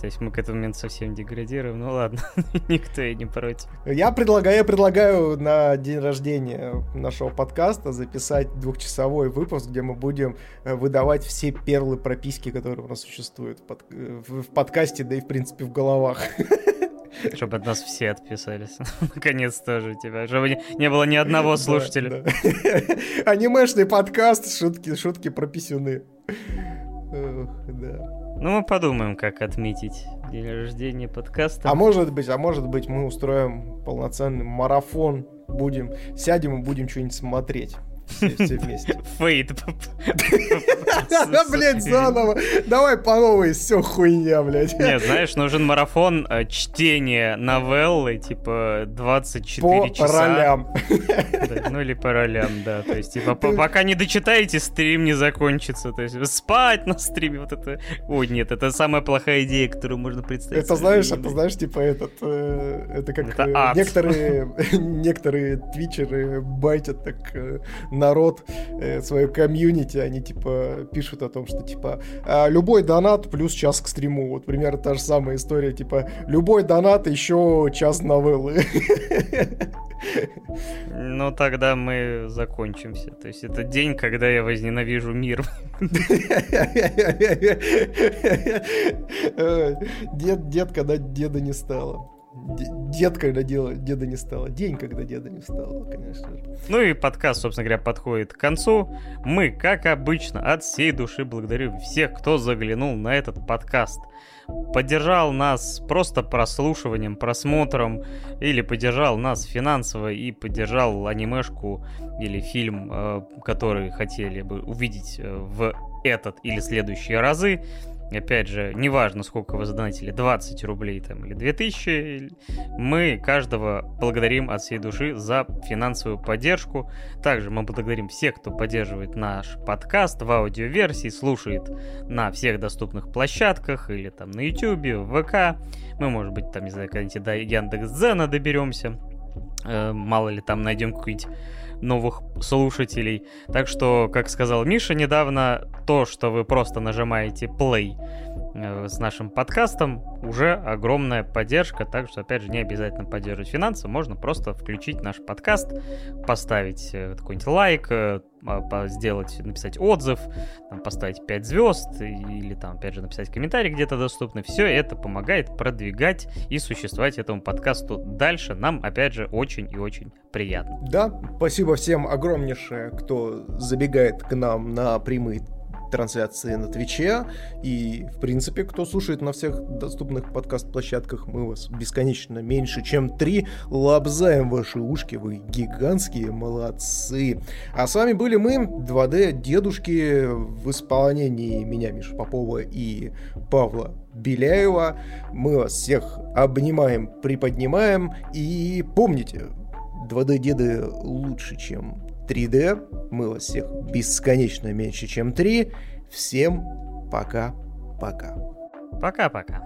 То есть мы к этому моменту совсем деградируем. Ну ладно, никто и не против. Я предлагаю, я предлагаю на день рождения нашего подкаста записать двухчасовой выпуск, где мы будем э, выдавать все перлы прописки, которые у нас существуют в, под, э, в подкасте, да и в принципе в головах. Чтобы от нас все отписались. Наконец тоже у тебя. Чтобы не, не было ни одного слушателя. Да, да. Анимешный подкаст, шутки, шутки про писюны. Ох, да. Ну, мы подумаем, как отметить день рождения подкаста. А может быть, а может быть, мы устроим полноценный марафон, будем, сядем и будем что-нибудь смотреть Все, все вместе. Фейт. Блять, заново. Давай по новой, все хуйня, блядь. Нет, знаешь, нужен марафон э, чтения новеллы, типа 24 По часа. ролям. Да, ну или по ролям, да. То есть, типа, по- пока не дочитаете, стрим не закончится. То есть, спать на стриме, вот это... Ой, нет, это самая плохая идея, которую можно представить. Это знаешь, это знаешь, типа этот, э, это как э, некоторые некоторые твичеры байтят так народ э, свое комьюнити, они типа пишут о том, что типа а, любой донат плюс час к стриму, вот примерно та же самая история, типа любой донат еще час новеллы. Ну, тогда мы закончимся. То есть, это день, когда я возненавижу мир. Э, Дед, дед, когда деда не стало. Де- Дед, когда дела- деда не стало. День, когда деда не стало, конечно же. Ну и подкаст, собственно говоря, подходит к концу. Мы, как обычно, от всей души благодарим всех, кто заглянул на этот подкаст. Поддержал нас просто прослушиванием, просмотром, или поддержал нас финансово и поддержал анимешку или фильм, э, который хотели бы увидеть э, в этот или следующие разы. Опять же, неважно, сколько вы задонатили, 20 рублей там или 2000, мы каждого благодарим от всей души за финансовую поддержку. Также мы благодарим всех, кто поддерживает наш подкаст в аудиоверсии, слушает на всех доступных площадках или там на YouTube, в ВК. Мы, может быть, там, не знаю, когда-нибудь до Яндекс.Дзена доберемся. Э, Мало ли там найдем каких-нибудь новых слушателей. Так что, как сказал Миша недавно, то, что вы просто нажимаете play с нашим подкастом, уже огромная поддержка. Так что, опять же, не обязательно поддерживать финансово, можно просто включить наш подкаст, поставить э, какой-нибудь лайк, э, а, сделать, написать отзыв, поставить 5 звезд или там, опять же, написать комментарий где-то доступный. Все это помогает продвигать и существовать этому подкасту дальше. Нам, опять же, очень и очень приятно. Да, спасибо всем огромнейшее, кто забегает к нам на прямые трансляции на Твиче. И, в принципе, кто слушает на всех доступных подкаст-площадках, мы вас бесконечно меньше, чем три. Лобзаем ваши ушки, вы гигантские молодцы. А с вами были мы, 2D дедушки, в исполнении меня, Миша Попова и Павла Беляева. Мы вас всех обнимаем, приподнимаем. И помните, 2D-деды лучше, чем 3D. Мы вас всех бесконечно меньше, чем 3. Всем пока-пока. Пока-пока.